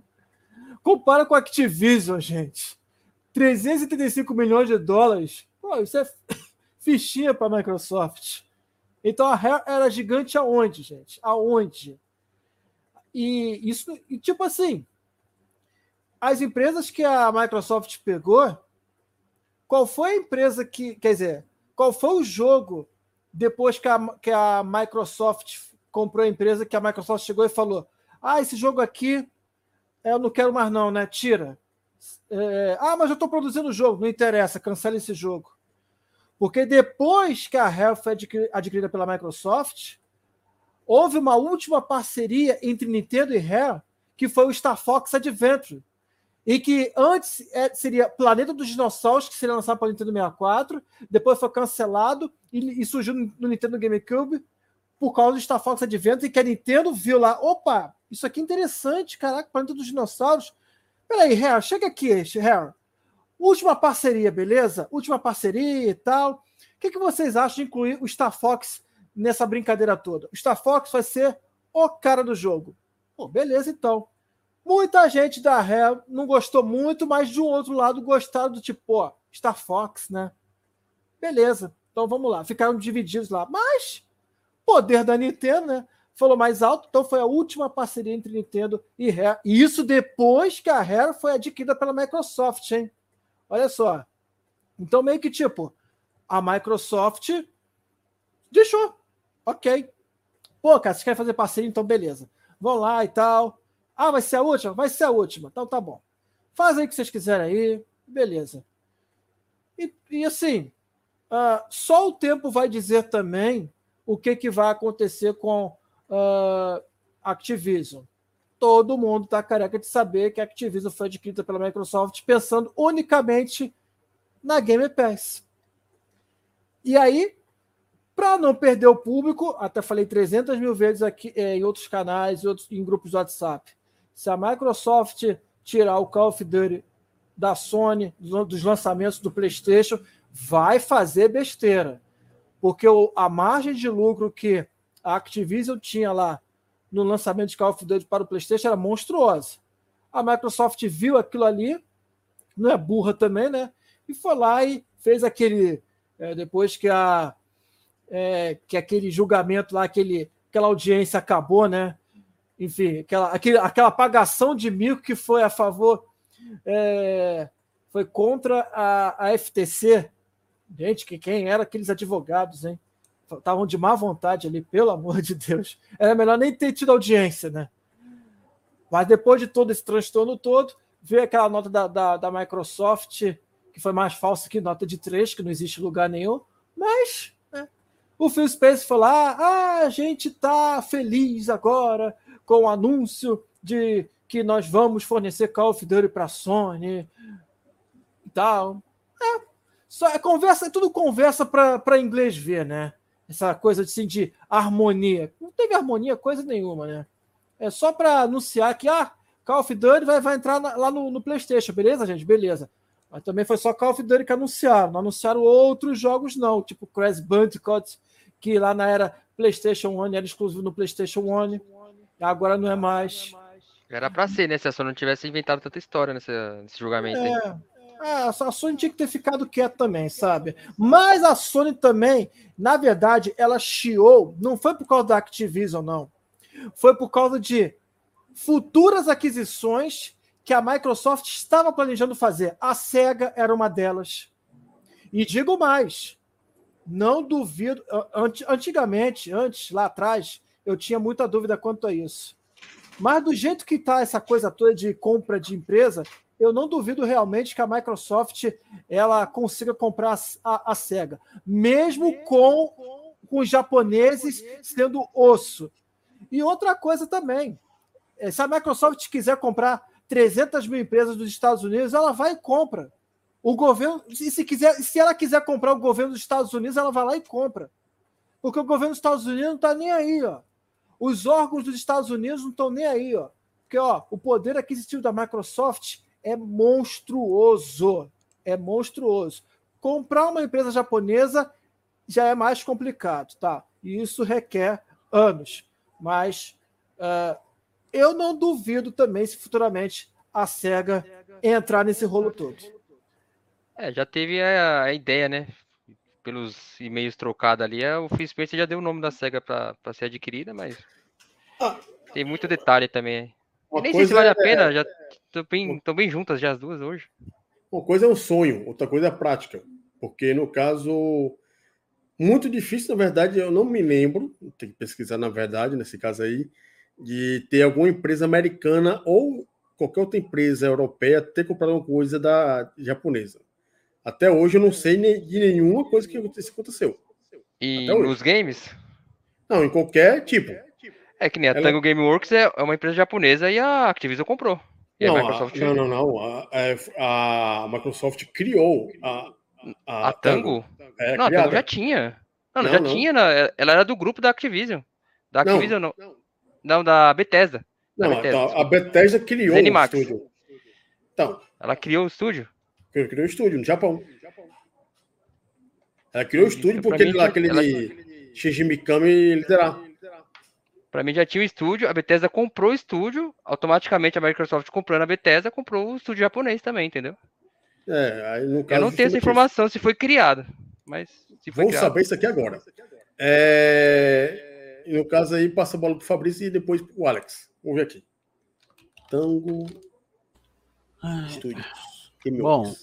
Compara com a Activision, gente. 375 milhões de dólares. Pô, isso é fichinha para a Microsoft. Então a Rare era gigante aonde, gente? Aonde? E isso, e tipo assim, as empresas que a Microsoft pegou, qual foi a empresa que, quer dizer, qual foi o jogo depois que a, que a Microsoft comprou a empresa, que a Microsoft chegou e falou: Ah, esse jogo aqui eu não quero mais, não, né? Tira. É, ah, mas eu estou produzindo o jogo, não interessa, cancela esse jogo. Porque depois que a Rare foi adquirida pela Microsoft, houve uma última parceria entre Nintendo e Rare, que foi o Star Fox Adventure, e que antes é, seria Planeta dos Dinossauros, que seria lançado para o Nintendo 64, depois foi cancelado e, e, surgiu no Nintendo GameCube por causa do Star Fox Adventure, e que a Nintendo viu lá, opa, isso aqui é interessante, caraca, Planeta dos Dinossauros. Peraí, Rare, chega aqui, Rare. Última parceria, beleza? Última parceria e tal. O que, que vocês acham de incluir o Star Fox nessa brincadeira toda? O Star Fox vai ser o cara do jogo. Pô, beleza, então. Muita gente da Ré não gostou muito, mas um outro lado gostaram do tipo, ó, Star Fox, né? Beleza, então vamos lá. Ficaram divididos lá. Mas, poder da Nintendo, né? Falou mais alto, então foi a última parceria entre Nintendo e Rare. E isso depois que a Rare foi adquirida pela Microsoft, hein? Olha só. Então, meio que tipo, a Microsoft deixou. Ok. Pô, cara, vocês querem fazer parceria, então beleza. Vão lá e tal. Ah, vai ser a última? Vai ser a última. Então tá bom. Faz aí o que vocês quiserem aí. Beleza. E, e assim, uh, só o tempo vai dizer também o que, que vai acontecer com uh, Activision. Todo mundo está careca de saber que a Activision foi adquirida pela Microsoft pensando unicamente na Game Pass. E aí, para não perder o público, até falei 300 mil vezes aqui é, em outros canais, em, outros, em grupos do WhatsApp. Se a Microsoft tirar o Call of Duty da Sony, dos lançamentos do PlayStation, vai fazer besteira. Porque a margem de lucro que a Activision tinha lá no lançamento de Call of Duty para o PlayStation era monstruosa. A Microsoft viu aquilo ali, não é burra também, né? E foi lá e fez aquele. É, depois que, a, é, que aquele julgamento lá, aquele, aquela audiência acabou, né? Enfim, aquela, aquele, aquela apagação de mico que foi a favor. É, foi contra a, a FTC. Gente, que quem eram aqueles advogados, hein? Estavam de má vontade ali, pelo amor de Deus. Era melhor nem ter tido audiência, né? Mas depois de todo esse transtorno todo, veio aquela nota da, da, da Microsoft, que foi mais falsa que nota de 3, que não existe lugar nenhum. Mas né? o Phil Spencer falou: ah, a gente está feliz agora com o anúncio de que nós vamos fornecer Call of Duty para a Sony e tal. É, só é conversa, é tudo conversa para inglês ver, né? Essa coisa assim, de harmonia. Não teve harmonia, coisa nenhuma, né? É só para anunciar que ah, Call of Duty vai, vai entrar na, lá no, no, PlayStation, beleza, gente? Beleza. Mas também foi só Call of Duty que anunciaram. Não anunciaram outros jogos, não, tipo Crash Bandicoot, que lá na era PlayStation One era exclusivo no PlayStation One. Agora não é mais. Era para ser, né? Se a Sony não tivesse inventado tanta história nesse, nesse julgamento. É. Aí. Ah, a Sony tinha que ter ficado quieta também, sabe? Mas a Sony também, na verdade, ela chiou, não foi por causa da Activision, não. Foi por causa de futuras aquisições que a Microsoft estava planejando fazer. A SEGA era uma delas. E digo mais, não duvido. Antigamente, antes, lá atrás, eu tinha muita dúvida quanto a isso. Mas do jeito que está essa coisa toda de compra de empresa, eu não duvido realmente que a Microsoft ela consiga comprar a, a SEGA, mesmo com, com os japoneses sendo osso. E outra coisa também, é, se a Microsoft quiser comprar 300 mil empresas dos Estados Unidos, ela vai e compra. O governo, se, quiser, se ela quiser comprar o governo dos Estados Unidos, ela vai lá e compra. Porque o governo dos Estados Unidos não está nem aí, ó. Os órgãos dos Estados Unidos não estão nem aí, ó. Porque ó, o poder aquisitivo da Microsoft é monstruoso. É monstruoso. Comprar uma empresa japonesa já é mais complicado, tá? E isso requer anos. Mas uh, eu não duvido também se futuramente a SEGA entrar nesse rolo todo. É, já teve a, a ideia, né? Pelos e-mails trocados ali, o Phil Spencer já deu o nome da SEGA para ser adquirida, mas ah, tem muito detalhe também. Nem sei se vale a pena, é... já estão bem, bem juntas já as duas hoje. Uma coisa é um sonho, outra coisa é a prática. Porque no caso, muito difícil, na verdade, eu não me lembro, tem que pesquisar na verdade, nesse caso aí, de ter alguma empresa americana ou qualquer outra empresa europeia ter comprado uma coisa da japonesa. Até hoje eu não sei de nenhuma coisa que aconteceu. E nos games? Não, em qualquer tipo. É que nem a Ela... Tango Gameworks é uma empresa japonesa e a Activision comprou. E não, a Microsoft... não, não, não. A, a, a Microsoft criou a, a, a Tango. É, não, a Tango já tinha. Não, não já não. tinha. Ela era do grupo da Activision. Da Activision, não. Não, não da Bethesda. Não, da Bethesda, a Bethesda criou Zenimax. o estúdio. Então, ela criou o estúdio? Criou o estúdio no Japão. Ela criou o estúdio porque mim, aquele ela... Shinji Mikami liderar. Para mim já tinha o estúdio, a Bethesda comprou o estúdio, automaticamente a Microsoft comprando a Bethesda, comprou o estúdio japonês também, entendeu? É, aí no caso. Eu não tenho essa informação se foi criado, mas se foi Vamos criado. saber isso aqui agora. É... no caso aí, passa a bola para o Fabrício e depois para o Alex. Vamos ver aqui. Tango Studios. Bom,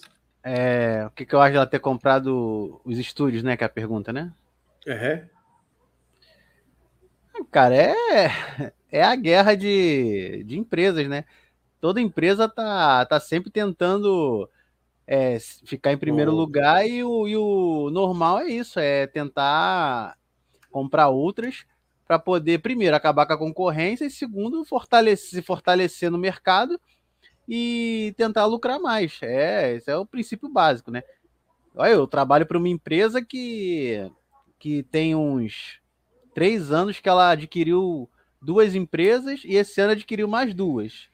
é, o que, que eu acho dela ter comprado os estúdios, né? Que é a pergunta, né? É. Cara, é, é a guerra de, de empresas, né? Toda empresa tá, tá sempre tentando é, ficar em primeiro oh. lugar e o, e o normal é isso, é tentar comprar outras para poder, primeiro, acabar com a concorrência e, segundo, fortalecer, se fortalecer no mercado e tentar lucrar mais. É, esse é o princípio básico, né? Olha, eu trabalho para uma empresa que, que tem uns três anos que ela adquiriu duas empresas e esse ano adquiriu mais duas.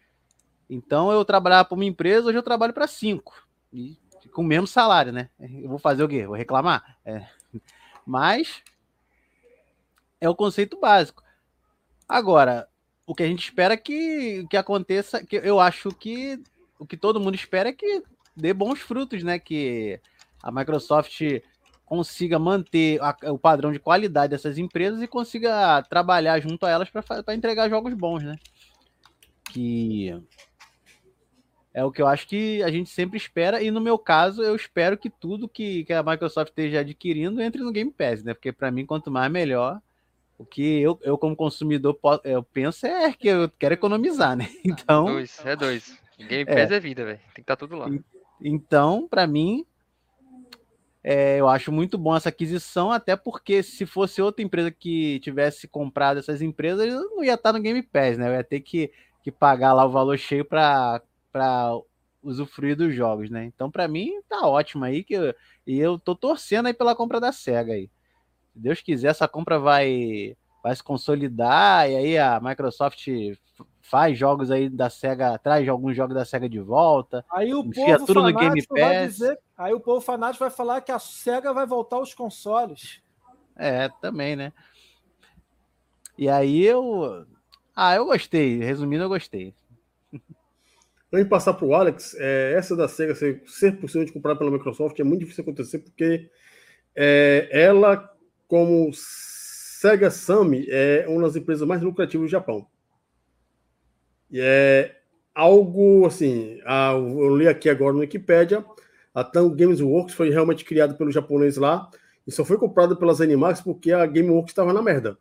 Então eu trabalhava para uma empresa, hoje eu trabalho para cinco. E com o mesmo salário, né? Eu vou fazer o quê? Vou reclamar? É. Mas é o conceito básico. Agora, o que a gente espera que, que aconteça, que eu acho que o que todo mundo espera é que dê bons frutos, né? Que a Microsoft consiga manter a, o padrão de qualidade dessas empresas e consiga trabalhar junto a elas para entregar jogos bons, né? Que é o que eu acho que a gente sempre espera, e no meu caso, eu espero que tudo que, que a Microsoft esteja adquirindo entre no Game Pass, né? Porque para mim, quanto mais melhor. O que eu, eu como consumidor, eu penso é que eu quero economizar, né? Então. É dois, é dois. Game Pass é, é vida, velho. Tem que estar tá tudo lá. Então, para mim, é, eu acho muito bom essa aquisição, até porque se fosse outra empresa que tivesse comprado essas empresas, eu não ia estar no Game Pass, né? Eu ia ter que, que pagar lá o valor cheio para usufruir dos jogos, né? Então, para mim, tá ótimo aí. Que eu, e eu tô torcendo aí pela compra da SEGA aí. Se Deus quiser, essa compra vai, vai se consolidar e aí a Microsoft faz jogos aí da SEGA, traz alguns jogos da SEGA de volta. Aí o povo tudo no Game Pass. Dizer, aí o povo fanático vai falar que a SEGA vai voltar aos consoles. É, também, né? E aí eu. Ah, eu gostei. Resumindo, eu gostei. Antes de passar para o Alex, é, essa da SEGA ser, ser possível de comprar pela Microsoft é muito difícil acontecer porque é, ela, como Sega Sammy, é uma das empresas mais lucrativas do Japão. E é algo assim. A, eu li aqui agora no Wikipedia. A Tango Games Works foi realmente criada pelo japonês lá e só foi comprada pelas Animax porque a Gameworks estava na merda.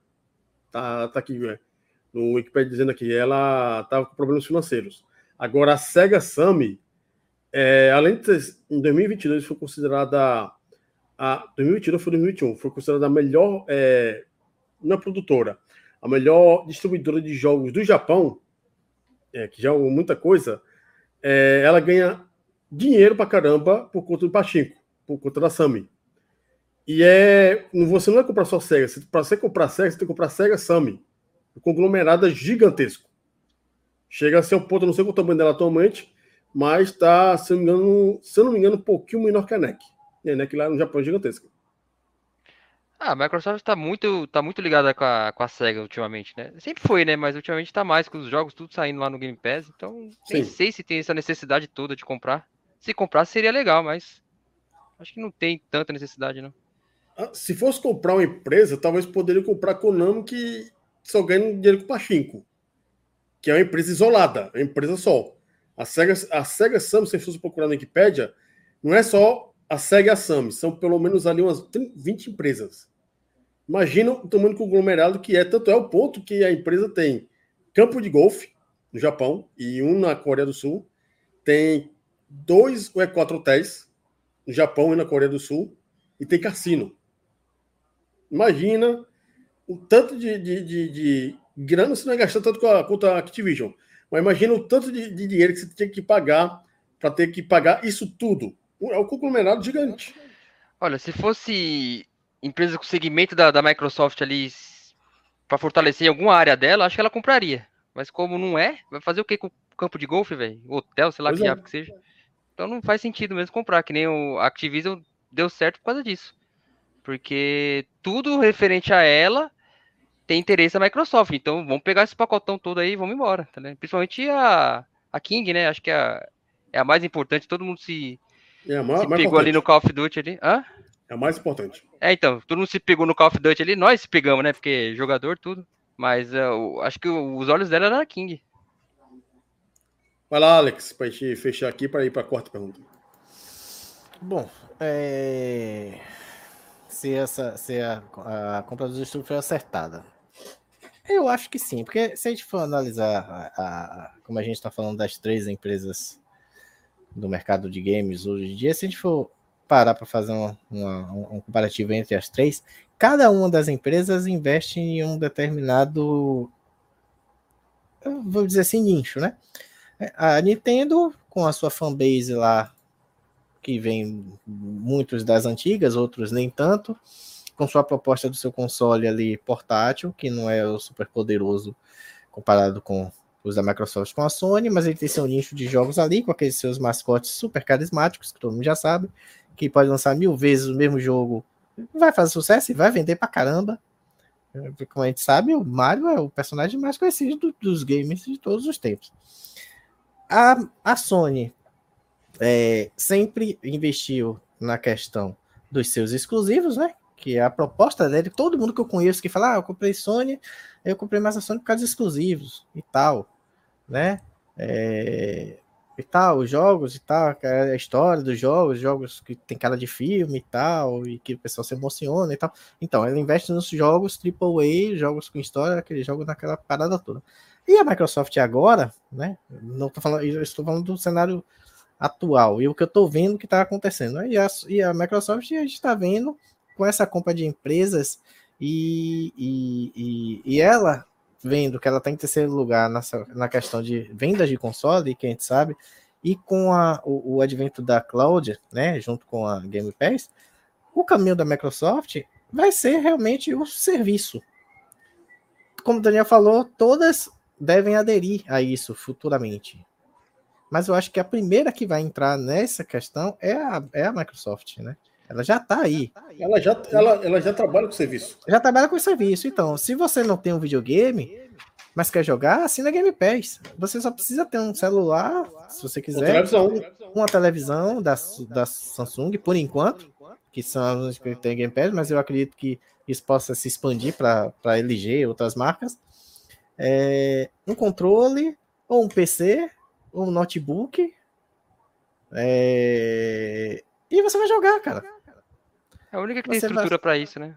Tá, tá aqui é, no Wikipedia dizendo aqui, ela estava com problemas financeiros. Agora, a Sega Sammy, é, além de ter, em 2022 foi considerada a 2022 foi 2021 foi considerada a melhor é, na é produtora, a melhor distribuidora de jogos do Japão é, que já é muita coisa, é, ela ganha dinheiro pra caramba por conta do Pachinko, por conta da Sami. E é. Você não vai comprar só Sega. Para você comprar Sega, você tem que comprar Sega Sami. O conglomerado é gigantesco. Chega a ser um ponto, não sei qual o tamanho dela atualmente, mas está, se, não me engano, se eu não me engano, um pouquinho menor que a NEC. E a NEC lá no Japão é gigantesca. Ah, a Microsoft tá muito, tá muito ligada com a, com a SEGA ultimamente, né? Sempre foi, né? Mas ultimamente tá mais com os jogos tudo saindo lá no Game Pass. Então, nem sei se tem essa necessidade toda de comprar. Se comprar seria legal, mas acho que não tem tanta necessidade, não. Ah, se fosse comprar uma empresa, talvez poderia comprar Konami que só ganha dinheiro com Pachinko. Que é uma empresa isolada, é uma empresa só. A Sega, a Sega Sam, se fosse procurar na Wikipedia, não é só a Sega e a Sam, são pelo menos ali umas 20 empresas. Imagina o tamanho do conglomerado que é, tanto é o ponto que a empresa tem campo de golfe no Japão e um na Coreia do Sul, tem dois ou é quatro hotéis no Japão e na Coreia do Sul e tem cassino. Imagina o tanto de, de, de, de grana você não vai gastar tanto com a, com a Activision, mas imagina o tanto de, de dinheiro que você tem que pagar para ter que pagar isso tudo. É um conglomerado gigante. Olha, se fosse empresa com segmento da, da Microsoft ali para fortalecer em alguma área dela, acho que ela compraria. Mas como não é, vai fazer o que com o campo de golfe, velho? Hotel, sei lá pois que é. que seja. Então não faz sentido mesmo comprar, que nem o Activision deu certo por causa disso. Porque tudo referente a ela tem interesse a Microsoft. Então vamos pegar esse pacotão todo aí e vamos embora. Tá Principalmente a, a King, né? Acho que é a, é a mais importante. Todo mundo se, é a maior, se pegou ali no Call of Duty ali. Hã? É o mais importante. É, então, todo mundo se pegou no Call of Duty ali, nós se pegamos, né? Porque jogador, tudo. Mas uh, acho que os olhos dela eram na King. Vai lá, Alex, pra gente fechar aqui para ir para a quarta pergunta. Bom, é... se, essa, se a, a compra dos estúdios foi acertada. Eu acho que sim, porque se a gente for analisar, a, a, como a gente está falando das três empresas do mercado de games hoje em dia, se a gente for parar para fazer uma, uma, um comparativo entre as três, cada uma das empresas investe em um determinado, vou dizer assim, nicho, né? A Nintendo, com a sua fanbase lá, que vem muitos das antigas, outros nem tanto, com sua proposta do seu console ali portátil, que não é o super poderoso comparado com os da Microsoft com a Sony, mas ele tem seu nicho de jogos ali, com aqueles seus mascotes super carismáticos, que todo mundo já sabe, que pode lançar mil vezes o mesmo jogo, vai fazer sucesso e vai vender pra caramba. Como a gente sabe, o Mario é o personagem mais conhecido dos games de todos os tempos. A, a Sony é, sempre investiu na questão dos seus exclusivos, né? Que é a proposta dele, todo mundo que eu conheço que fala, ah, eu comprei Sony, eu comprei mais a Sony por causa dos exclusivos e tal, né? É, e tal, os jogos e tal, a história dos jogos, jogos que tem cara de filme e tal, e que o pessoal se emociona e tal. Então, ela investe nos jogos AAA, jogos com história, aquele jogo naquela parada toda. E a Microsoft agora, né? Não tô falando, estou falando do cenário atual e o que eu estou vendo que está acontecendo. E a, e a Microsoft a gente está vendo com essa compra de empresas e, e, e, e ela vendo que ela está em terceiro lugar nessa, na questão de vendas de console, que a gente sabe, e com a, o, o advento da cloud, né, junto com a Game Pass, o caminho da Microsoft vai ser realmente o serviço. Como o Daniel falou, todas devem aderir a isso futuramente. Mas eu acho que a primeira que vai entrar nessa questão é a, é a Microsoft, né? Ela já está aí. Ela já, ela, ela já trabalha com serviço. Já trabalha com serviço. Então, se você não tem um videogame, mas quer jogar, assina Game Pass. Você só precisa ter um celular, se você quiser. Uma televisão. Uma televisão da, da Samsung, por enquanto, que são as que tem Game Pass, mas eu acredito que isso possa se expandir para LG e outras marcas. É, um controle, ou um PC, ou um notebook. É, e você vai jogar, cara. É a única que tem estrutura vai... para isso, né?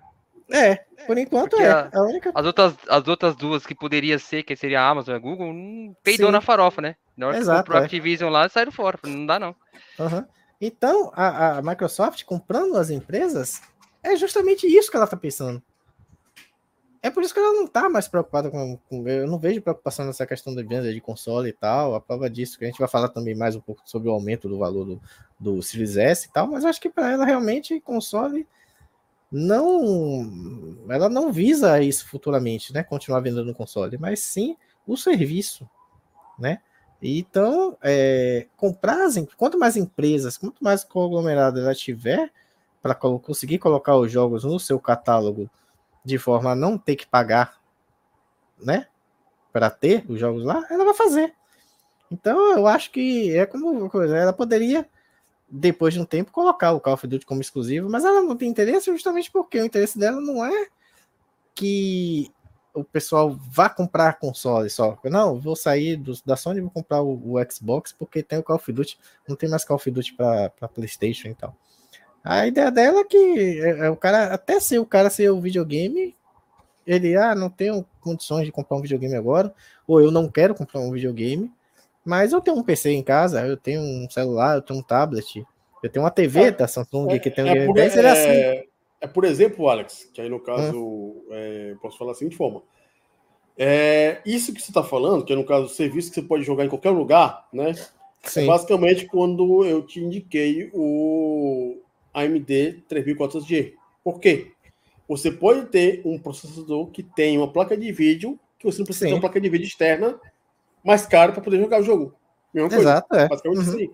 É, por enquanto Porque é. A, a única... as, outras, as outras duas que poderia ser, que seria a Amazon e a Google, não peidou Sim. na farofa, né? Na hora Exato, que comprou a é. Activision lá, saíram fora. Não dá, não. Uhum. Então, a, a, Microsoft comprando as empresas, é justamente isso que ela tá pensando. É por isso que ela não tá mais preocupada com, com. eu não vejo preocupação nessa questão de venda de console e tal. A prova disso, que a gente vai falar também mais um pouco sobre o aumento do valor do, do Series S e tal, mas acho que para ela realmente console não ela não visa isso futuramente, né? Continuar vendendo console, mas sim o serviço, né? Então, é, comprar quanto mais empresas, quanto mais conglomerado ela tiver para conseguir colocar os jogos no seu catálogo de forma a não ter que pagar, né? Para ter os jogos lá, ela vai fazer. Então, eu acho que é como coisa, ela poderia depois de um tempo, colocar o Call of Duty como exclusivo, mas ela não tem interesse justamente porque o interesse dela não é que o pessoal vá comprar console só. Não, vou sair do, da Sony e vou comprar o, o, Xbox porque tem o Call of Duty, não tem mais Call of Duty para PlayStation e tal. A ideia dela é que é, é, o cara, até se o cara ser o videogame, ele, ah, não tenho condições de comprar um videogame agora, ou eu não quero comprar um videogame, mas eu tenho um PC em casa, eu tenho um celular, eu tenho um tablet, eu tenho uma TV é, da Samsung é, que tem um é Game Pass, é, assim. é, por exemplo, Alex, que aí no caso, hum. é, posso falar assim de forma. É, isso que você está falando, que é no caso serviço que você pode jogar em qualquer lugar, né? Sim. É basicamente quando eu te indiquei o AMD 3400G. Por quê? Você pode ter um processador que tem uma placa de vídeo, que você não precisa Sim. ter uma placa de vídeo externa mais caro para poder jogar o jogo. Mesma Exato, coisa. é. Basicamente uhum. assim.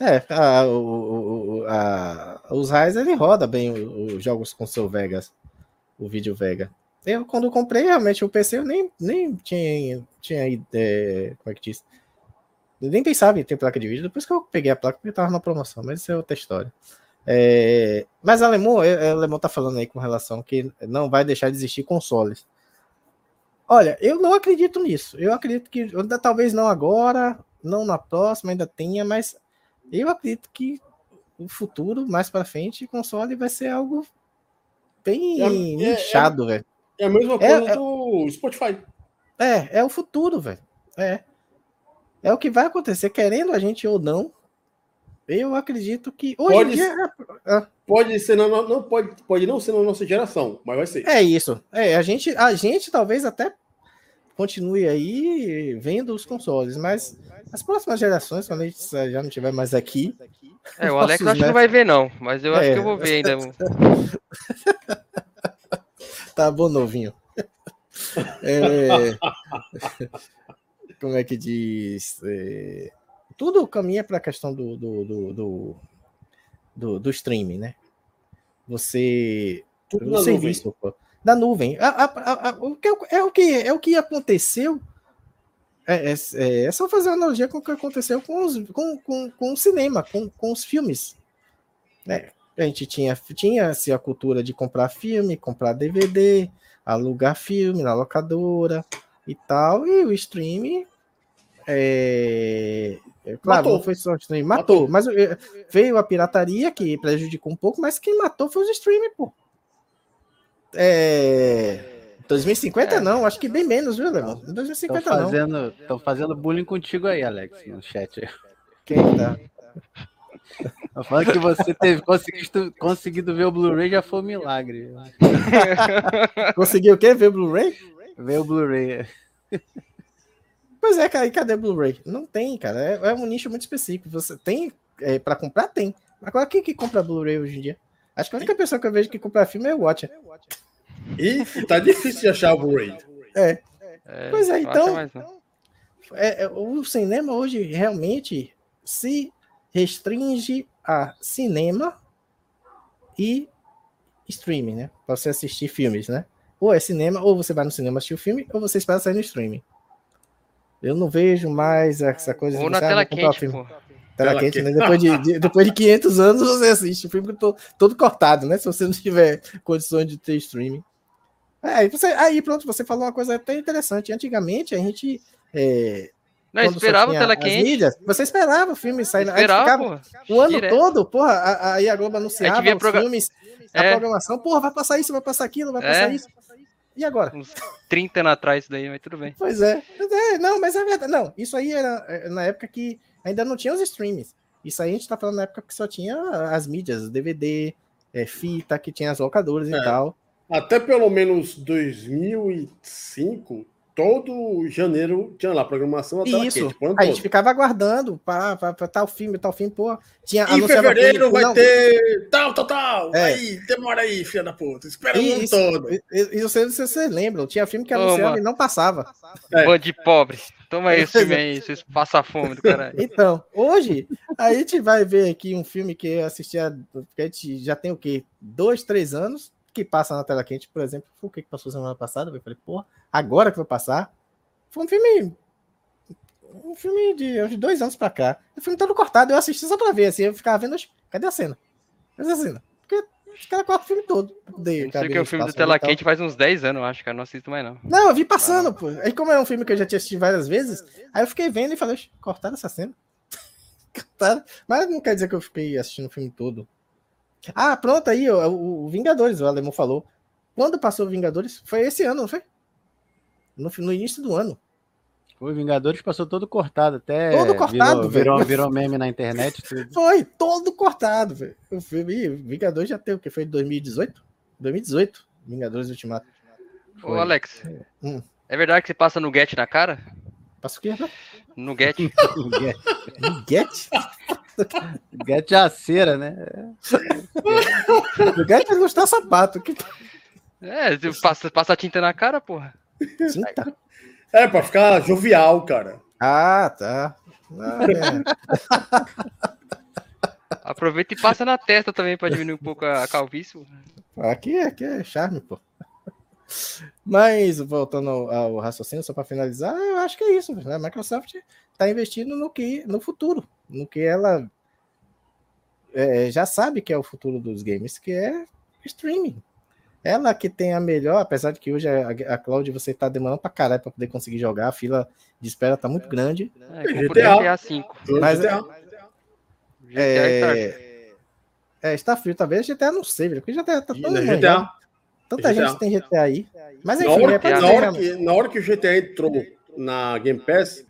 É, a, o, a, os Raiz ele roda bem os jogos com seu Vegas, o vídeo Vega. Eu, quando comprei realmente o PC, eu nem, nem tinha, tinha é, como é que diz? Eu nem pensava em ter placa de vídeo, depois que eu peguei a placa, porque tava na promoção, mas isso é outra história. É, mas Alemão, é, Alemão tá falando aí com relação que não vai deixar de existir consoles. Olha, eu não acredito nisso. Eu acredito que ainda, talvez não agora, não na próxima, ainda tenha, mas eu acredito que o futuro, mais para frente, console vai ser algo bem é, é inchado, é, velho. É a mesma é, coisa do Spotify. É, é o futuro, velho. É. É o que vai acontecer, querendo a gente ou não. Eu acredito que hoje pode, dia... É, pode ser não, não pode, pode não ser na nossa geração, mas vai ser. É isso. É, a gente a gente talvez até continue aí vendo os consoles, mas as próximas gerações, quando a gente já não tiver mais aqui. É, o Alex acho que não vai ver, não, mas eu é. acho que eu vou ver ainda. tá bom, novinho. É... Como é que diz? É... Tudo caminha para a questão do do, do, do, do, do streaming, né? Você. Tudo o serviço, pô da nuvem. A, a, a, o que, é, o que, é o que aconteceu. É, é, é, só fazer uma analogia com o que aconteceu com, os, com, com, com o cinema, com, com os filmes. Né? A gente tinha, tinha assim, a cultura de comprar filme, comprar DVD, alugar filme na locadora e tal, e o streaming. É, é, claro, matou. não foi só o streaming, matou, matou. mas é, veio a pirataria que prejudicou um pouco, mas quem matou foi os streaming, pô. É... 2050 é. não, acho que bem menos, viu, Leandro? 2050 tô fazendo, não. Tô fazendo bullying contigo aí, Alex, no chat. Quem tá? Tô falando que você teve conseguido, conseguido ver o Blu-ray já foi um milagre. Conseguiu o quê? Ver o Blu-ray? Ver o Blu-ray. Pois é, cara, e cadê Blu-ray? Não tem, cara. É, é, um nicho muito específico. Você tem é, para comprar? Tem. Agora, quem que compra Blu-ray hoje em dia? Acho que a única pessoa que eu vejo que compra filme é o Watcher. E tá difícil de achar o Blu-ray. É. é. Pois é, então. É, é, o cinema hoje realmente se restringe a cinema e streaming, né? Para você assistir filmes, né? Ou é cinema, ou você vai no cinema assistir o filme, ou você espera sair no streaming. Eu não vejo mais essa coisa ou de na tela quente, pô. Tela, tela quente, né? Depois de, de, depois de 500 anos você assiste o filme todo, todo cortado, né? Se você não tiver condições de ter streaming. É, você, aí pronto, você falou uma coisa até interessante. Antigamente a gente. É, não, esperava tela quente. Mídias, você esperava o filme sair. Esperava, o ano Direto. todo, porra, aí a Globo anunciava os program... filmes, a é. programação, porra, vai passar isso, vai passar aquilo, vai passar é. isso. E agora? Uns 30 anos atrás daí, mas tudo bem. Pois é. é. Não, mas é verdade. Não, isso aí era é, na época que ainda não tinha os streams. Isso aí a gente tá falando na época que só tinha as mídias, DVD, é, fita, que tinha as locadoras é. e tal. Até pelo menos 2005, todo janeiro tinha lá programação até Isso. Quente, a gente ficava aguardando para tal filme, tal filme, pô. Tinha em fevereiro vai não, ter tal, tal, tal. É. Aí, demora aí, filha da puta. Espera o ano todo. E, e vocês, vocês lembram, tinha filme que anunciava e não passava. É. Bando de pobre. Toma aí esse filme aí, vocês passam fome do caralho. Então, hoje, a gente vai ver aqui um filme que eu assisti, a, que a gente já tem o quê? Dois, três anos, que passa na tela quente, por exemplo. Foi o que passou semana passada? Eu falei, porra, agora que vai passar. Foi um filme. Um filme de uns dois anos pra cá. O filme todo cortado, eu assisti só pra ver, assim, eu ficava vendo. Cadê a cena? Cadê a cena? Porque os caras cortam o filme todo. De, sei que o filme do Tela Quente faz uns 10 anos, eu acho, cara. Não assisto mais, não. Não, eu vi passando, ah. pô. Aí, como é um filme que eu já tinha assistido várias vezes, aí eu fiquei vendo e falei, cortaram essa cena. cortaram. Mas não quer dizer que eu fiquei assistindo o filme todo. Ah, pronto, aí, o, o Vingadores, o Alemão falou. Quando passou o Vingadores? Foi esse ano, não foi? No, no início do ano. O Vingadores passou todo cortado, até. Todo cortado, virou, virou, virou, meme na internet. Tudo. Foi, todo cortado, velho. O filme Vingadores já tem o que? Foi 2018? 2018, Vingadores Ultimato. Ô, Alex, é. Hum. é verdade que você passa no Get na cara? Passa o quê? Né? No Get. no Get? Get é a cera, né? o Get é gostar sapato. Que... É, passa, passa tinta na cara, porra. Tinta? É, pra ficar jovial, cara. Ah, tá. Ah, é. Aproveita e passa na testa também para diminuir um pouco a calvície. Aqui, aqui é charme, pô. Mas, voltando ao, ao raciocínio, só para finalizar, eu acho que é isso. Né? A Microsoft está investindo no que no futuro, no que ela é, já sabe que é o futuro dos games, que é streaming. Ela que tem a melhor, apesar de que hoje a, a Cloud você tá demorando pra caralho pra poder conseguir jogar, a fila de espera tá muito grande. É, GTA, GTA 5. Mas GTA. é, é, Starfield talvez GTA não sei, velho, porque já tá, tá tão Né. GTA. Tanta GTA. gente tem GTA aí. Mas Na enfim, hora, é pra na, dizer, hora que, na hora que o GTA entrou na Game Pass,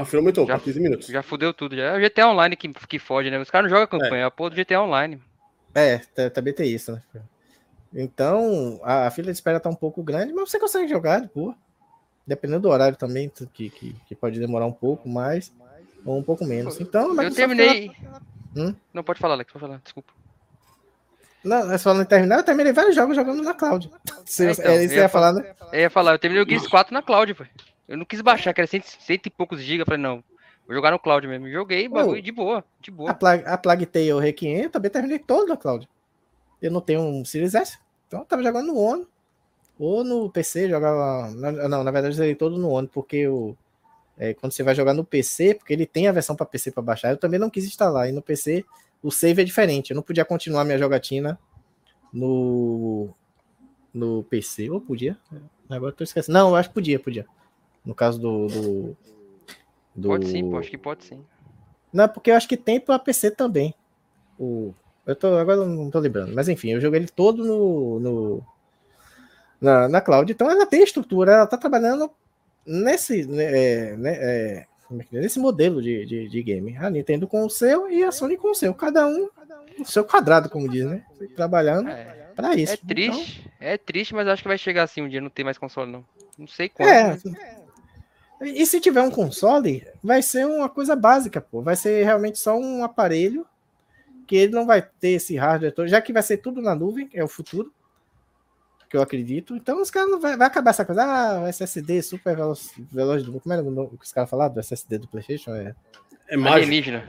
a fila aumentou Já- para 15 minutos. Já fudeu tudo. Já. É o GTA Online que, que fode, né? Os caras não jogam campanha, é a porra do GTA Online. É, também tem isso, né? Então, a, a fila de espera tá um pouco grande, mas você consegue jogar de boa. Dependendo do horário também, que, que, que pode demorar um pouco mais ou um pouco menos. Então, Eu terminei. Hum? Não pode falar, Alex, pode falar, desculpa. Não, mas falando em terminar, eu terminei vários jogos jogando na cloud. É, é, então, isso eu que ia eu ia falar, né? Eu ia falar, eu terminei o Gears 4 na cloud, pô. Eu não quis baixar, que era cento, cento e poucos gigas. Falei, não, vou jogar no cloud mesmo. Joguei, bagulho de boa, de A boa. Plague, a Plague Tale Requiem eu também terminei todo na cloud. Eu não tenho um Series S, então eu tava jogando no One. Ou no PC, jogava. Não, na verdade eu zerei todo no One, porque o. é, quando você vai jogar no PC, porque ele tem a versão para PC para baixar, eu também não quis instalar. E no PC o save é diferente. Eu não podia continuar minha jogatina no. No PC. Ou podia? Agora eu tô esquecendo. Não, eu acho que podia, podia. No caso do. do, do- Pode sim, pô, acho que pode sim. não, porque eu acho que tem para PC também. O, eu tô, agora eu não tô lembrando. Mas enfim, eu joguei ele todo no, no- na, na cloud. Então ela tem estrutura, ela tá trabalhando nesse, né, é, né, é, é é? nesse modelo de, de, de game. A Nintendo com o seu e a Sony com o seu. Cada um o seu quadrado, como diz, né? Trabalhando É, para isso. é Então, triste, é triste, mas acho que vai chegar assim um dia, não ter mais console, não. Não sei quando. É. mas- E se tiver um console, vai ser uma coisa básica, pô. Vai ser realmente só um aparelho que ele não vai ter esse hardware todo, já que vai ser tudo na nuvem, é o futuro, que eu acredito. Então os caras não vai, vai acabar essa coisa, ah, o SSD super veloz, veloz do como era o nome que os caras falaram do SSD do PlayStation? É É.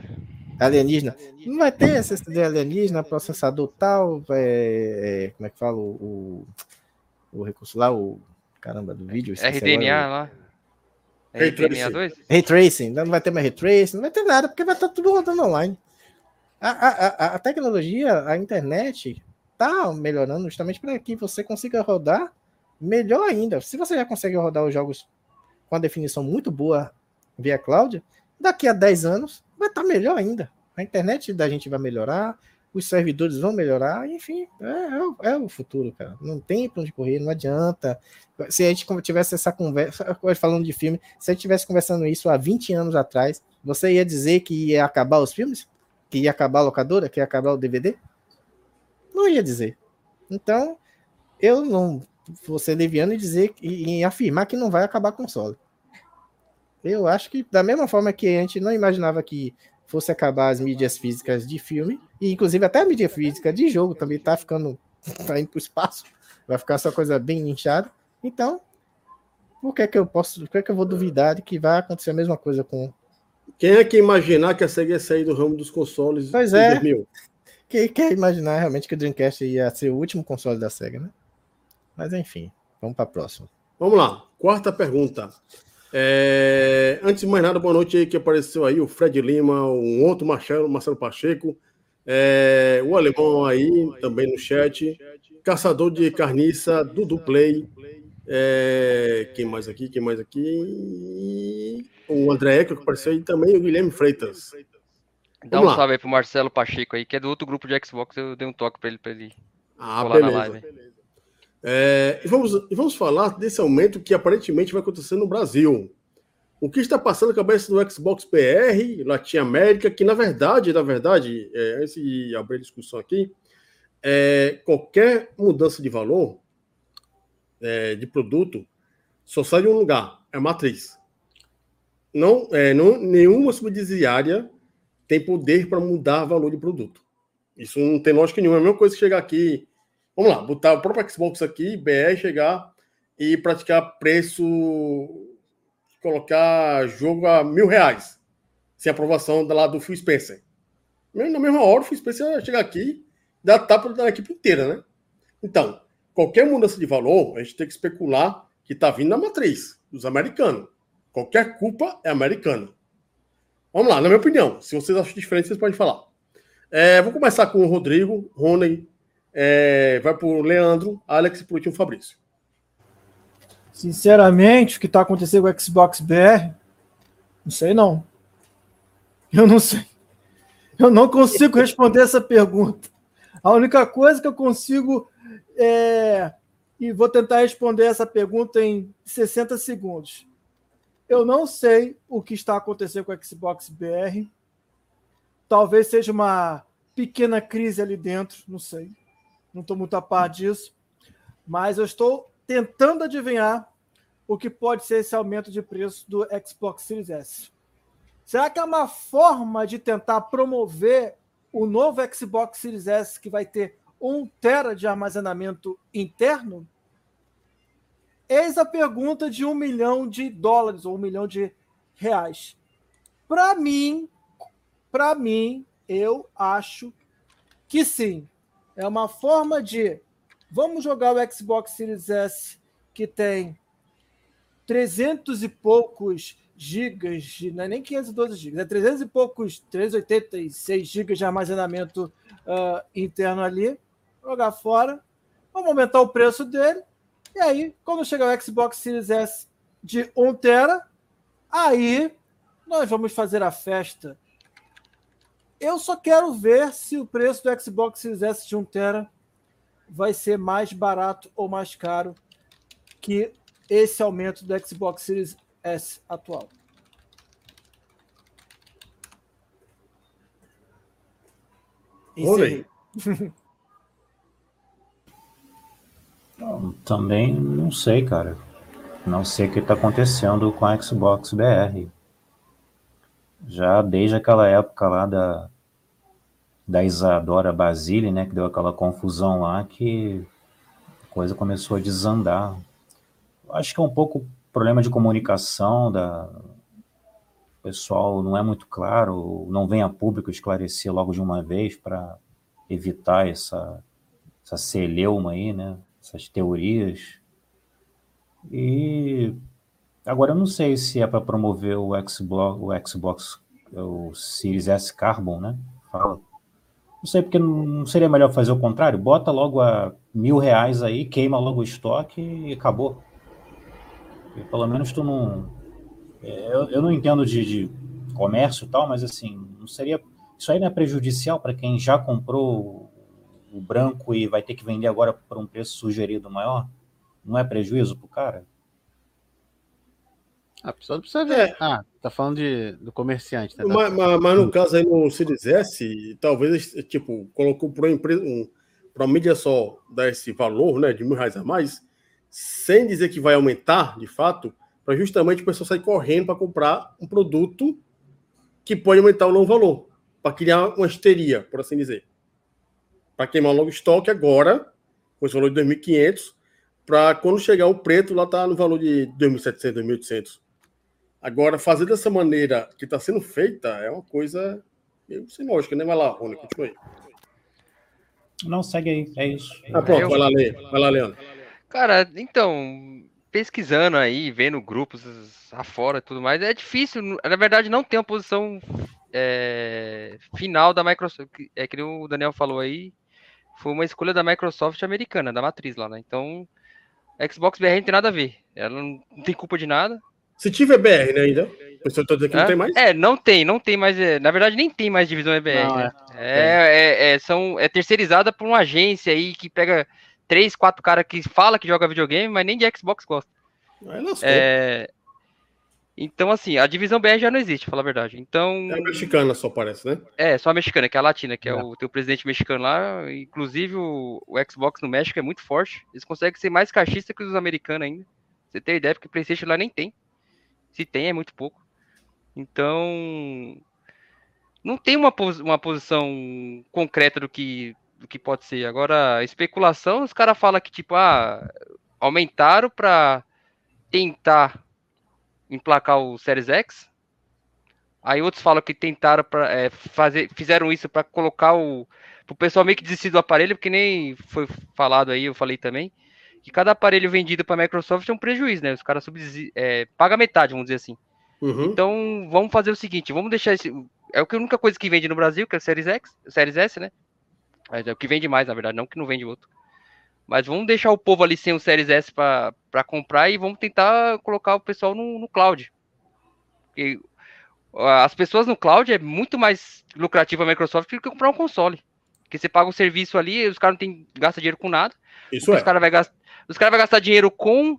Alienígena. alienígena. Não vai ter SSD alienígena, processador tal, é, é, como é que fala o, o, o recurso lá, o caramba do vídeo, RDNA agora. lá. Ray RDNA 2? Ray Tracing, não vai ter mais Ray Tracing, não vai ter nada, porque vai estar tudo rodando online. A, a, a- a tecnologia, a internet, tá melhorando justamente para que você consiga rodar melhor ainda. Se você já consegue rodar os jogos com a definição muito boa via cloud, daqui a 10 anos vai estar melhor ainda. A internet da gente vai melhorar, os servidores vão melhorar, enfim, é, é o- é o futuro, cara. Não tem pra onde correr, não adianta. Se a gente tivesse essa conversa, falando de filme, se a gente tivesse conversando isso há 20 anos atrás, você ia dizer que ia acabar os filmes? Que ia acabar a locadora? Que ia acabar o DVD? Não ia dizer. Então, eu não vou ser leviano e dizer e, e afirmar que não vai acabar console. Eu acho que, da mesma forma que a gente não imaginava que fosse acabar as mídias físicas de filme, e inclusive até a mídia física de jogo também tá ficando, tá indo pro espaço, vai ficar essa coisa bem inchada. Então, por que que eu posso, por que que eu vou duvidar de que vai acontecer a mesma coisa com Quem é que imaginar que a SEGA ia sair do ramo dos consoles Pois é. 2000? quem quer imaginar realmente que o Dreamcast ia ser o último console da Sega, né? Mas enfim, vamos para a próxima. Vamos lá, quarta pergunta. É, Antes de mais nada, boa noite aí que apareceu aí o Fred Lima, um outro Marcelo, Marcelo Pacheco, é, o alemão aí também no chat, caçador de carniça, Dudu Play, é, quem mais aqui, quem mais aqui? O André Eco que apareceu aí também, o Guilherme Freitas. Dá Vamos um lá. salve aí pro Marcelo Pacheco aí, que é do outro grupo de Xbox. Eu dei um toque pra ele, pra ele Ah, colar na beleza. É, e, vamos, e vamos falar desse aumento que aparentemente vai acontecer no Brasil. O que está passando na cabeça do Xbox PR, Latin América, que na verdade, na verdade, é, antes de abrir a discussão aqui, é, qualquer mudança de valor é, de produto só sai de um lugar, é matriz. Não, é, não, nenhuma subsidiária tem poder para mudar valor de produto. Isso não tem lógica nenhuma. É a mesma coisa que chegar aqui Vamos lá, botar o próprio Xbox aqui, BR, chegar e praticar preço, colocar jogo a mil reais, sem aprovação lá do Phil Spencer. Na mesma hora, o Phil Spencer chegar aqui dar tapa da equipe inteira, né? Então, qualquer mudança de valor, a gente tem que especular que está vindo da matriz, dos americanos. Qualquer culpa é americana. Vamos lá, na minha opinião. Se vocês acham diferente, vocês podem falar. É, vou começar com o Rodrigo, Rony, é, vai para o Leandro, Alex e por último Fabrício. Sinceramente, o que está acontecendo com o Xbox BR, não sei não. Eu não sei. Eu não consigo responder essa pergunta. A única coisa que eu consigo é. E vou tentar responder essa pergunta em 60 segundos. Eu não sei o que está acontecendo com o Xbox BR. Talvez seja uma pequena crise ali dentro, não sei. Não estou muito a par disso. Mas eu estou tentando adivinhar o que pode ser esse aumento de preço do Xbox Series S. Será que é uma forma de tentar promover o novo Xbox Series S que vai ter um tera de armazenamento interno? Eis a pergunta de um milhão de dólares ou um milhão de reais. Para mim, para mim, eu acho que sim. É uma forma de vamos jogar o Xbox Series S que tem 300 e poucos gigas, de, não é nem 512 gigas, é 300 e poucos, 386 gigas de armazenamento uh, interno ali, jogar fora, vamos aumentar o preço dele, e aí, quando chegar o Xbox Series S de 1 tera, aí nós vamos fazer a festa. Eu só quero ver se o preço do Xbox Series S de 1 tera vai ser mais barato ou mais caro que esse aumento do Xbox Series S atual. Encerrei. Também não sei, cara. Não sei o que está acontecendo com a Xbox BR. Já desde aquela época lá da, da Isadora Basile, né, que deu aquela confusão lá, que a coisa começou a desandar acho que é um pouco problema de comunicação da o pessoal não é muito claro, não vem a público esclarecer logo de uma vez para evitar essa essa celeuma aí, né? Essas teorias. E agora eu não sei se é para promover o Xbox, o Xbox, o Series S Carbon, né? Fala. Não sei porque não seria melhor fazer o contrário. Bota logo a mil reais aí, queima logo o estoque e acabou. E pelo menos tu não. É, eu, eu não entendo de, de comércio e tal, mas assim, não seria. Isso aí não é prejudicial para quem já comprou o branco e vai ter que vender agora por um preço sugerido maior? Não é prejuízo para o cara? A pessoa precisa ver. É. Ah, tá falando de, do comerciante. Né? Mas, mas, mas, no caso aí no Series S, talvez, tipo, colocou para uma empresa, um, para mídia só dar esse valor, né, de mil reais a mais, sem dizer que vai aumentar, de fato, para justamente o pessoal sair correndo para comprar um produto que pode aumentar o novo valor, para criar uma histeria, por assim dizer. Para queimar logo estoque agora, com esse valor de 2.500, para quando chegar o preto, lá tá no valor de 2.700, 2.800. Agora, fazer dessa maneira que está sendo feita é uma coisa meio sem lógica, né? Vai lá, Rony, continua aí. Não, segue aí, é isso. Ah, pronto, vai lá, Leandro. Vai lá, Leandro. Cara, então, pesquisando aí, vendo grupos afora e tudo mais, é difícil. Na verdade, não tem uma posição é, final da Microsoft. É que o Daniel falou aí, foi uma escolha da Microsoft americana, da matriz lá, né? Então, Xbox BR não tem nada a ver. Ela não tem culpa de nada. Se tiver BR, né, ainda? O pessoal tá dizendo que é? não tem mais? É, não tem, não tem mais. É, na verdade, nem tem mais divisão EBR. Não, né? é, é, é, são, é terceirizada por uma agência aí que pega três, quatro caras que fala que joga videogame, mas nem de Xbox gosta. É... Então, assim, a divisão BR já não existe, pra falar a verdade. Então. É a mexicana só parece, né? É, só a mexicana, que é a latina, que é, é o teu presidente mexicano lá. Inclusive, o, o, Xbox no México é muito forte. Eles conseguem ser mais cachista que os americanos ainda. Você tem ideia, porque o PlayStation lá nem tem. Se tem, é muito pouco. Então. Não tem uma, uma posição concreta do que do que pode ser. Agora, especulação, os caras falam que, tipo, ah, aumentaram para tentar emplacar o Series X. Aí outros falam que tentaram para é, fazer, fizeram isso para colocar o o pessoal meio que desistir do aparelho, porque nem foi falado aí, eu falei também, que cada aparelho vendido para a Microsoft é um prejuízo, né? Os caras é, paga metade, vamos dizer assim. Uhum. Então, vamos fazer o seguinte, vamos deixar esse, é a única coisa que vende no Brasil, que é o Series X, Series S, né? É o que vende mais, na verdade, não que não vende outro. Mas vamos deixar o povo ali sem o Series S para comprar e vamos tentar colocar o pessoal no, no cloud. Porque as pessoas no cloud é muito mais lucrativo a Microsoft do que comprar um console. Porque você paga um serviço ali, os caras não tem, gasta dinheiro com nada. Isso é. Os caras vão gastar, os cara vai gastar dinheiro com,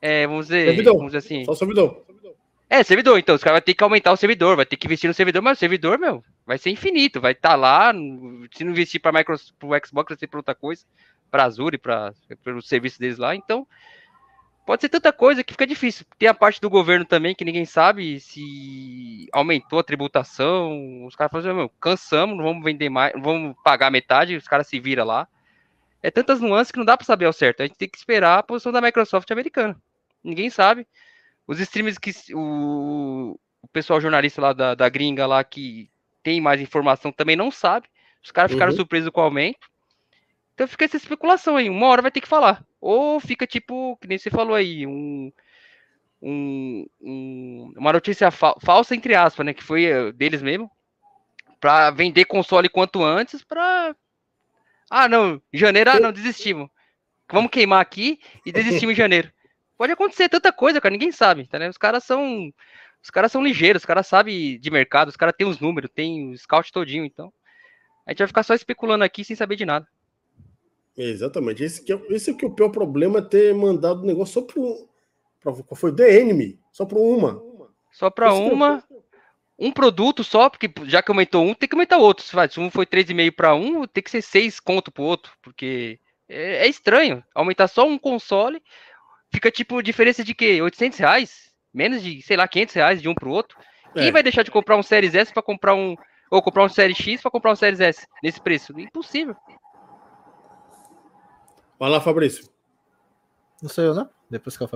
é, vamos dizer, Servidor. vamos dizer assim. Só o servidor. É, servidor. Então, os caras vão ter que aumentar o servidor, vai ter que investir no servidor, mas o servidor, meu, vai ser infinito. Vai estar lá. Se não investir para pro Xbox, vai ser para outra coisa, para Azure, para o serviço deles lá. Então, pode ser tanta coisa que fica difícil. Tem a parte do governo também, que ninguém sabe se aumentou a tributação. Os caras falam assim, meu, cansamos, não vamos vender mais, não vamos pagar metade, os caras se viram lá. É tantas nuances que não dá para saber ao certo. A gente tem que esperar a posição da Microsoft americana. Ninguém sabe. Os streams que o, o pessoal jornalista lá da, da gringa lá que tem mais informação também não sabe. Os caras ficaram Uhum. surpresos com o aumento. Então fica essa especulação aí. Uma hora vai ter que falar. Ou fica tipo, que nem você falou aí, um, um- um- uma notícia fa- falsa, entre aspas, né? Que foi eh, deles mesmo. Pra vender console quanto antes, pra. Ah, não, janeiro, ah, não, desistimos. Vamos queimar aqui e desistimos em janeiro. Pode acontecer tanta coisa, cara, ninguém sabe, tá, né? Os caras são. Os caras são ligeiros, os caras sabem de mercado, os caras têm os números, tem o scout todinho, então. A gente vai ficar só especulando aqui sem saber de nada. Exatamente. Esse, que é, esse é que é o pior problema é ter mandado o negócio só para Qual foi? The Enemy. Só para uma. Só que é uma, um produto só, porque já que aumentou um, tem que aumentar outro. Se um foi 3,5 para um, tem que ser 6 conto pro outro, porque é, é estranho. Aumentar só um console, fica tipo diferença de quê? 800 reais? Menos de, sei lá, 500 reais de um pro outro. Quem É. vai deixar de comprar um Series S para comprar um. Ou comprar um Series X para comprar um Series S nesse preço? Impossível. Vai lá, Fabrício. Não sou eu, não? Depois que. É,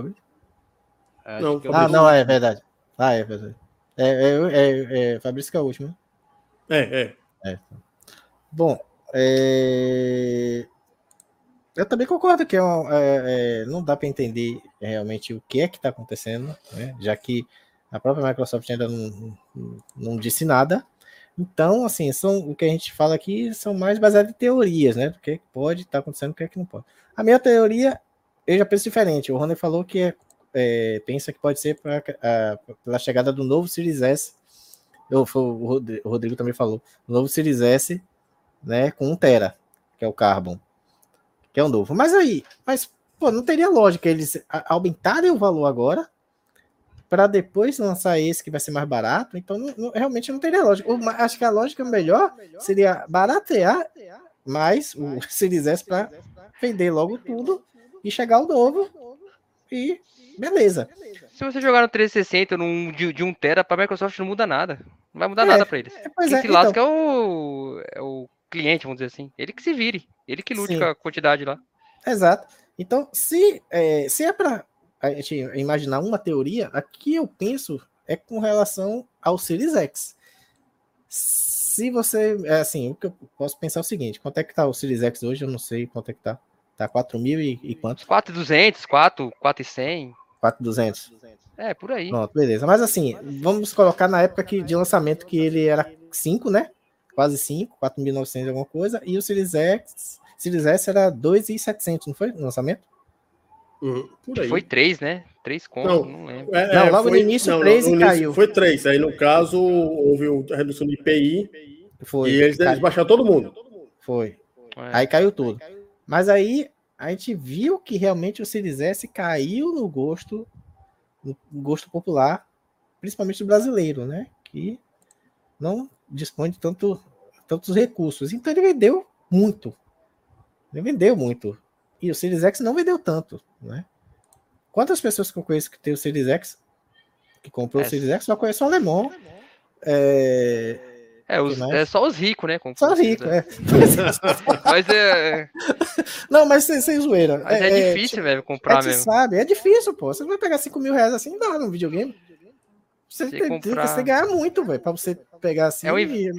Não, acho que eu- Ah, Fabrício. não, é verdade. Ah, é verdade. É, é, é, é Fabrício que é o último. né? É, é. Bom, é, eu também concordo que é um- é, é, não dá para entender realmente o que é que está acontecendo, né? já que a própria Microsoft ainda não, não- disse nada. Então, assim, são, o que a gente fala aqui são mais baseados em teorias, né? Do que pode estar acontecendo, o que é que não pode. A minha teoria, eu já penso diferente. O Rony falou que é, é, pensa que pode ser pra, a, pela chegada do novo Series S. Eu, o Rodri- o Rodrigo também falou. O novo Series S né, com 1 tera, que é o Carbon, que é o novo. Mas aí, mas pô, não teria lógica eles aumentarem o valor agora para depois lançar esse que vai ser mais barato. Então, não- não- realmente não teria lógica. Acho que a lógica melhor seria baratear mais o Series S para vender logo tudo e chegar o novo e beleza. Se você jogar no 360 num, de, de 1 tera, pra Microsoft não muda nada. Não vai mudar É, nada pra eles. Pois Quem é, se então, lasca é, o, é o cliente, vamos dizer assim. Ele que se vire. Ele que lute Sim. com a quantidade lá. Exato. Então, se é, se é para a gente imaginar uma teoria, aqui eu penso é com relação ao Series X. Se você, é assim, o que eu posso pensar é o seguinte, quanto é que tá o Series X hoje? Eu não sei quanto é que tá. Tá 4 mil e, e quanto? 4,200, 4, 4,100. 4,200. É, por aí. Pronto, beleza. Mas assim, vamos colocar na época que, de lançamento que ele era 5, né? Quase 5, 4.900 alguma coisa. E o Series X, Series S era 2.700, não foi? No lançamento? Uhum, por aí. Foi 3, né? 3 conto, Não. não, lembro. É, Não, é, logo no início, três e início caiu. Foi 3. Aí, no caso, houve a redução de IPI Foi. e eles, eles baixaram todo mundo. Foi. É. Aí caiu tudo. Mas aí a gente viu que realmente o Series S caiu no gosto, no gosto popular, principalmente do brasileiro, né? Que não dispõe de tanto, tantos recursos. Então ele vendeu muito. Ele vendeu muito. E o Series X não vendeu tanto, né? Quantas pessoas que eu conheço que tem o Series X, que comprou É. o Series X, só conheço o alemão. É... É, os- que é só os ricos, né? Só você rico, quiser. é. Mas é, Não, mas sem, sem zoeira. mas é, difícil, velho, É comprar que você mesmo. sabe, é difícil, pô. Você não vai pegar 5 mil reais assim, dá num videogame. Você tem, comprar- você ganhar muito, velho, pra você pegar assim. É um e-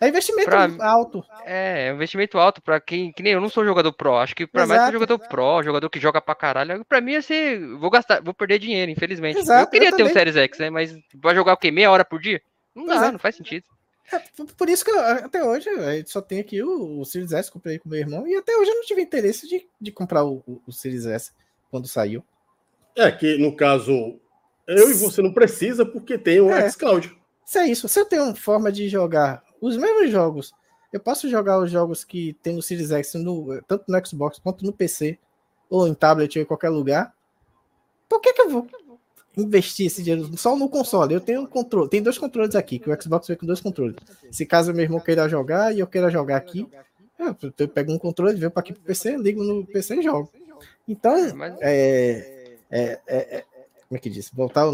É investimento Pra- alto. É, é um investimento alto pra quem. Que nem eu não sou jogador pro. Acho que pra mais Exato. que jogador pro, jogador que joga pra caralho. Pra mim, assim, vou gastar, vou perder dinheiro, infelizmente. Exato, eu queria eu ter um. Series X, né? Mas vai jogar o quê? Meia hora por dia? Não dá, é. não faz sentido. É, por isso que eu, até hoje eu só tenho aqui o, o Series S, comprei com meu irmão, e até hoje eu não tive interesse de, de comprar o, o, o Series S quando saiu. É que, no caso, eu e você não precisa porque tem o É. xCloud. Se é isso, se eu tenho uma forma de jogar os mesmos jogos, eu posso jogar os jogos que tem no Series X, no, tanto no Xbox quanto no PC, ou em tablet ou em qualquer lugar, por que, que eu vou investir esse dinheiro só no console? Eu tenho um controle, tem dois controles aqui, que o Xbox vem com dois controles. Se caso meu irmão queira jogar e eu queira jogar aqui, eu, pego um controle, venho para aqui pro PC, ligo no PC e jogo. Então, Mas é, é, é, é- como é que diz? Voltar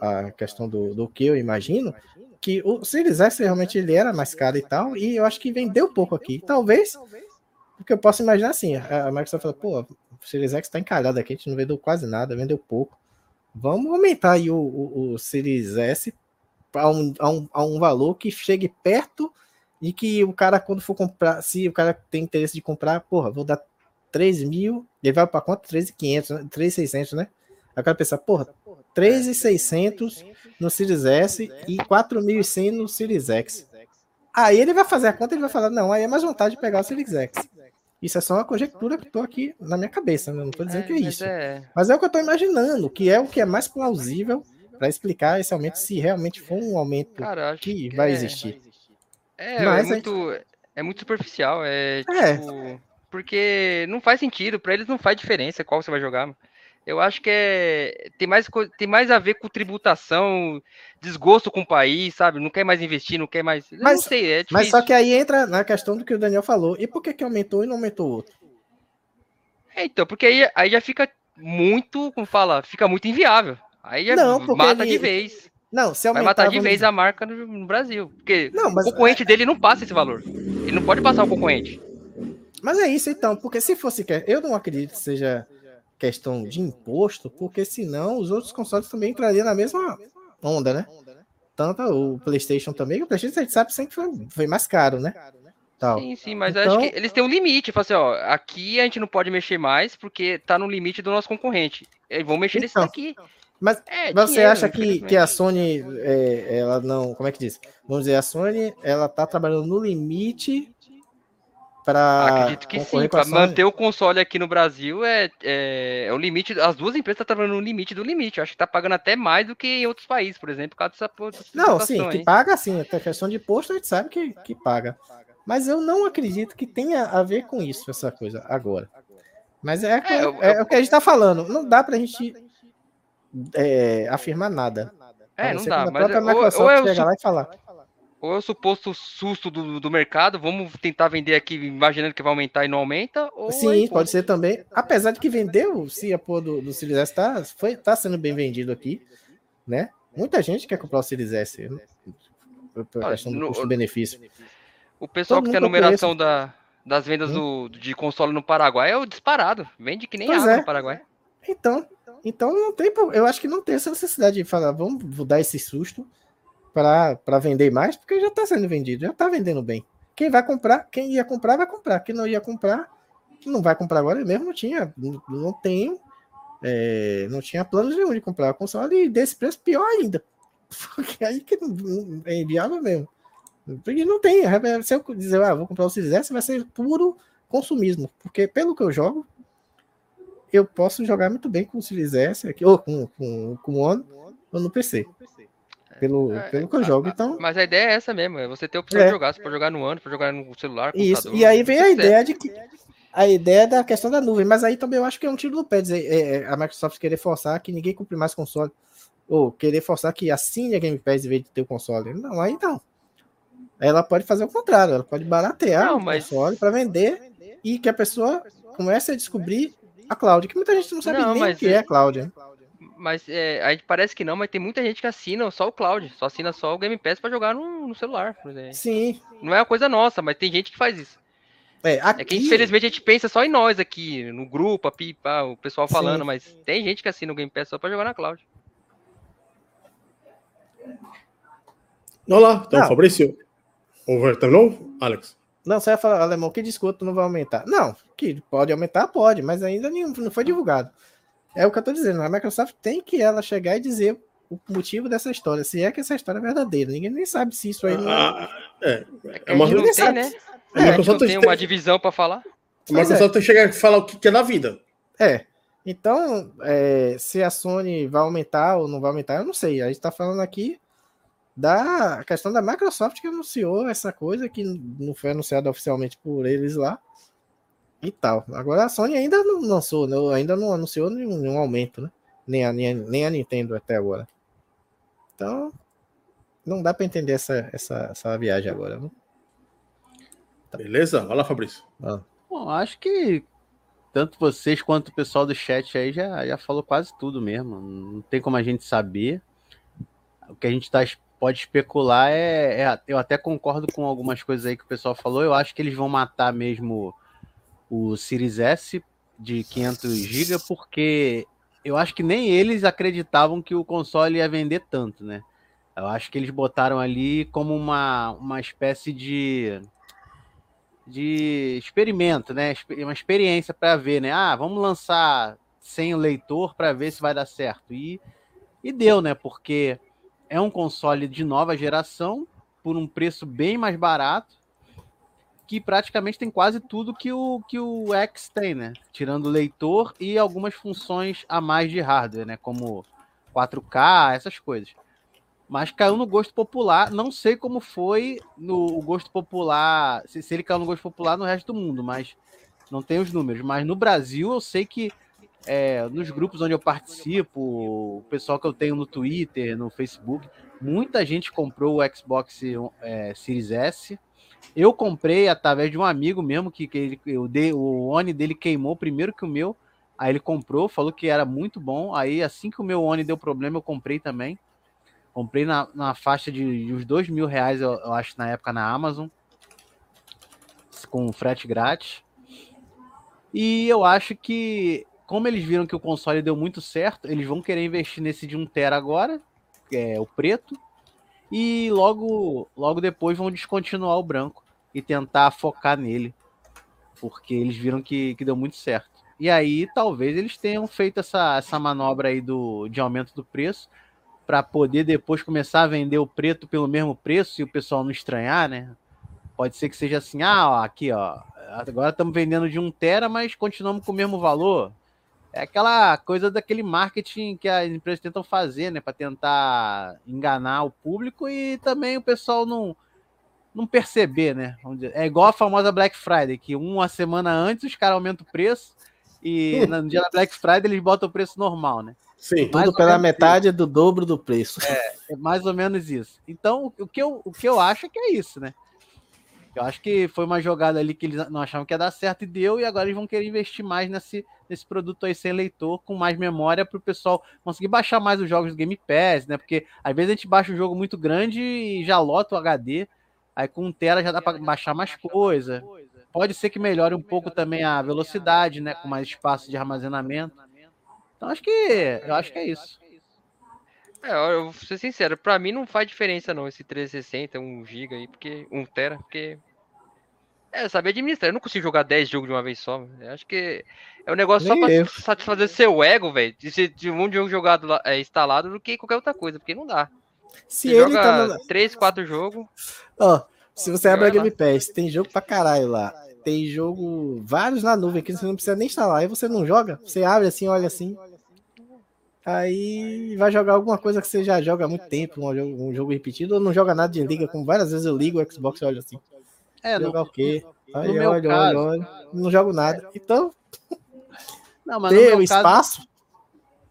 à questão do, do que eu imagino, que o Series S realmente ele era mais caro e tal, e eu acho que vendeu pouco aqui. Talvez, porque eu posso imaginar assim, a Microsoft falou, pô, o Series X tá encalhado aqui, a gente não vendeu quase nada, vendeu pouco. Vamos aumentar aí o, o, o Series S a um, a, um, a um valor que chegue perto e que o cara, quando for comprar, se o cara tem interesse de comprar, porra, vou dar 3 mil, ele vai para quanto? 3.500, né? 3.600, né? Aí o cara pensa, porra, 3.600 no Series S e 4.100 no Series X. Aí ele vai fazer a conta e vai falar, não, aí é mais vontade de pegar o Series X. Isso é só uma conjectura que tô aqui na minha cabeça, né? Não tô dizendo que é mas isso. é- Mas é o que eu tô imaginando, que é o que é mais plausível para explicar esse aumento, se realmente for um aumento Cara, que que vai é- existir. É, Mas é muito, é muito superficial, é É. tipo, porque não faz sentido, pra eles não faz diferença qual você vai jogar. Eu acho que é tem mais tem mais a ver com tributação, desgosto com o país, sabe? Não quer mais investir, não quer mais, Mas- não sei, é. Mas só que aí entra na questão do que o Daniel falou. E por que, que aumentou e não aumentou o outro? É, então, porque aí, aí já fica muito, como fala, fica muito inviável. Aí já Não, mata ele- de vez. Não, se Vai aumentar. matar de vamos vez a marca no, no Brasil. Porque Não, mas- o concorrente dele não passa esse valor. Ele não pode passar o concorrente. Mas é isso então, porque se fosse. Eu não acredito que seja questão de imposto, porque senão os outros consoles também entrariam na mesma onda, né? Tanto o PlayStation também, o PlayStation a gente sabe sempre foi, foi mais caro, né? Tal. Sim, sim, mas Então- acho que eles têm um limite. Fala assim, ó, aqui a gente não pode mexer mais porque tá no limite do nosso concorrente. Eles vão mexer nesse Então, daqui. Mas É, você dinheiro, acha que, que a Sony, é, ela não. Como é que diz? Vamos dizer, a Sony, ela tá trabalhando no limite para. Acredito que sim. Para manter o console aqui no Brasil é, é, é o limite. As duas empresas estão trabalhando no limite do limite. Eu acho que tá pagando até mais do que em outros países, por exemplo, por causa dessa, dessa Não, sim, que paga sim, até questão de imposto a gente sabe que, que paga. Mas eu não acredito que tenha a ver com isso, essa coisa, agora. Mas é, É, eu- é o que a gente tá falando. Não dá pra gente é, afirmar nada. A É, não dá. a Mas ou, Microsoft ou é o lá e falar. Ou é o suposto susto do, do mercado, vamos tentar vender aqui imaginando que vai aumentar e não aumenta, é Sim, imposto. pode ser também. Apesar de que vendeu, se a porra do, do Series S tá, foi, tá sendo bem vendido aqui, né? Muita gente quer comprar o Series S. né? Por questão do custo-benefício. O pessoal Todo que tem a numeração da, das vendas Hum. do, de console no Paraguai é o disparado. Vende que nem Pois água é. no Paraguai. Então, então não tem, eu acho que não tem essa necessidade de falar, vamos dar esse susto para vender mais, porque já está sendo vendido, já está vendendo bem. Quem vai comprar, quem ia comprar, vai comprar. Quem não ia comprar, não vai comprar agora. Eu mesmo não tinha, não, não tenho, é, não tinha planos nenhum de comprar o console e desse preço pior ainda. Porque aí que não, é inviável mesmo. Porque não tem. é, Se eu dizer, ah, vou comprar o Series S, vai ser puro consumismo. Porque pelo que eu jogo, eu posso jogar muito bem com o Series S aqui, ou com, com, com o One ou no PC. Pelo, É, pelo que eu jogo. Então, Mas a ideia é essa mesmo, é você ter a opção É. de jogar. Você pode jogar no ano, pode jogar no celular, isso. E aí vem a quiser. ideia de que. A ideia da questão da nuvem, mas aí também eu acho que é um tiro no pé dizer é, é, a Microsoft querer forçar que ninguém compre mais console, ou querer forçar que assine a Game Pass em vez de ter o console. Não, aí não. Ela pode fazer o contrário, ela pode baratear Não, o mas- console para vender e que a pessoa comece a descobrir a cloud, que muita gente não sabe Não, nem o que é é- a cloud. né? Mas é, a gente parece que não, mas tem muita gente que assina só o cloud, só assina só o Game Pass pra jogar no, no celular. por exemplo. Sim. Não é uma coisa nossa, mas tem gente que faz isso. É, É aqui, que infelizmente a gente pensa só em nós aqui, no grupo, a pipa, o pessoal Sim. falando, mas tem gente que assina o Game Pass só pra jogar na cloud. Vamos lá, então, Não. Fabrício. Over, terminou, Alex? Não, você vai falar, alemão, que desconto não vai aumentar. Não, que pode aumentar, pode, mas ainda nenhum, não foi divulgado. É o que eu tô dizendo, a Microsoft tem que ela chegar e dizer o motivo dessa história, se é que essa história é verdadeira. Ninguém nem sabe se isso aí não Ah, é. É É uma a gente não tem, sabe. né? A A Microsoft não tem uma divisão pra falar. A Microsoft tem que chegar e falar o que que é da vida. É. Então, é, se a Sony vai aumentar ou não vai aumentar, eu não sei. A gente está falando aqui da questão da Microsoft que anunciou essa coisa que não foi anunciada oficialmente por eles lá e tal. Agora a Sony ainda não lançou, né? ainda não anunciou nenhum, nenhum aumento, né? Nem a, nem, a, nem a Nintendo até agora. Então, não dá para entender essa, essa, essa viagem agora. Né? Beleza? Vai lá, Fabrício. Ah, Bom, acho que tanto vocês quanto o pessoal do chat aí já, já falou quase tudo mesmo. Não tem como a gente saber. O que a gente tá, pode especular é, é- Eu até concordo com algumas coisas aí que o pessoal falou. Eu acho que eles vão matar mesmo o Series S de 500 GB, porque eu acho que nem eles acreditavam que o console ia vender tanto, né? Eu acho que eles botaram ali como uma, uma espécie de de experimento, né? Uma experiência para ver, né? Ah, vamos lançar sem o leitor para ver se vai dar certo. E, e deu, né? Porque é um console de nova geração por um preço bem mais barato, que praticamente tem quase tudo que o que o X tem, né? Tirando o leitor e algumas funções a mais de hardware, né? Como 4K, essas coisas mas caiu no gosto popular. Não sei como foi no gosto popular, se, se ele caiu no gosto popular no resto do mundo, mas não tem os números. Mas no Brasil eu sei que é, nos grupos onde eu participo, o pessoal que eu tenho no Twitter, no Facebook, muita gente comprou o Xbox é, Series S. Eu comprei através de um amigo mesmo que, que ele, eu dei, o One dele queimou primeiro que o meu. Aí ele comprou, falou que era muito bom. Aí assim que o meu One deu problema, eu comprei também. Comprei na, na faixa de, de uns dois mil reais, eu, eu acho, na época na Amazon. Com frete grátis. E eu acho que, como eles viram que o console deu muito certo, eles vão querer investir nesse de 1 tera agora, que é o preto. E logo, logo depois vão descontinuar o branco e tentar focar nele. Porque eles viram que, que deu muito certo. E aí, talvez eles tenham feito essa, essa manobra aí do, de aumento do preço para poder depois começar a vender o preto pelo mesmo preço e o pessoal não estranhar, né? Pode ser que seja assim, ah, ó, aqui, ó, agora estamos vendendo de 1 tera, mas continuamos com o mesmo valor. É aquela coisa daquele marketing que as empresas tentam fazer, né, para tentar enganar o público e também o pessoal não não perceber, né? É igual a famosa Black Friday, que uma semana antes os caras aumentam o preço e no dia da Black Friday eles botam o preço normal, né? Sim. Mais tudo pela metade do dobro do preço. É mais ou menos isso. Então, o que eu, o que eu acho é que é isso, né? Eu acho que foi uma jogada ali que eles não achavam que ia dar certo e deu, e agora eles vão querer investir mais nesse, nesse produto aí sem leitor, com mais memória, para o pessoal conseguir baixar mais os jogos do Game Pass, né? Porque às vezes a gente baixa um jogo muito grande e já lota o HD, aí com um tera já dá para baixar mais coisa. Pode ser que melhore um pouco também a velocidade, né? Com mais espaço de armazenamento. Então acho que eu acho que é isso. É, eu vou ser sincero, pra mim não faz diferença não esse 360, 1 GB aí, porque 1 tera, porque é, saber administrar. Eu não consigo jogar 10 jogos de uma vez só. Eu acho que é um negócio só Nem pra eu. satisfazer seu ego, velho, de ser de um jogo jogado lá, é, instalado do que qualquer outra coisa, porque não dá. Se Você ele joga tá no... 3, 4 jogos, Ó, se você abre a lá. Game Pass, tem jogo pra caralho lá. Tem jogo, vários na nuvem que você não precisa nem instalar. Aí você não joga, você abre assim, olha assim. Aí vai jogar alguma coisa que você já joga há muito tempo, um jogo, um jogo repetido, ou não joga nada de liga, como várias vezes eu ligo o Xbox e olho assim. É, no, Jogar o quê? Aí meu olha, caso- olha, olha, não jogo nada. Então, não, mas no ter meu o caso- espaço,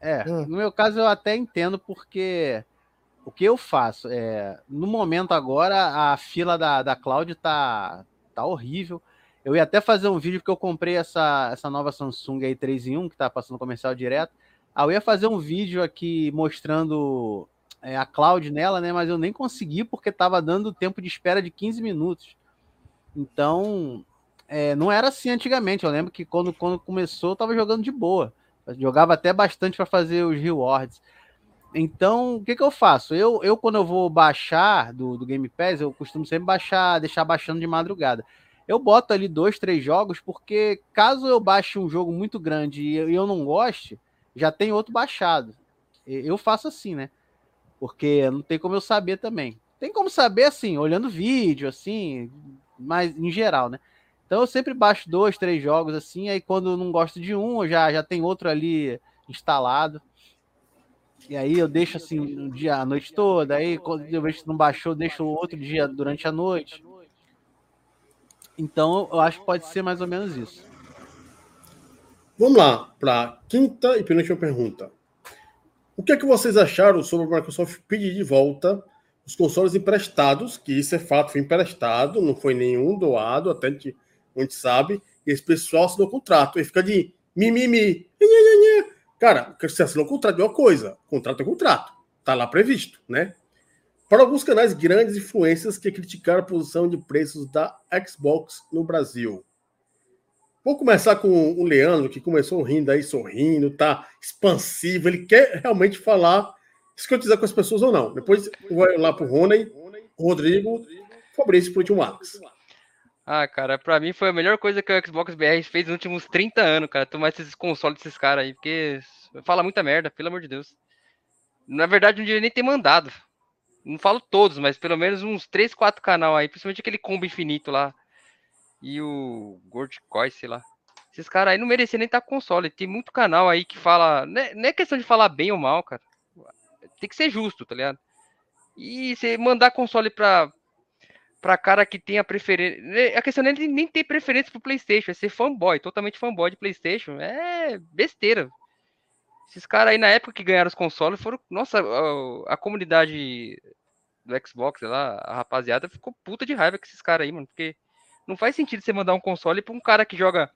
É, Hum. no meu caso eu até entendo porque o que eu faço é, no momento agora a fila da, da Cloud tá, tá horrível. Eu ia até fazer um vídeo porque eu comprei essa, essa nova Samsung aí 3 em 1 que tá passando comercial direto. Aí eu ia fazer um vídeo aqui mostrando é, a Cloud nela, né? Mas eu nem consegui porque tava dando tempo de espera de 15 minutos. Então, é, não era assim antigamente. Eu lembro que quando, quando começou eu tava jogando de boa. Eu jogava até bastante para fazer os rewards. Então, o que, que eu faço? Eu, eu, quando eu vou baixar do, do Game Pass, eu costumo sempre baixar, deixar baixando de madrugada. Eu boto ali dois, três jogos, porque caso eu baixe um jogo muito grande e eu, e eu não goste, já tem outro baixado. Eu faço assim, né? Porque não tem como eu saber também. Tem como saber, assim, olhando vídeo, assim, mas em geral, né? Então eu sempre baixo dois, três jogos assim, aí quando não gosto de um, já, já tem outro ali instalado. E aí eu deixo assim no dia a noite toda, aí quando eu vejo que não baixou, deixo outro dia durante a noite. Então eu acho que pode ser mais ou menos isso. Vamos lá para quinta e penúltima pergunta. O que é que vocês acharam sobre a Microsoft pedir de volta os consoles emprestados, que isso é fato, foi emprestado, não foi nenhum doado, até a gente, a gente sabe, esse pessoal assinou contrato, e fica de mimimi. Cara, você assinou contrato é uma coisa, contrato é contrato, tá lá previsto, né? Para alguns canais grandes influências que criticaram a posição de preços da Xbox no Brasil. Vou começar com o Leandro, que começou rindo aí, sorrindo, tá expansivo, ele quer realmente falar escrotizar com as pessoas ou não. Depois vai lá pro Rony, Rodrigo, Fabrício pro último Alex. Ah, cara, pra mim foi a melhor coisa que o Xbox BR fez nos últimos 30 anos, cara. Tomar esses consoles desses caras aí, porque fala muita merda, pelo amor de Deus. Na verdade, não devia nem ter mandado. Não falo todos, mas pelo menos uns 3, 4 canal aí, principalmente aquele combo infinito lá. E o Gordcoin, sei lá. Esses caras aí não mereciam nem estar com console. Tem muito canal aí que fala. É, não é questão de falar bem ou mal, cara tem que ser justo, tá ligado? E você mandar console pra, pra cara que tem a preferência. Né, a questão não é nem ter preferência pro PlayStation, é ser fanboy, totalmente fanboy de PlayStation. É besteira. Esses caras aí, na época que ganharam os consoles, foram. Nossa, a, a comunidade do Xbox, sei lá, a rapaziada ficou puta de raiva com esses caras aí, mano. Porque não faz sentido você mandar um console pra um cara que joga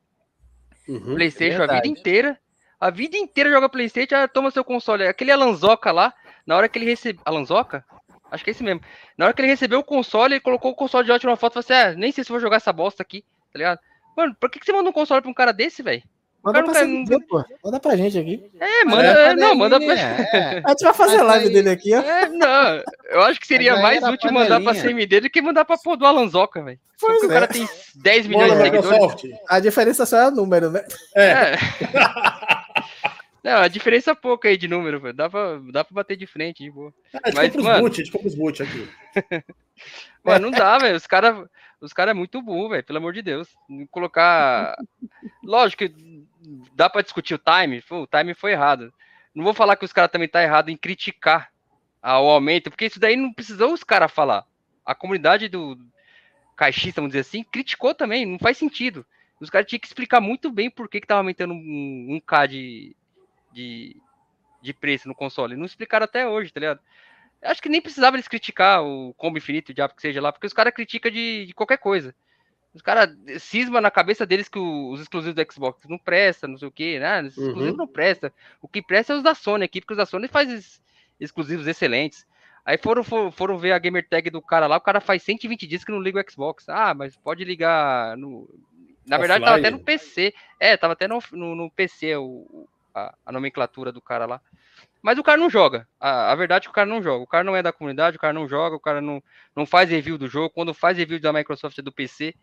uhum, PlayStation é a vida inteira. A vida inteira joga PlayStation, ah, toma seu console. Aquele Alanzoca lá, na hora que ele recebeu. Alanzoca? Acho que é esse mesmo. Na hora que ele recebeu o console, ele colocou o console de ótima uma foto e falou assim: ah, nem sei se vou jogar essa bosta aqui, tá ligado? Mano, por que, que você manda um console pra um cara desse, velho? Manda pra, não... pô. manda pra gente aqui. É, manda. É, não, manda pra. É. A gente vai fazer a live dele aqui, ó. É, não, eu acho que seria mais útil mandar pra CMD do que mandar pra pôr do Alanzoca, velho. Porque é. o cara tem 10 milhões de seguidores. A diferença só é o número, né? É. Não, a diferença é pouca aí de número, velho. Dá pra, dá pra bater de frente, de boa. É, a Mas, mano... boot, a gente compra os boot aqui. mano, não dá, velho. Os caras os cara é muito burro, velho. Pelo amor de Deus. Colocar. Lógico que dá pra discutir o time. o time foi errado. Não vou falar que os caras também tá errado em criticar o aumento, porque isso daí não precisou os caras falar. A comunidade do caixista, vamos dizer assim, criticou também. Não faz sentido. Os caras tinham que explicar muito bem por que, que tava aumentando um, um K de, de, de preço no console. Não explicaram até hoje, tá ligado? Acho que nem precisava eles criticar o combo infinito, o diabo que seja lá, porque os caras criticam de, de, qualquer coisa. Os caras cisma na cabeça deles que o, os exclusivos do Xbox não prestam, não sei o que, né? Os uhum. exclusivos não prestam. O que presta é os da Sony aqui, porque os da Sony faz exclusivos excelentes. Aí foram, foram, foram, ver a gamer tag do cara lá, o cara faz 120 dias que não liga o Xbox. Ah, mas pode ligar no. Na verdade, tava até no PC. É, tava até no, no, no PC o, a, a, nomenclatura do cara lá. Mas o cara não joga. A, a, verdade é que o cara não joga. O cara não é da comunidade, o cara não joga, o cara não, não faz review do jogo. Quando faz review da Microsoft é do PC.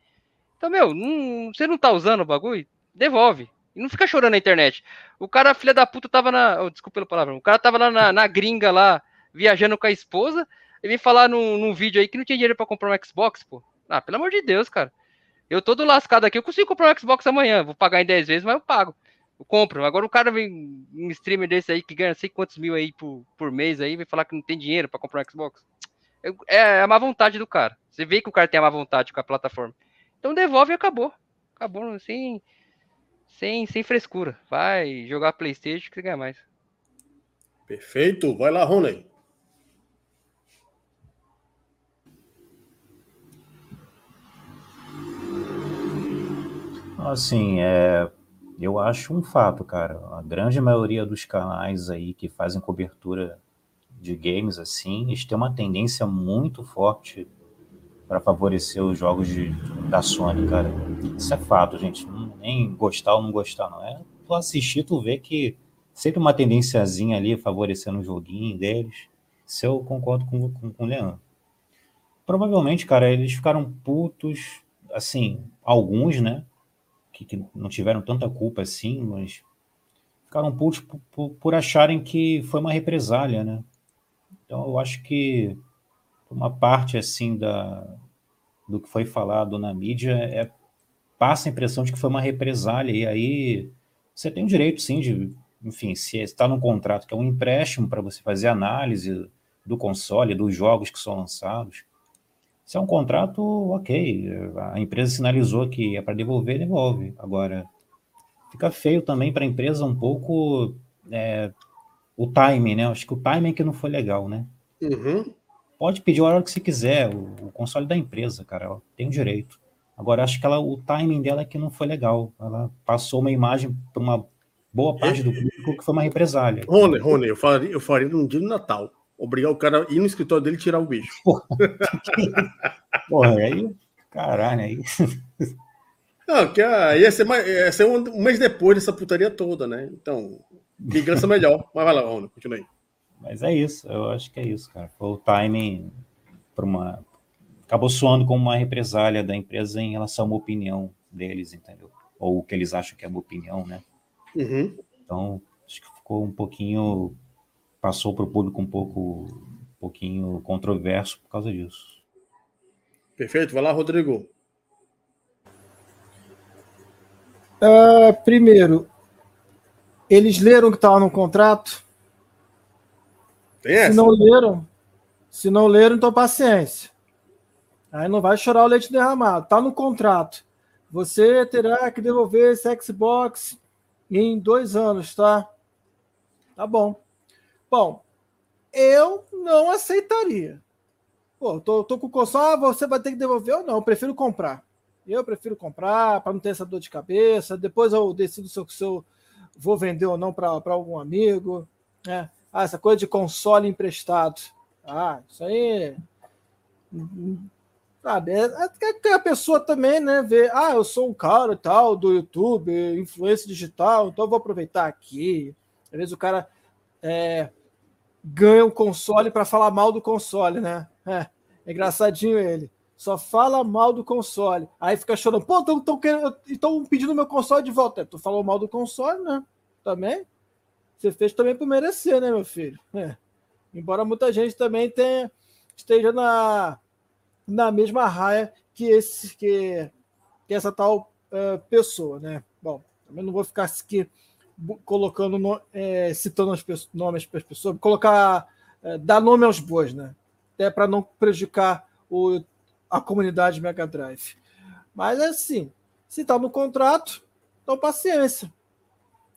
Então, meu, não, você não tá usando o bagulho? Devolve. E não fica chorando na internet. O cara, filha da puta, tava na. Oh, desculpa pela palavra. O cara tava lá na, na gringa lá, viajando com a esposa. E vem falar num, num vídeo aí que não tinha dinheiro para comprar um Xbox, pô. Ah, pelo amor de Deus, cara. Eu todo lascado aqui, eu consigo comprar um Xbox amanhã. Vou pagar em 10 vezes, mas eu pago eu compro. Agora o cara vem, um streamer desse aí que ganha sei quantos mil aí por, por mês aí, vem falar que não tem dinheiro para comprar um Xbox. É, é a má vontade do cara. Você vê que o cara tem a má vontade com a plataforma. Então devolve e acabou. Acabou sem, sem, sem frescura. Vai jogar Playstation que você ganha mais. Perfeito. Vai lá, Rony. Assim, é, eu acho um fato, cara. A grande maioria dos canais aí que fazem cobertura de games assim, eles têm uma tendência muito forte para favorecer os jogos de, da Sony, cara. Isso é fato, gente. Nem gostar ou não gostar, não. É tu assistir, tu vê que sempre uma tendênciazinha ali favorecendo o joguinho deles. Isso eu concordo com, com, com o Leandro. Provavelmente, cara, eles ficaram putos, assim, alguns, né? Que, que não tiveram tanta culpa assim, mas ficaram putos por, por, por, acharem que foi uma represália, né? Então, eu acho que uma parte assim da, do que foi falado na mídia é passa a impressão de que foi uma represália e aí você tem o direito sim de, enfim, se está no contrato que é um empréstimo para você fazer análise do console, dos jogos que são lançados. Se é um contrato, ok. A empresa sinalizou que é para devolver, devolve. Agora, fica feio também para a empresa um pouco é, o timing, né? Acho que o timing que não foi legal, né? Uhum. Pode pedir a hora que você quiser, o, o console da empresa, cara, ela tem o direito. Agora, acho que ela, o timing dela é que não foi legal. Ela passou uma imagem para uma boa parte do público que foi uma represália. Rony, Rony, eu faria, eu faria num dia de Natal. Obrigar o cara a ir no escritório dele e tirar o bicho. Porra, Porra aí, caralho, aí. Não, que aí ia ser, mais, ia ser um, um mês depois dessa putaria toda, né? Então, vingança melhor. Mas vai lá, Rony, continue aí. Mas é isso, eu acho que é isso, cara. Foi o timing para uma. Acabou soando como uma represália da empresa em relação a uma opinião deles, entendeu? Ou o que eles acham que é uma opinião, né? Uhum. Então, acho que ficou um pouquinho. Passou para o público um pouco. Um pouquinho controverso por causa disso. Perfeito, vai lá, Rodrigo. Uh, primeiro, eles leram que estava no contrato? Tem essa? Se não leram, se não leram, então paciência. Aí não vai chorar o leite derramado. Tá no contrato. Você terá que devolver esse Xbox em dois anos, tá? Tá bom. Bom, eu não aceitaria. Pô, tô, tô com o console, ah, você vai ter que devolver ou não? Eu prefiro comprar. Eu prefiro comprar para não ter essa dor de cabeça. Depois eu decido se eu, se eu vou vender ou não para algum amigo. Né? Ah, essa coisa de console emprestado. Ah, isso aí. Sabe, é, é que a pessoa também, né, vê, ah, eu sou um cara tal do YouTube, influência digital, então vou aproveitar aqui. Às vezes o cara é, ganha um console para falar mal do console, né? É, é engraçadinho ele. Só fala mal do console. Aí fica chorando, pô, estão pedindo meu console de volta. Tu falou mal do console, né? Também. Você fez também por merecer, né, meu filho? É. Embora muita gente também tenha, esteja na, na mesma raia que, esse, que, que essa tal uh, pessoa, né? Bom, também não vou ficar aqui colocando, no, é, citando os nomes para as pessoas, colocar, é, dar nome aos bois, né? Até para não prejudicar o, a comunidade Mega Drive. Mas é assim, se está no contrato, então paciência.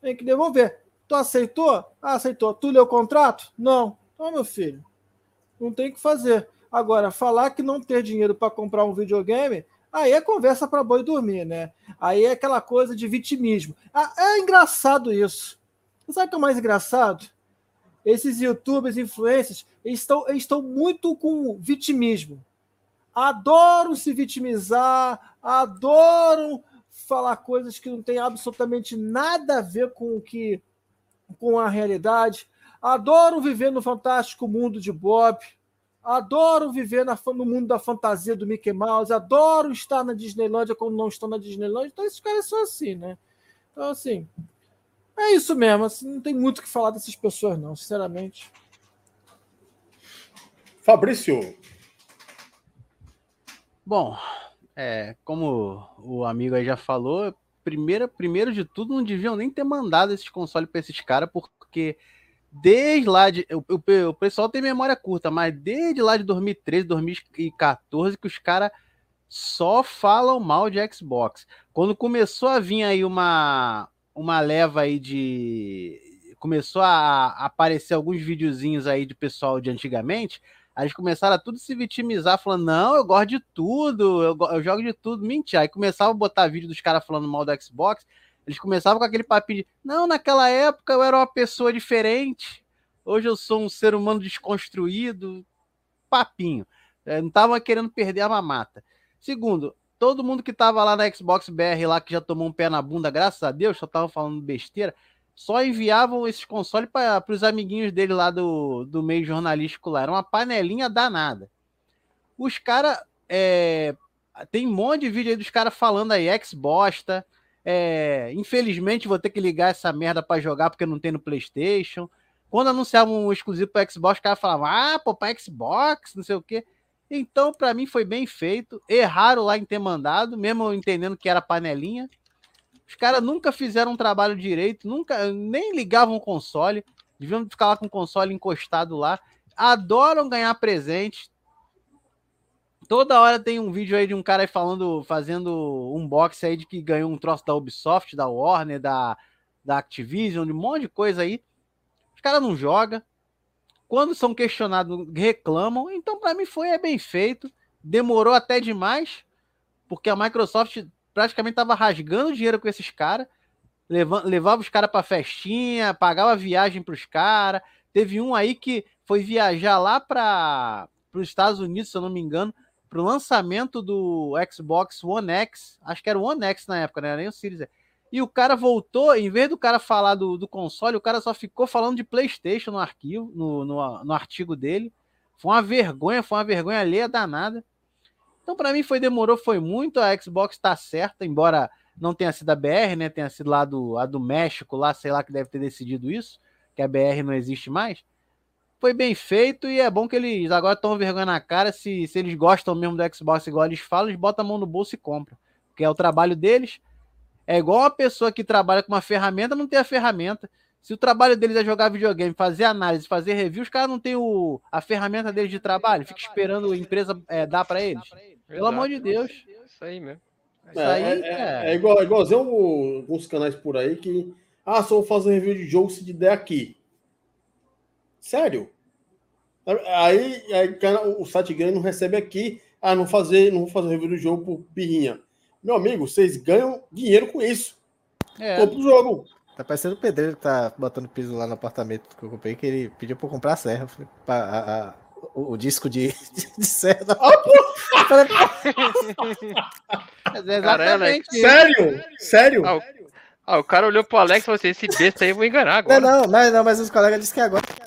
Tem que devolver. Tu aceitou? Ah, aceitou. Tu leu o contrato? Não. Então, meu filho, não tem o que fazer. Agora, falar que não ter dinheiro para comprar um videogame, aí é conversa para boi dormir, né? Aí é aquela coisa de vitimismo. Ah, é engraçado isso. Sabe o que é mais engraçado? Esses youtubers, influencers, eles estão, eles estão muito com vitimismo. Adoram se vitimizar, adoram falar coisas que não têm absolutamente nada a ver com o que com a realidade. Adoro viver no fantástico mundo de Bob. Adoro viver na, no mundo da fantasia do Mickey Mouse. Adoro estar na Disneylândia quando não estou na Disneylândia. Então, esses caras são assim, né? Então, assim, é isso mesmo. Assim, não tem muito o que falar dessas pessoas, não, sinceramente. Fabrício. Bom, é, como o amigo aí já falou, primeiro, primeiro de tudo, não deviam nem ter mandado esses consoles para esses caras, porque desde lá de. O, o, o, pessoal tem memória curta, mas desde lá de 2013, 2014, que os caras só falam mal de Xbox. Quando começou a vir aí uma, uma leva aí de. Começou a, aparecer alguns videozinhos aí de pessoal de antigamente Aí eles começaram a tudo se vitimizar, falando: não, eu gosto de tudo, eu, eu jogo de tudo. Mentira. Aí começavam a botar vídeo dos caras falando mal do Xbox. Eles começavam com aquele papinho de: não, naquela época eu era uma pessoa diferente, hoje eu sou um ser humano desconstruído. Papinho. É, não estavam querendo perder a mamata. Segundo, todo mundo que tava lá na Xbox BR, lá que já tomou um pé na bunda, graças a Deus, só tava falando besteira só enviavam esses consoles para os amiguinhos dele lá do, do meio jornalístico lá. Era uma panelinha danada. Os caras. É, tem um monte de vídeo aí dos caras falando aí, ex-bosta. É, infelizmente vou ter que ligar essa merda para jogar porque não tem no PlayStation. Quando anunciavam um exclusivo para Xbox, os caras falavam, ah, pô, para Xbox, não sei o quê. Então, para mim, foi bem feito. Erraram lá em ter mandado, mesmo entendendo que era panelinha. Os caras nunca fizeram um trabalho direito, nunca nem ligavam o console. Deviam ficar lá com o console encostado lá. Adoram ganhar presente. Toda hora tem um vídeo aí de um cara falando, fazendo um box aí de que ganhou um troço da Ubisoft, da Warner, da, da Activision, de um monte de coisa aí. Os caras não jogam. Quando são questionados, reclamam. Então, para mim, foi é bem feito. Demorou até demais, porque a Microsoft praticamente estava rasgando dinheiro com esses caras. Levava os caras para festinha, pagava viagem para os caras. Teve um aí que foi viajar lá para os Estados Unidos, se eu não me engano, para o lançamento do Xbox One X. Acho que era o One X na época, né? Nem o Series. E o cara voltou, em vez do cara falar do, do console, o cara só ficou falando de PlayStation no arquivo, no, no, no artigo dele. Foi uma vergonha, foi uma vergonha alheia danada. Então, para mim, foi demorou, foi muito. A Xbox está certa, embora não tenha sido a BR, né? Tenha sido lá do, a do México, lá, sei lá, que deve ter decidido isso, que a BR não existe mais. Foi bem feito e é bom que eles agora estão vergonha na cara. Se, se eles gostam mesmo do Xbox, igual eles falam, eles botam a mão no bolso e compram. Porque é o trabalho deles. É igual uma pessoa que trabalha com uma ferramenta, não tem a ferramenta. Se o trabalho deles é jogar videogame, fazer análise, fazer review, os caras não tem o, a ferramenta deles de trabalho, fica esperando a empresa é, dar para eles. Pelo amor de Deus. Isso aí mesmo. Isso é, aí, é, é, é igual, é igualzinho alguns canais por aí que. Ah, só vou fazer review de jogo se der aqui. Sério? Aí, aí o site grande não recebe aqui. Ah, não fazer, não vou fazer review do jogo por birrinha. Meu amigo, vocês ganham dinheiro com isso. É. Compra o jogo. Tá parecendo o pedreiro que tá botando piso lá no apartamento que eu comprei, que ele pediu pra eu comprar a serra. Pra, a, a, o, o, disco de, de serra. Da... Exatamente. Sério? Sério? Ah, o, ah, o cara olhou pro Alex e falou assim: esse besta aí eu vou enganar agora. Não, não, mas, não, mas os colegas disseram que é agora.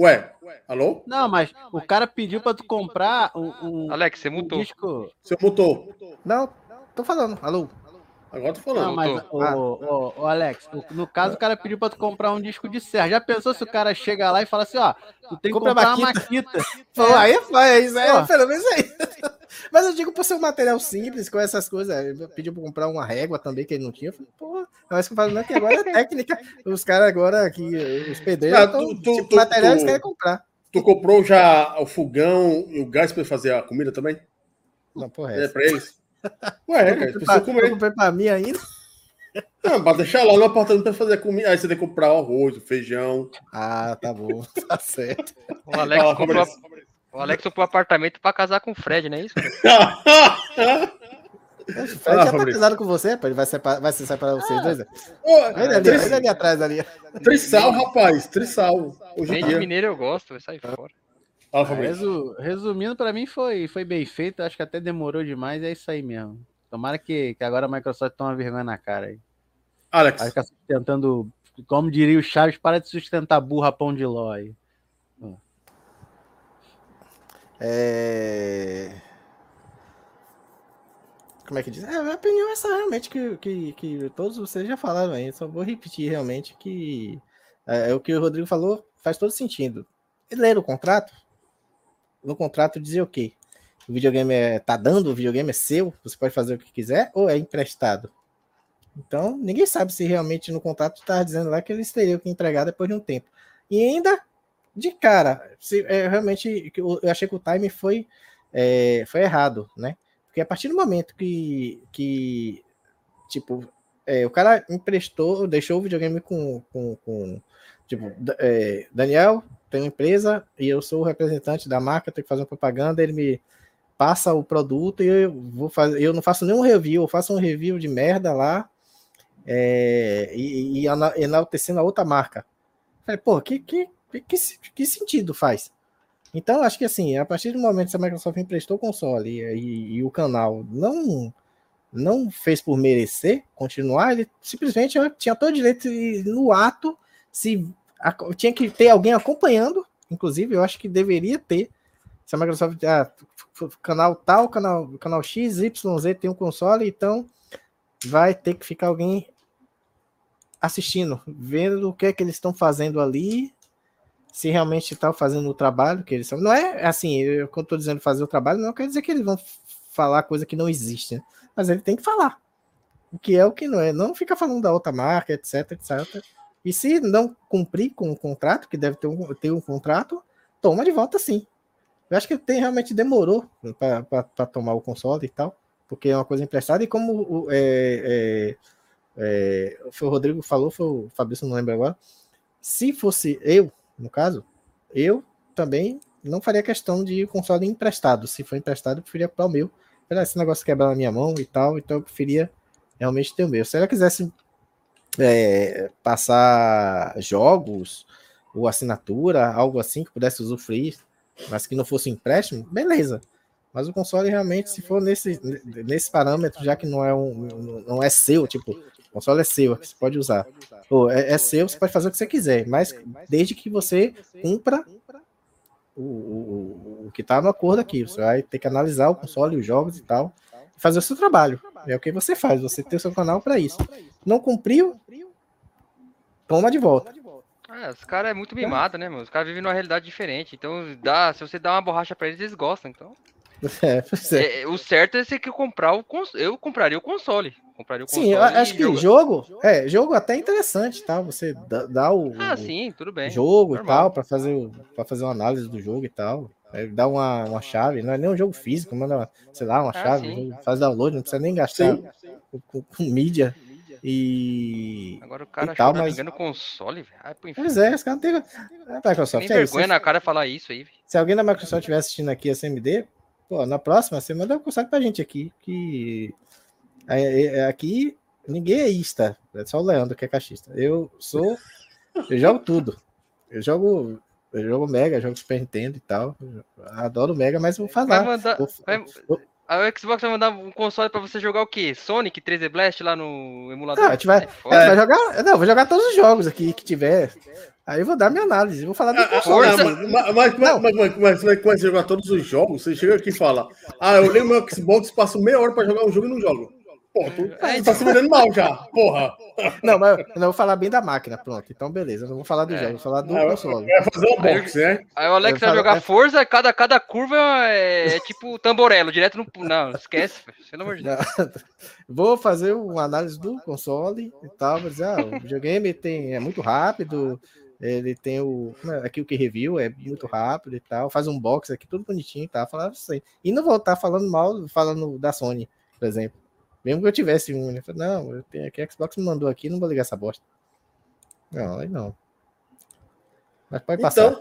Ué, alô? Não, mas o cara pediu pra tu comprar um. um Alex, você mutou. Um disco... Você mutou. Não, tô falando. Alô? Agora tô falando. Não, mas, o, ah. o, o, Alex, no caso, o cara pediu pra tu comprar um disco de serra. Já pensou se o cara chega lá e fala assim, ó, tu tem que Compra comprar uma maquita. Pô, aí faz, é, pelo menos aí. Mas eu digo por ser um material simples, com essas coisas. Ele pediu pra comprar uma régua também, que ele não tinha. Eu falei, porra, mas que falando que agora é técnica. Os caras agora aqui, os pedreiros, não, tu, tu, tipo, tu, material eles querem comprar. Tu comprou já o fogão e o gás pra fazer a comida também? Não, porra. É, é pra eles? Ué, cara, precisa comer. Pra mim ainda. Não, pra deixar lá no apartamento pra fazer comida. Aí você tem que comprar o arroz, o feijão. Ah, tá bom. Tá certo. O Alex, ah, comprou, o Alex comprou apartamento pra casar com o Fred, não é isso? O Fred ah, já tá casado com você, pô. Ele vai, separar, vai se separar vocês ah, dois. Olha ali, olha ali atrás ali. Trissal, rapaz. Trissal. Hoje Gente mineiro eu gosto, vai sair fora. Ah, Resu, resumindo, para mim foi, foi bem feito. Acho que até demorou demais. É isso aí mesmo. Tomara que, que agora a Microsoft tome vergonha na cara aí. Alex. Vai ficar sustentando, como diria o Chaves, para de sustentar burra pão de ló aí. É... Como é que diz? É, a minha opinião é essa, realmente, que, que, que todos vocês já falaram aí. Só vou repetir realmente que é, é o que o Rodrigo falou faz todo sentido. Ler o contrato, no contrato dizia o quê? O videogame é, tá dando, o videogame é seu, você pode fazer o que quiser, ou é emprestado? Então, ninguém sabe se realmente no contrato está dizendo lá que eles teriam que entregar depois de um tempo. E ainda, de cara, se, é, realmente, eu achei que o time foi, é, foi errado, né? Porque a partir do momento que, que tipo, é, o cara emprestou, deixou o videogame com, com, com tipo, é, Daniel, tem uma empresa e eu sou o representante da marca, tenho que fazer uma propaganda, ele me passa o produto e eu vou fazer, eu não faço nenhum review, eu faço um review de merda lá é, e, e enaltecendo a outra marca. Falei, pô, que, que, que, que sentido faz? Então, acho que assim, a partir do momento que a Microsoft emprestou o console e, e, e, o canal não não fez por merecer continuar, ele simplesmente tinha todo direito no ato se tinha que ter alguém acompanhando, inclusive, eu acho que deveria ter. Se a Microsoft, ah, canal tal, canal, canal X, Y, Z tem um console, então vai ter que ficar alguém. assistindo, vendo o que é que eles estão fazendo ali, se realmente estão fazendo o trabalho que eles são. Não é assim, eu, quando estou dizendo fazer o trabalho, não quer dizer que eles vão falar coisa que não existe, né? mas ele tem que falar. O que é o que não é. Não fica falando da outra marca, etc, etc. E se não cumprir com o contrato, que deve ter um, ter um contrato, toma de volta sim. Eu acho que tem, realmente demorou para tomar o console e tal, porque é uma coisa emprestada. E como é, é, é, foi o Rodrigo falou, foi o Fabrício, não lembro agora. Se fosse eu, no caso, eu também não faria questão de console emprestado. Se for emprestado, eu preferia para o meu. Esse negócio quebrar na minha mão e tal, então eu preferia realmente ter o meu. Se ela quisesse é, passar jogos ou assinatura, algo assim que pudesse usufruir, mas que não fosse empréstimo, beleza. Mas o console realmente, se for nesse, nesse parâmetro, já que não é um não é seu, tipo, o console é seu, você pode usar. Ou é, é seu, você pode fazer o que você quiser, mas desde que você cumpra o, o, o que está no acordo aqui. Você vai ter que analisar o console, os jogos e tal, e fazer o seu trabalho. É o que você faz, você tem o seu canal para isso. Não cumpriu, toma de volta. É, os caras é muito mimado, né, mano? Os caras vivem numa realidade diferente. Então, dá, se você dá uma borracha pra eles, eles gostam. Então. É, é. É, o certo é você que comprar o console. Eu compraria o console. Compraria o console sim, acho que jogo, jogo, é, jogo até interessante, tá? Você dá, dá o, ah, sim, tudo bem. jogo Normal. e tal para fazer para fazer uma análise do jogo e tal. É, dá uma, uma chave, não é nem um jogo físico, manda, sei lá, uma ah, chave, faz download, não precisa nem gastar com, com, com mídia. E. Agora o cara tal, mas... engano console, velho. Pois é, os caras não tem. É, Microsoft, tem é vergonha isso. na cara falar isso aí, Se alguém da Microsoft estiver assistindo aqui a CMD, pô, na próxima você manda um console pra gente aqui. Que é, é, é, aqui ninguém é ista. É só o Leandro que é caixista. Eu sou. Eu jogo tudo. Eu jogo. Eu jogo Mega, jogo Super Nintendo e tal. Adoro Mega, mas vou falar. Vai mandar, vou, vai, vou, a Xbox vai mandar um console pra você jogar o quê? Sonic 3D Blast lá no emulador? Não, a gente vai, é vai jogar. Não, vou jogar todos os jogos aqui que tiver. Aí eu vou dar minha análise, vou falar do ah, console. Mas, mas, mas, mas, mas, mas, mas jogar todos os jogos, você chega aqui e fala: Ah, eu leio meu Xbox, passo meia hora pra jogar um jogo e não jogo. Pô, tu, é, tá se vendendo mal já, porra. Não, mas eu não vou falar bem da máquina, pronto. Então, beleza, eu não vou falar do é. jogo, vou falar do é, console. Vai fazer um box, né? Aí o Alex vai jogar é... Forza, cada, cada curva é, é tipo tamborelo, direto no. Não, esquece, pelo amor de Deus. Vou fazer uma análise do console e tal, vou dizer, ah, o videogame tem, é muito rápido, ele tem o. Aqui o que review é muito rápido e tal. Faz um box aqui, tudo bonitinho e tal. Falar assim. E não voltar falando mal, falando da Sony, por exemplo. Mesmo que eu tivesse um, né? não, eu tenho aqui, a Xbox me mandou aqui, não vou ligar essa bosta. Não, aí não. Mas pode passar.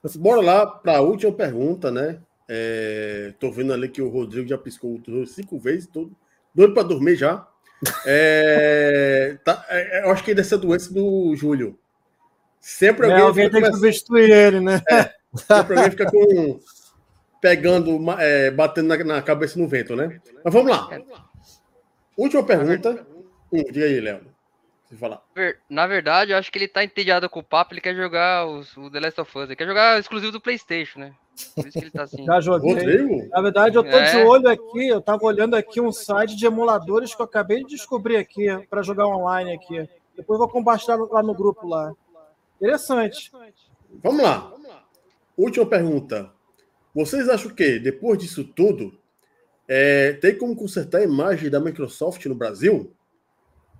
Então, bora lá para a última pergunta, né? É, tô vendo ali que o Rodrigo já piscou cinco vezes, tô doido para dormir já. É, tá, é, eu acho que dessa doença do Júlio. Sempre alguém, é, alguém tem que substituir ele, né? É, sempre alguém fica com pegando, é, batendo na, na, cabeça no vento, né? Mas vamos lá. Vamos lá. Última pergunta. Hum, diga aí, Léo. Falar. Na verdade, eu acho que ele tá entediado com o papo, ele quer jogar os, o The Last of Us, ele quer jogar exclusivo do Playstation, né? Por isso que ele tá assim. Já joguei. Rodrigo? Na verdade, eu tô é. de olho aqui, eu tava olhando aqui um site de emuladores que eu acabei de descobrir aqui para jogar online aqui. Depois vou compartilhar lá no grupo lá. Interessante. Vamos lá. Última pergunta. Vocês acham que, depois disso tudo, é, tem como consertar a imagem da Microsoft no Brasil?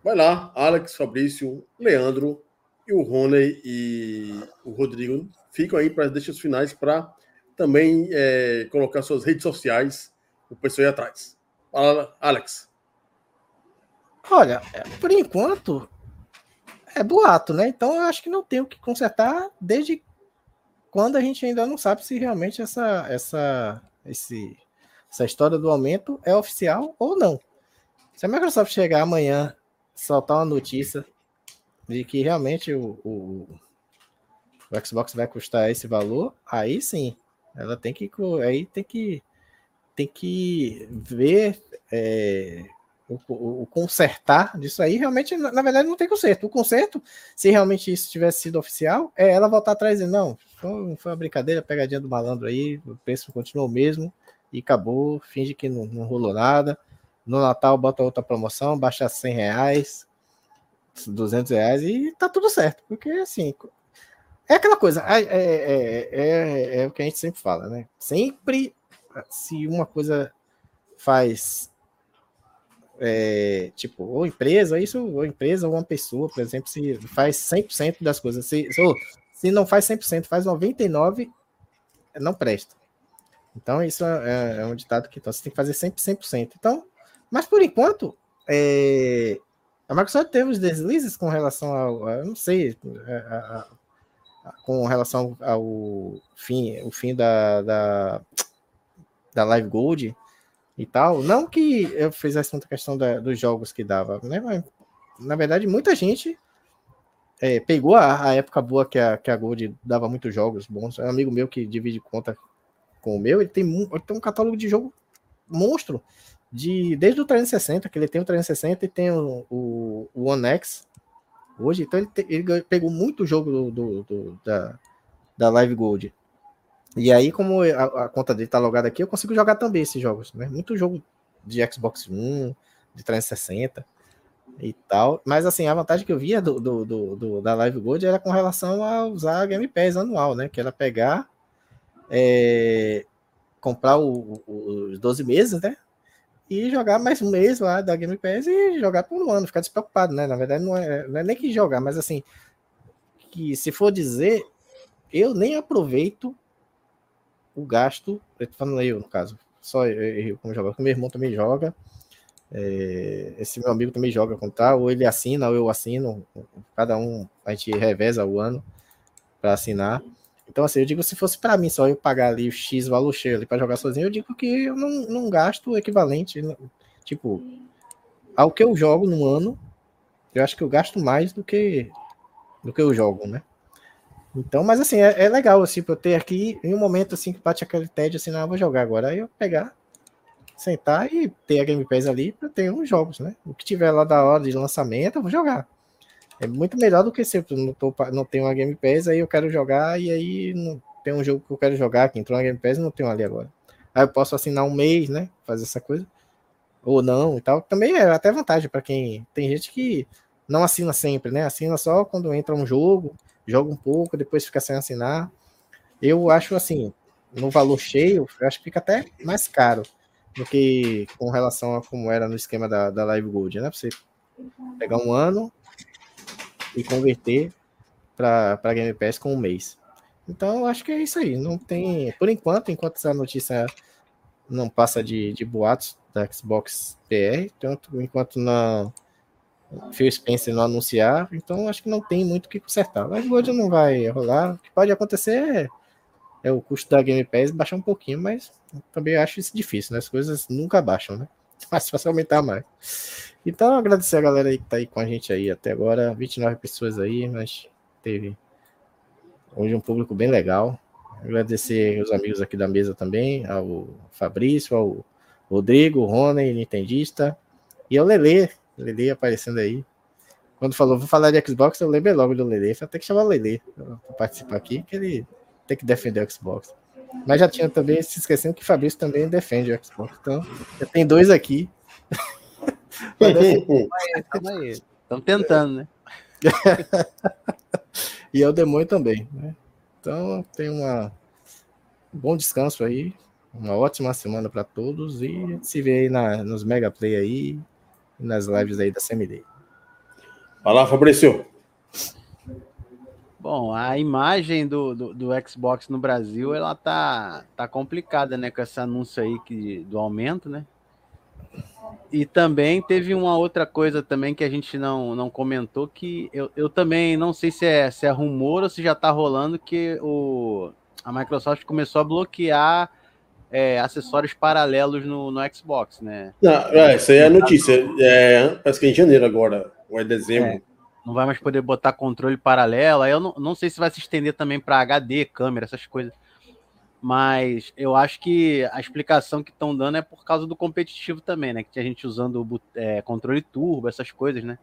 Vai lá, Alex, Fabrício, Leandro e o Rony e o Rodrigo ficam aí para as deixas finais para também é, colocar suas redes sociais, o pessoal aí atrás. Fala, Alex. Olha, é, por enquanto é boato, né? Então eu acho que não tem o que consertar desde quando a gente ainda não sabe se realmente essa, essa, esse essa história do aumento é oficial ou não. Se a Microsoft chegar amanhã soltar uma notícia de que realmente o, o, o Xbox vai custar esse valor, aí sim, ela tem que aí tem que tem que ver é, o, o, consertar disso aí. Realmente, na, verdade, não tem conserto. O conserto, se realmente isso tivesse sido oficial, é ela voltar atrás e não, foi, foi uma brincadeira, pegadinha do malandro aí, o preço continua o mesmo e acabou, finge que não, não rolou nada. No Natal bota outra promoção, baixa 100 reais. 200 reais e tá tudo certo. Porque, assim, é aquela coisa, é, é, é, é, o que a gente sempre fala, né? Sempre, se uma coisa faz, é, tipo, ou empresa, isso, ou empresa, ou uma pessoa, por exemplo, se faz 100% das coisas, se, se, não faz 100%, faz 99%, não presta. Então, isso é, é um ditado que então, você tem que fazer sempre 100%. Então, mas por enquanto, é, a Microsoft teve os deslizes com relação ao, não sei, a, a, a, com relação ao fim, o fim da, da, da Live Gold e tal. Não que eu fizesse muita questão da, dos jogos que dava, né? Mas, na verdade, muita gente é, pegou a, a, época boa que a, que a Gold dava muitos jogos bons. É um amigo meu que divide conta com o meu, ele tem, ele tem um catálogo de jogo monstro. De, desde o 360, que ele tem o 360 e tem o, o, o One X hoje. Então ele, te, ele pegou muito jogo do, do, do, da, da Live Gold. E aí, como a, a, conta dele tá logada aqui, eu consigo jogar também esses jogos. Né? Muito jogo de Xbox One, de 360 e tal. Mas assim, a vantagem que eu via do, do, do, do, da Live Gold era com relação a usar Game Pass anual, né? Que era pegar, é, comprar o, o, os 12 meses, né? E jogar mais um mês lá da Game Pass e jogar por um ano, ficar despreocupado, né? Na verdade, não é, não é nem que jogar, mas assim, que se for dizer, eu nem aproveito o gasto, eu tô falando eu, no caso, só eu, eu como jogador, meu irmão também joga, é, esse meu amigo também joga com tal, ou ele assina, ou eu assino, cada um, a gente reveza o ano para assinar. Então, assim, eu digo, se fosse para mim só eu pagar ali o X valor cheio ali para jogar sozinho, eu digo que eu não, não gasto o equivalente, tipo, ao que eu jogo no ano, eu acho que eu gasto mais do que do que eu jogo, né? Então, mas assim, é, é legal, assim, pra eu ter aqui, em um momento assim que bate aquele tédio, assim, não, eu vou jogar agora. Aí eu pegar, sentar e ter a Game Pass ali para ter uns jogos, né? O que tiver lá da hora de lançamento, eu vou jogar. É muito melhor do que se eu não, tô, não tenho uma Game Pass, aí eu quero jogar e aí não tem um jogo que eu quero jogar que entrou na Game Pass não tenho ali agora. Aí eu posso assinar um mês, né? Fazer essa coisa. Ou não e tal. Também é até vantagem para quem. Tem gente que não assina sempre, né? Assina só quando entra um jogo, joga um pouco, depois fica sem assinar. Eu acho assim, no valor cheio, eu acho que fica até mais caro do que com relação a como era no esquema da, da Live Gold, né? Pra você pegar um ano, e converter para Game Pass com um mês. Então, acho que é isso aí. Não tem, por enquanto, enquanto essa notícia não passa de, de boatos da Xbox PR, tanto enquanto não Phil Spencer não anunciar, então acho que não tem muito o que consertar. Mas hoje não vai rolar. O que pode acontecer é, é o custo da Game Pass baixar um pouquinho, mas também acho isso difícil, né? As coisas nunca baixam, né? Mas fácil aumentar mais. Então, agradecer a galera aí que tá aí com a gente aí até agora. 29 pessoas aí, mas teve hoje um público bem legal. Agradecer os amigos aqui da mesa também, ao Fabrício, ao Rodrigo, Rony, Nintendista, e ao Lele, Lele aparecendo aí. Quando falou, vou falar de Xbox, eu lembrei logo do Lele. Falei, tem que chamar o Lele para participar aqui, que ele tem que defender o Xbox. Mas já tinha também se esquecendo que Fabrício também defende o Xbox. Então, já tem dois aqui. Estamos tentando, né? e é o demônio também, né? Então, tem uma um bom descanso aí, uma ótima semana para todos e se vê aí na, nos Mega Play aí e nas lives aí da CMD. Vai lá, Fabrício. Bom, a imagem do, do, do, Xbox no Brasil, ela tá, tá complicada, né, com esse anúncio aí que, do aumento, né? E também teve uma outra coisa também que a gente não, não comentou, que eu, eu também não sei se é, se é rumor ou se já tá rolando, que o, a Microsoft começou a bloquear é, acessórios paralelos no, no Xbox, né? Não, é, isso aí é notícia. É, parece que é em janeiro agora, ou é dezembro. É não vai mais poder botar controle paralelo. Aí eu não, não sei se vai se estender também para HD, câmera, essas coisas. Mas eu acho que a explicação que estão dando é por causa do competitivo também, né? Que tinha gente usando é, controle turbo, essas coisas, né?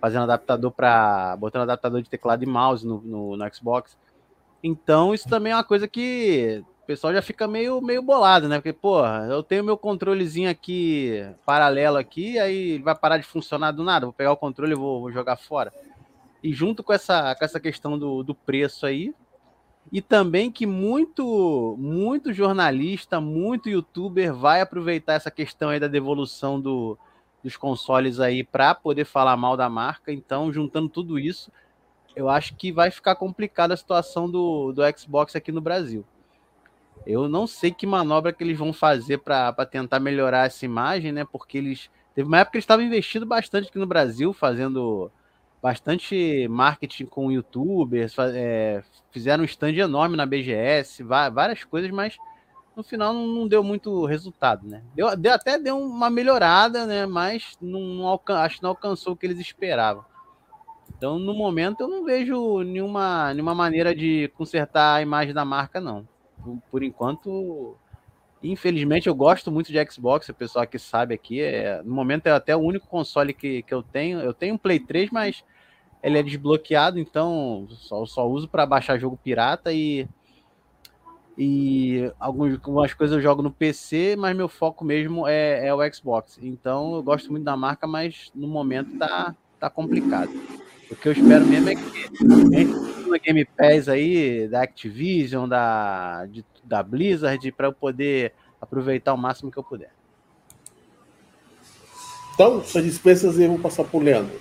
Fazendo adaptador para. botando adaptador de teclado e mouse no, no, no Xbox. Então, isso também é uma coisa que o pessoal já fica meio, meio bolado, né? Porque, porra, eu tenho meu controlezinho aqui, paralelo aqui, aí vai parar de funcionar do nada. Vou pegar o controle e vou, vou jogar fora. E junto com essa, com essa questão do, do preço aí, e também que muito, muito jornalista, muito youtuber vai aproveitar essa questão aí da devolução do, dos consoles aí para poder falar mal da marca. Então, juntando tudo isso, eu acho que vai ficar complicada a situação do, do Xbox aqui no Brasil. Eu não sei que manobra que eles vão fazer para tentar melhorar essa imagem, né? Porque eles. Teve uma época que eles estavam investindo bastante aqui no Brasil, fazendo bastante marketing com youtubers, é, fizeram um stand enorme na BGS, várias coisas, mas no final não, deu muito resultado, né? Deu, deu, até deu uma melhorada, né? Mas não, não acho que não alcançou o que eles esperavam. Então, no momento, eu não vejo nenhuma, nenhuma maneira de consertar a imagem da marca, não por enquanto, infelizmente, eu gosto muito de Xbox, o pessoal que sabe aqui. É, no momento é até o único console que, que eu tenho. Eu tenho um Play 3, mas ele é desbloqueado, então só, só uso para baixar jogo pirata e. E algumas coisas eu jogo no PC, mas meu foco mesmo é, é o Xbox. Então eu gosto muito da marca, mas no momento tá, tá complicado. O que eu espero mesmo é que no Game Pass aí, da Activision, da, de, da Blizzard, para eu poder aproveitar o máximo que eu puder. Então, suas dispensas eu vou passar por Leandro.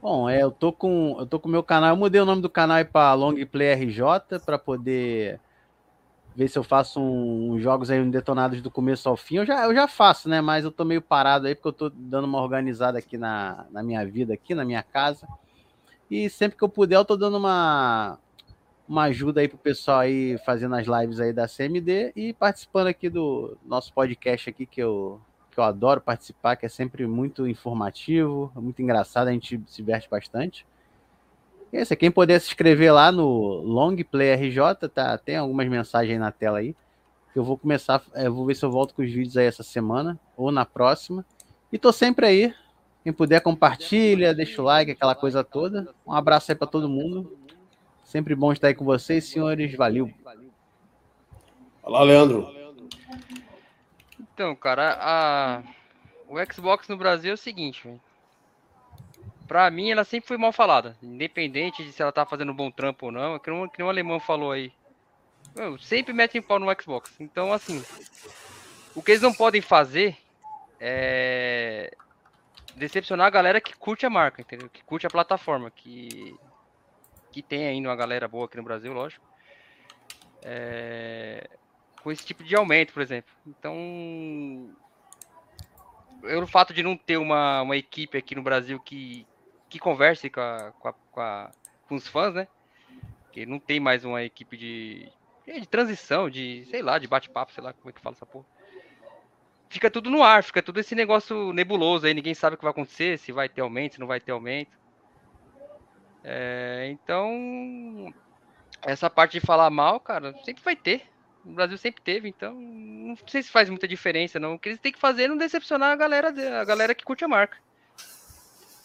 Bom, é, eu tô com eu tô com o meu canal, eu mudei o nome do canal para Long Play RJ para poder ver se eu faço uns um, jogos aí detonados do começo ao fim. Eu já, eu já faço, né? Mas eu tô meio parado aí porque eu tô dando uma organizada aqui na, na minha vida, aqui na minha casa. E sempre que eu puder, eu tô dando uma, uma ajuda aí pro pessoal aí fazendo as lives aí da CMD e participando aqui do nosso podcast aqui que eu, que eu adoro participar, que é sempre muito informativo, muito engraçado, a gente se diverte bastante. E é quem puder se inscrever lá no LongPlayRJ, tá, tem algumas mensagens aí na tela aí. Eu vou começar, é, vou ver se eu volto com os vídeos aí essa semana ou na próxima. E tô sempre aí. Quem puder compartilha, deixa o like, aquela coisa toda. Um abraço aí para todo mundo. Sempre bom estar aí com vocês, senhores. Valeu. Olá, Leandro. Então, cara, a... o Xbox no Brasil é o seguinte, velho pra mim, ela sempre foi mal falada. Independente de se ela tá fazendo um bom trampo ou não. Que nem, que um alemão falou aí. Eu, sempre metem pau no Xbox. Então, assim. O que eles não podem fazer é decepcionar a galera que curte a marca, entendeu? Que curte a plataforma, que que tem ainda uma galera boa aqui no Brasil, lógico. É... com esse tipo de aumento, por exemplo. Então, eu, o fato de não ter uma, uma equipe aqui no Brasil que, que converse com, a, com, a, com, a, com, os fãs, né? Que não tem mais uma equipe de, de transição, de, sei lá, de bate-papo, sei lá como é que fala essa porra. Fica tudo no ar, fica tudo esse negócio nebuloso aí, ninguém sabe o que vai acontecer, se vai ter aumento, se não vai ter aumento. É, então, essa parte de falar mal, cara, sempre vai ter. O Brasil sempre teve, então não sei se faz muita diferença, não. O que eles têm que fazer é não decepcionar a galera, a galera que curte a marca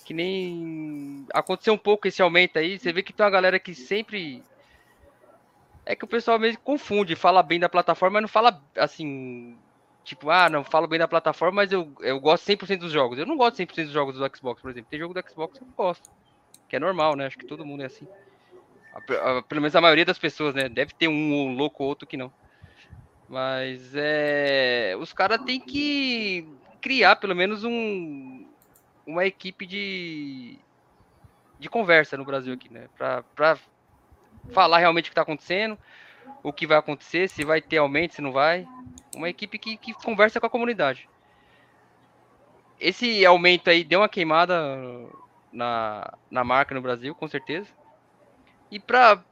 que nem aconteceu um pouco esse aumento aí. Você vê que tem uma galera que sempre. É que o pessoal mesmo confunde, fala bem da plataforma, mas não fala assim. Tipo, ah, não, falo bem da plataforma, mas eu, eu gosto 100% dos jogos. Eu não gosto 100% dos jogos do Xbox, por exemplo. Tem jogo do Xbox que eu gosto. Que é normal, né? Acho que todo mundo é assim. Pelo menos a maioria das pessoas, né? Deve ter um louco ou outro que não. Mas é. Os caras têm que criar pelo menos um, uma equipe de, de conversa no Brasil aqui, né? Para falar realmente o que está acontecendo, o que vai acontecer, se vai ter aumento, se não vai. Uma equipe que, que conversa com a comunidade. Esse aumento aí deu uma queimada na, na marca no Brasil, com certeza. E para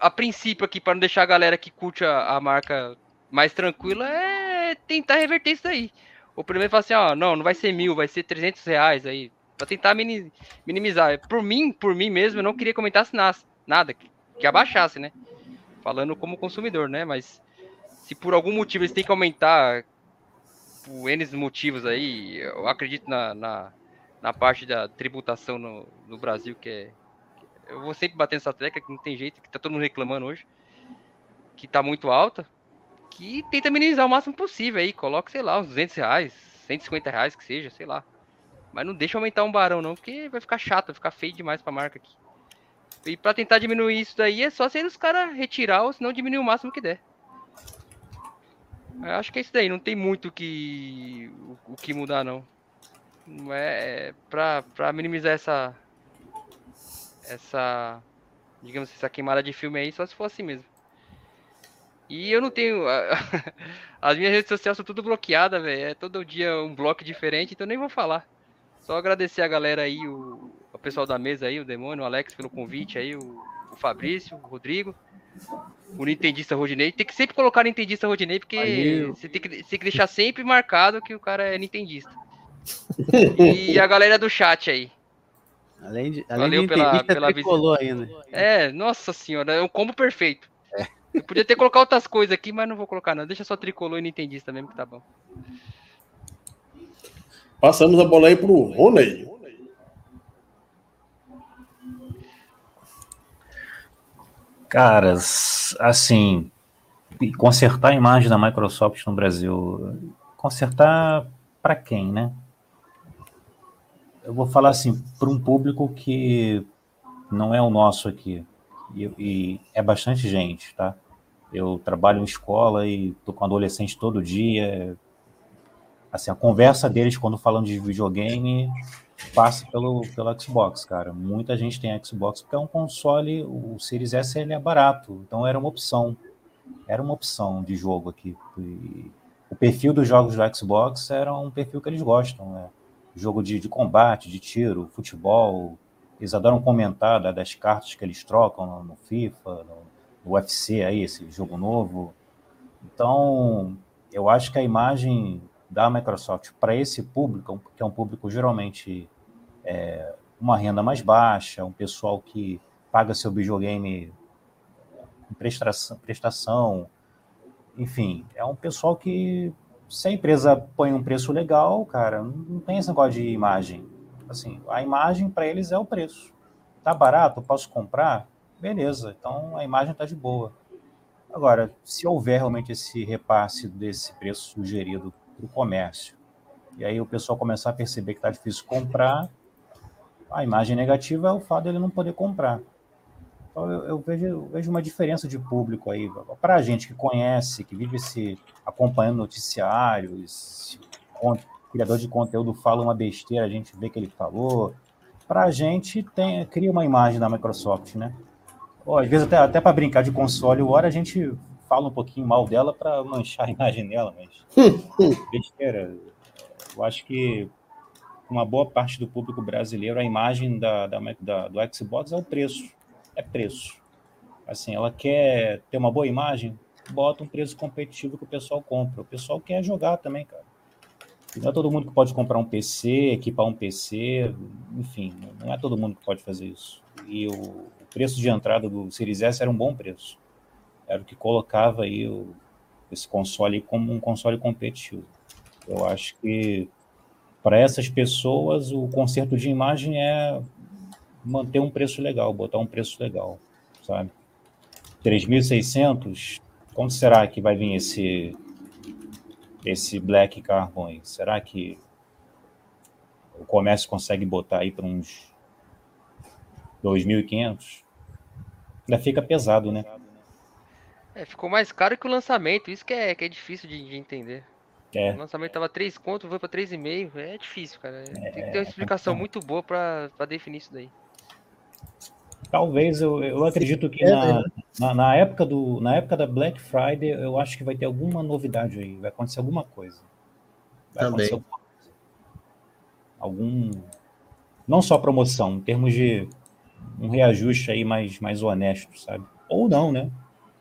a princípio aqui, para não deixar a galera que curte a, a marca mais tranquila, é tentar reverter isso aí o primeiro fala assim, ó, não, não vai ser mil, vai ser 300 reais aí, pra tentar minimizar. Por mim, por mim mesmo, eu não queria comentar nada, que, abaixasse, né? Falando como consumidor, né? Mas se por algum motivo eles têm que aumentar, por N motivos aí, eu acredito na, na, na parte da tributação no, no Brasil, que é. Eu vou sempre bater nessa tecla, que não tem jeito, que tá todo mundo reclamando hoje. que tá muito alta, que tenta minimizar o máximo possível aí. Coloca, sei lá, uns 200 reais, 150 reais que seja, sei lá. Mas não deixa aumentar um barão não, porque vai ficar chato, vai ficar feio demais pra marca aqui. E pra tentar diminuir isso daí é só se os caras retirar ou se não diminuir o máximo que der. Eu acho que é isso daí, não tem muito que, o, o que mudar não. É, é pra, pra minimizar essa. Essa. Digamos essa queimada de filme aí, só se for assim mesmo. E eu não tenho. As minhas redes sociais são tudo bloqueadas, velho. É todo dia um bloco diferente, então nem vou falar. Só agradecer a galera aí, o, o pessoal da mesa aí, o Demônio, o Alex pelo convite aí, o, o Fabrício, o Rodrigo, o Nintendista Rodinei. Tem que sempre colocar Nintendista Rodinei, porque aí, você tem que, você tem que deixar sempre marcado que o cara é Nintendista. e a galera do chat aí. Além de, além Valeu de pela, pela visita. ainda. É, nossa senhora, é um combo perfeito. Eu podia ter colocado outras coisas aqui, mas não vou colocar não. Deixa só tricolor e nintendista mesmo que tá bom. Passamos a bola aí pro Rony. Caras, assim, consertar a imagem da Microsoft no Brasil, consertar para quem, né? Eu vou falar assim, para um público que não é o nosso aqui, e, e, é bastante gente, tá? Eu trabalho em escola e tô com adolescente todo dia. Assim, a conversa deles quando falam de videogame passa pelo, pelo Xbox, cara. Muita gente tem Xbox porque é um console, o Series S ele é barato, então era uma opção. Era uma opção de jogo aqui. E o perfil dos jogos do Xbox era um perfil que eles gostam, né? Jogo de, de combate, de tiro, futebol. Eles adoram comentar das cartas que eles trocam no, no FIFA, no, UFC aí, esse jogo novo. Então, eu acho que a imagem da Microsoft para esse público, que é um público geralmente é, uma renda mais baixa, um pessoal que paga seu videogame em prestação, prestação, enfim, é um pessoal que se a empresa põe um preço legal, cara, não tem esse negócio de imagem. Assim, a imagem para eles é o preço. Tá barato, posso comprar? Beleza, então a imagem está de boa. Agora, se houver realmente esse repasse desse preço sugerido para o comércio, e aí o pessoal começar a perceber que está difícil comprar, a imagem negativa é o fato dele não poder comprar. Então, eu, eu, vejo, eu vejo, uma diferença de público aí. Para a gente que conhece, que vive se acompanhando noticiários, criador de conteúdo fala uma besteira, a gente vê que ele falou. Para a gente, tem, cria uma imagem da Microsoft, né? Pô, às vezes até, até para brincar de console, o hora a gente fala um pouquinho mal dela para manchar a imagem dela, mas besteira. Eu acho que uma boa parte do público brasileiro, a imagem da, da, da, do Xbox é o preço. É preço. Assim, ela quer ter uma boa imagem, bota um preço competitivo que o pessoal compra. O pessoal quer jogar também, cara. Não é todo mundo que pode comprar um PC, equipar um PC, enfim, não é todo mundo que pode fazer isso. E o, preço de entrada do Series S era um bom preço. Era o que colocava aí o, esse console como um console competitivo. Eu acho que para essas pessoas o conserto de imagem é manter um preço legal, botar um preço legal, sabe? 3.600, como será que vai vir esse esse Black Carbon aí? Será que o comércio consegue botar aí para uns 2.500? Ainda fica pesado, né? É, ficou mais caro que o lançamento, isso que é, que é difícil de, de entender. É. O lançamento tava 3 conto, foi para 3,5, é difícil, cara. Tem que ter uma é, explicação é, muito boa para definir isso daí. Talvez, eu, eu acredito que na, na, na, época do, na época da Black Friday, eu acho que vai ter alguma novidade aí, vai acontecer alguma coisa. Vai Também. acontecer alguma coisa. Algum. Não só promoção, em termos de um reajuste aí mais, mais honesto, sabe? Ou não, né?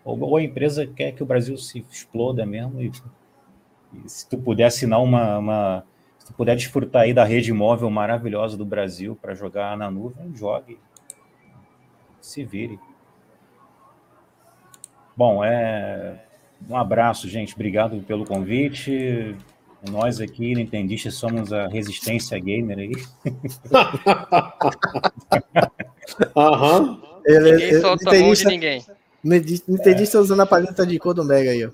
Ou, ou a empresa quer que o Brasil se exploda mesmo e, e se tu puder assinar uma, uma, se tu puder desfrutar aí da rede móvel maravilhosa do Brasil para jogar na nuvem, jogue, se vire. Bom, é um abraço, gente. Obrigado pelo convite. Nós aqui, Nintendistas, somos a resistência gamer aí. Aham. Ele, ninguém solta a mão de ninguém. Não entendi se usando a paleta de cor do Mega aí, ó.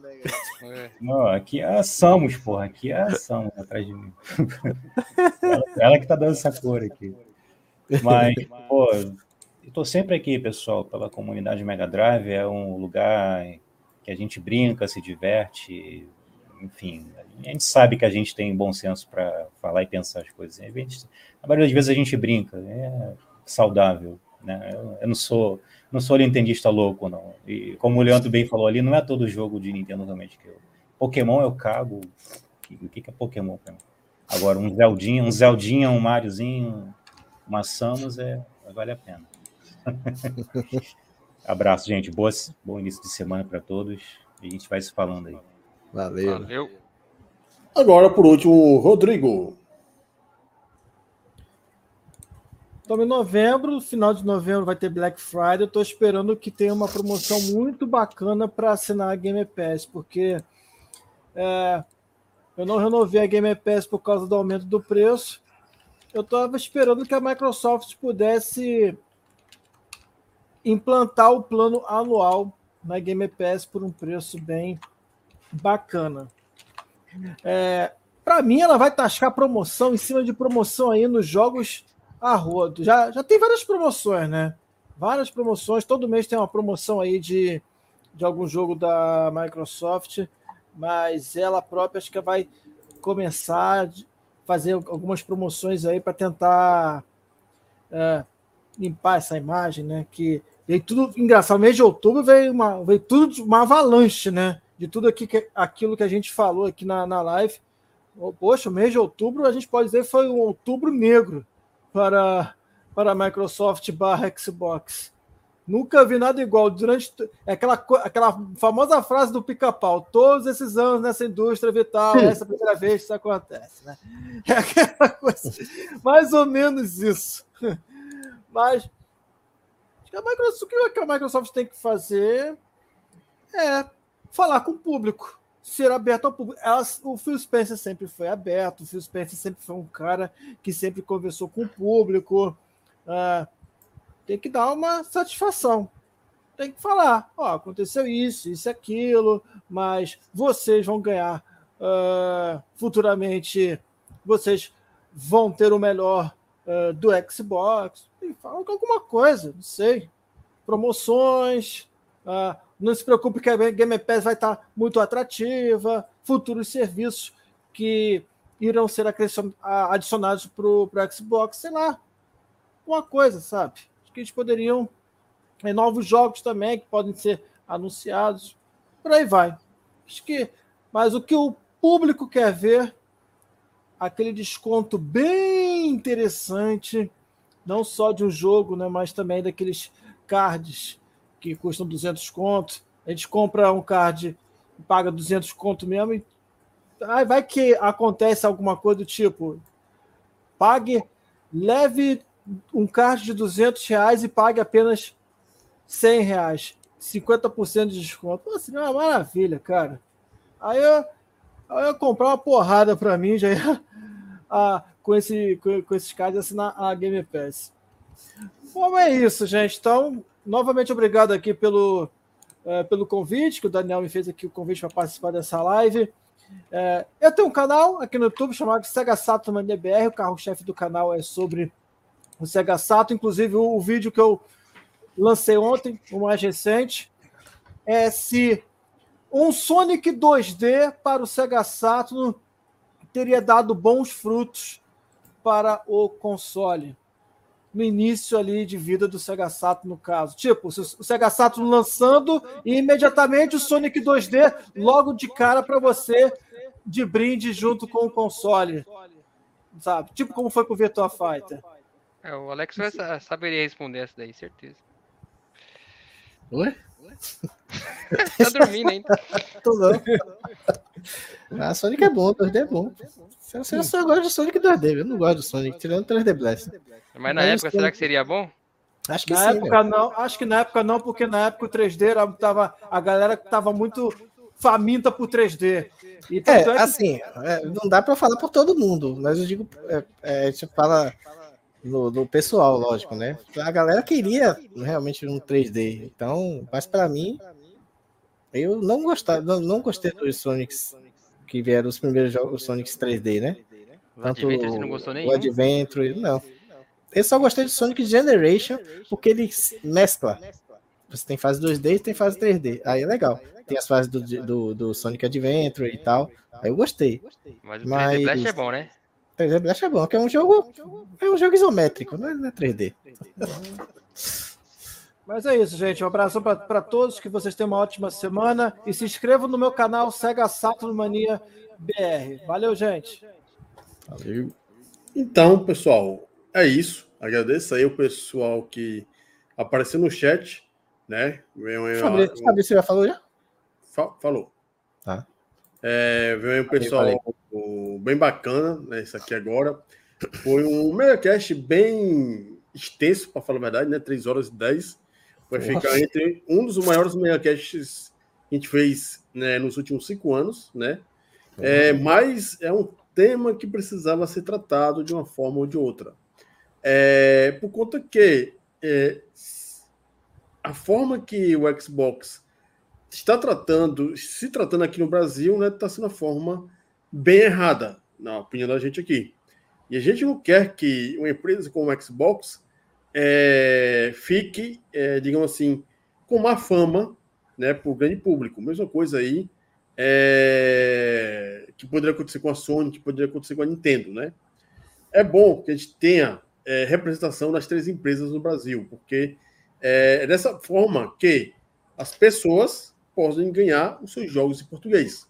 É. Não, aqui é a Samus, porra. Aqui é a Samus atrás de mim. ela, ela, que tá dando essa cor aqui. Mas, pô, eu tô sempre aqui, pessoal, pela comunidade Mega Drive. É um lugar que a gente brinca, se diverte, enfim. A gente sabe que a gente tem bom senso para falar e pensar as coisas. A, gente, a maioria das vezes a gente brinca, é saudável. Né? Eu, eu não sou não sou nintendista louco, não. E como o Leandro bem falou ali, não é todo jogo de Nintendo realmente que eu. Pokémon eu cago. O que, que é Pokémon pra mim? Agora, um Zeldinha, um Zeldinha, um Mariozinho, uma Samus, é, vale a pena. Abraço, gente. Boas, bom início de semana para todos. E a gente vai se falando aí. Valeu. Valeu. Agora, por último, Rodrigo. Então, em novembro, final de novembro, vai ter Black Friday. Eu estou esperando que tenha uma promoção muito bacana para assinar a Game Pass, porque é, eu não renovei a Game Pass por causa do aumento do preço. Eu estava esperando que a Microsoft pudesse implantar o plano anual na Game Pass por um preço bem bacana. É, para mim, ela vai taxar promoção em cima de promoção aí nos jogos a. Já, já tem várias promoções, né? Várias promoções. Todo mês tem uma promoção aí de, de algum jogo da Microsoft, mas ela própria acho que vai começar a fazer algumas promoções aí para tentar é, limpar essa imagem, né? Que veio tudo engraçado. mês de outubro veio, uma, veio tudo uma avalanche, né? De tudo aqui que, aquilo que a gente falou aqui na, na live. Poxa, o mês de outubro a gente pode dizer foi um outubro negro para, para a Microsoft barra Xbox. Nunca vi nada igual. Durante é aquela, aquela famosa frase do pica-pau: todos esses anos nessa indústria vital, essa é a primeira vez que isso acontece. Né? É aquela coisa, mais ou menos isso. Mas a Microsoft, o que a Microsoft tem que fazer é falar com o público ser aberto ao público. Elas, o Phil Spencer sempre foi aberto, o Phil Spencer sempre foi um cara que sempre conversou com o público. Uh, tem que dar uma satisfação. Tem que falar, ó, aconteceu isso, isso, aquilo, mas vocês vão ganhar uh, futuramente, vocês vão ter o melhor uh, do Xbox. E fala alguma coisa, não sei. Promoções, não se preocupe que a Game Pass vai estar muito atrativa, futuros serviços que irão ser adicionados para o Xbox, sei lá, uma coisa, sabe? Acho que eles poderiam. É, novos jogos também que podem ser anunciados, por aí vai. Acho que, mas o que o público quer ver, aquele desconto bem interessante, não só de um jogo, né, mas também daqueles cards que custam 200 conto. A gente compra um card e paga 200 conto mesmo. E aí vai que acontece alguma coisa do tipo: pague, leve um card de 200 reais e pague apenas 100 reais. 50% de desconto. Pô, assim, é uma maravilha, cara. Aí eu, eu ia comprar uma porrada para mim, já ia, a, com, esse, com, com esses cards assinar a Game Pass. Bom, é isso, gente. Então, novamente obrigado aqui pelo, é, pelo convite, que o Daniel me fez aqui o convite para participar dessa live. É, eu tenho um canal aqui no YouTube chamado Sega Sato Mania BR, o carro-chefe do canal é sobre o Sega Sato, inclusive o, o, vídeo que eu lancei ontem, o mais recente, é se um Sonic 2D para o Sega Saturn teria dado bons frutos para o console no início ali de vida do Sega Saturn, no caso. Tipo, o Sega Saturn lançando e imediatamente o Sonic 2D logo de cara para você de brinde junto com o console. Sabe? Tipo como foi com o Virtua Fighter. É, o Alex vai saberia responder essa daí, certeza. Oi? tá dormindo ainda. Tô não. Ah, Sonic é bom, 2D é bom. Eu só gosto de Sonic 2D, eu não gosto do Sonic, tirando 3D Blast. Mas na época, será que seria bom? Acho que na sim, época não, acho que na época não, porque na época o 3D era, tava, a galera tava muito faminta por 3D. E é, é que... assim, é, não dá para falar por todo mundo, mas eu digo, é, é, a gente fala no, no pessoal, lógico, né? A galera queria realmente um 3D. Então, mas para mim, eu não gostava, não, não gostei dos Sonics que vieram os primeiros jogos, os Sonics 3D, né? Tanto o Adventure, você não gostou nenhum? O Adventure, não. Eu só gostei de Sonic Generation porque ele mescla. Você tem fase 2D e tem fase 3D. Aí é legal. Tem as fases do, do, do Sonic Adventure e tal. Aí eu gostei. Mas o 3D Mas... Blast é bom, né? 3D Blast é bom, que é um jogo. É um jogo isométrico, não é 3D. Mas é isso, gente. Um abraço para todos, que vocês tenham uma ótima semana. E se inscrevam no meu canal Sega Saturn Mania BR. Valeu, gente. Valeu. Então, pessoal, é isso. Agradeço aí o pessoal que apareceu no chat, né? Sabe, se já falou já? falou. Tá. É, veio um pessoal bem bacana, né? Isso aqui agora. Foi um megacast bem extenso, para falar a verdade, né? 3 horas e 10. Vai Nossa. ficar entre um dos maiores megacasts que a gente fez né, nos últimos cinco anos, né? É, mas é um tema que precisava ser tratado de uma forma ou de outra. É, por conta que é, a forma que o Xbox está tratando, se tratando aqui no Brasil, né, está sendo a forma bem errada, na opinião da gente aqui. E a gente não quer que uma empresa como o Xbox é, fique, é, digamos assim, com má fama né, para o grande público. Mesma coisa aí é, que poderia acontecer com a Sony, que poderia acontecer com a Nintendo. Né? É bom que a gente tenha é, representação das três empresas no Brasil, porque é, é dessa forma que as pessoas podem ganhar os seus jogos em português.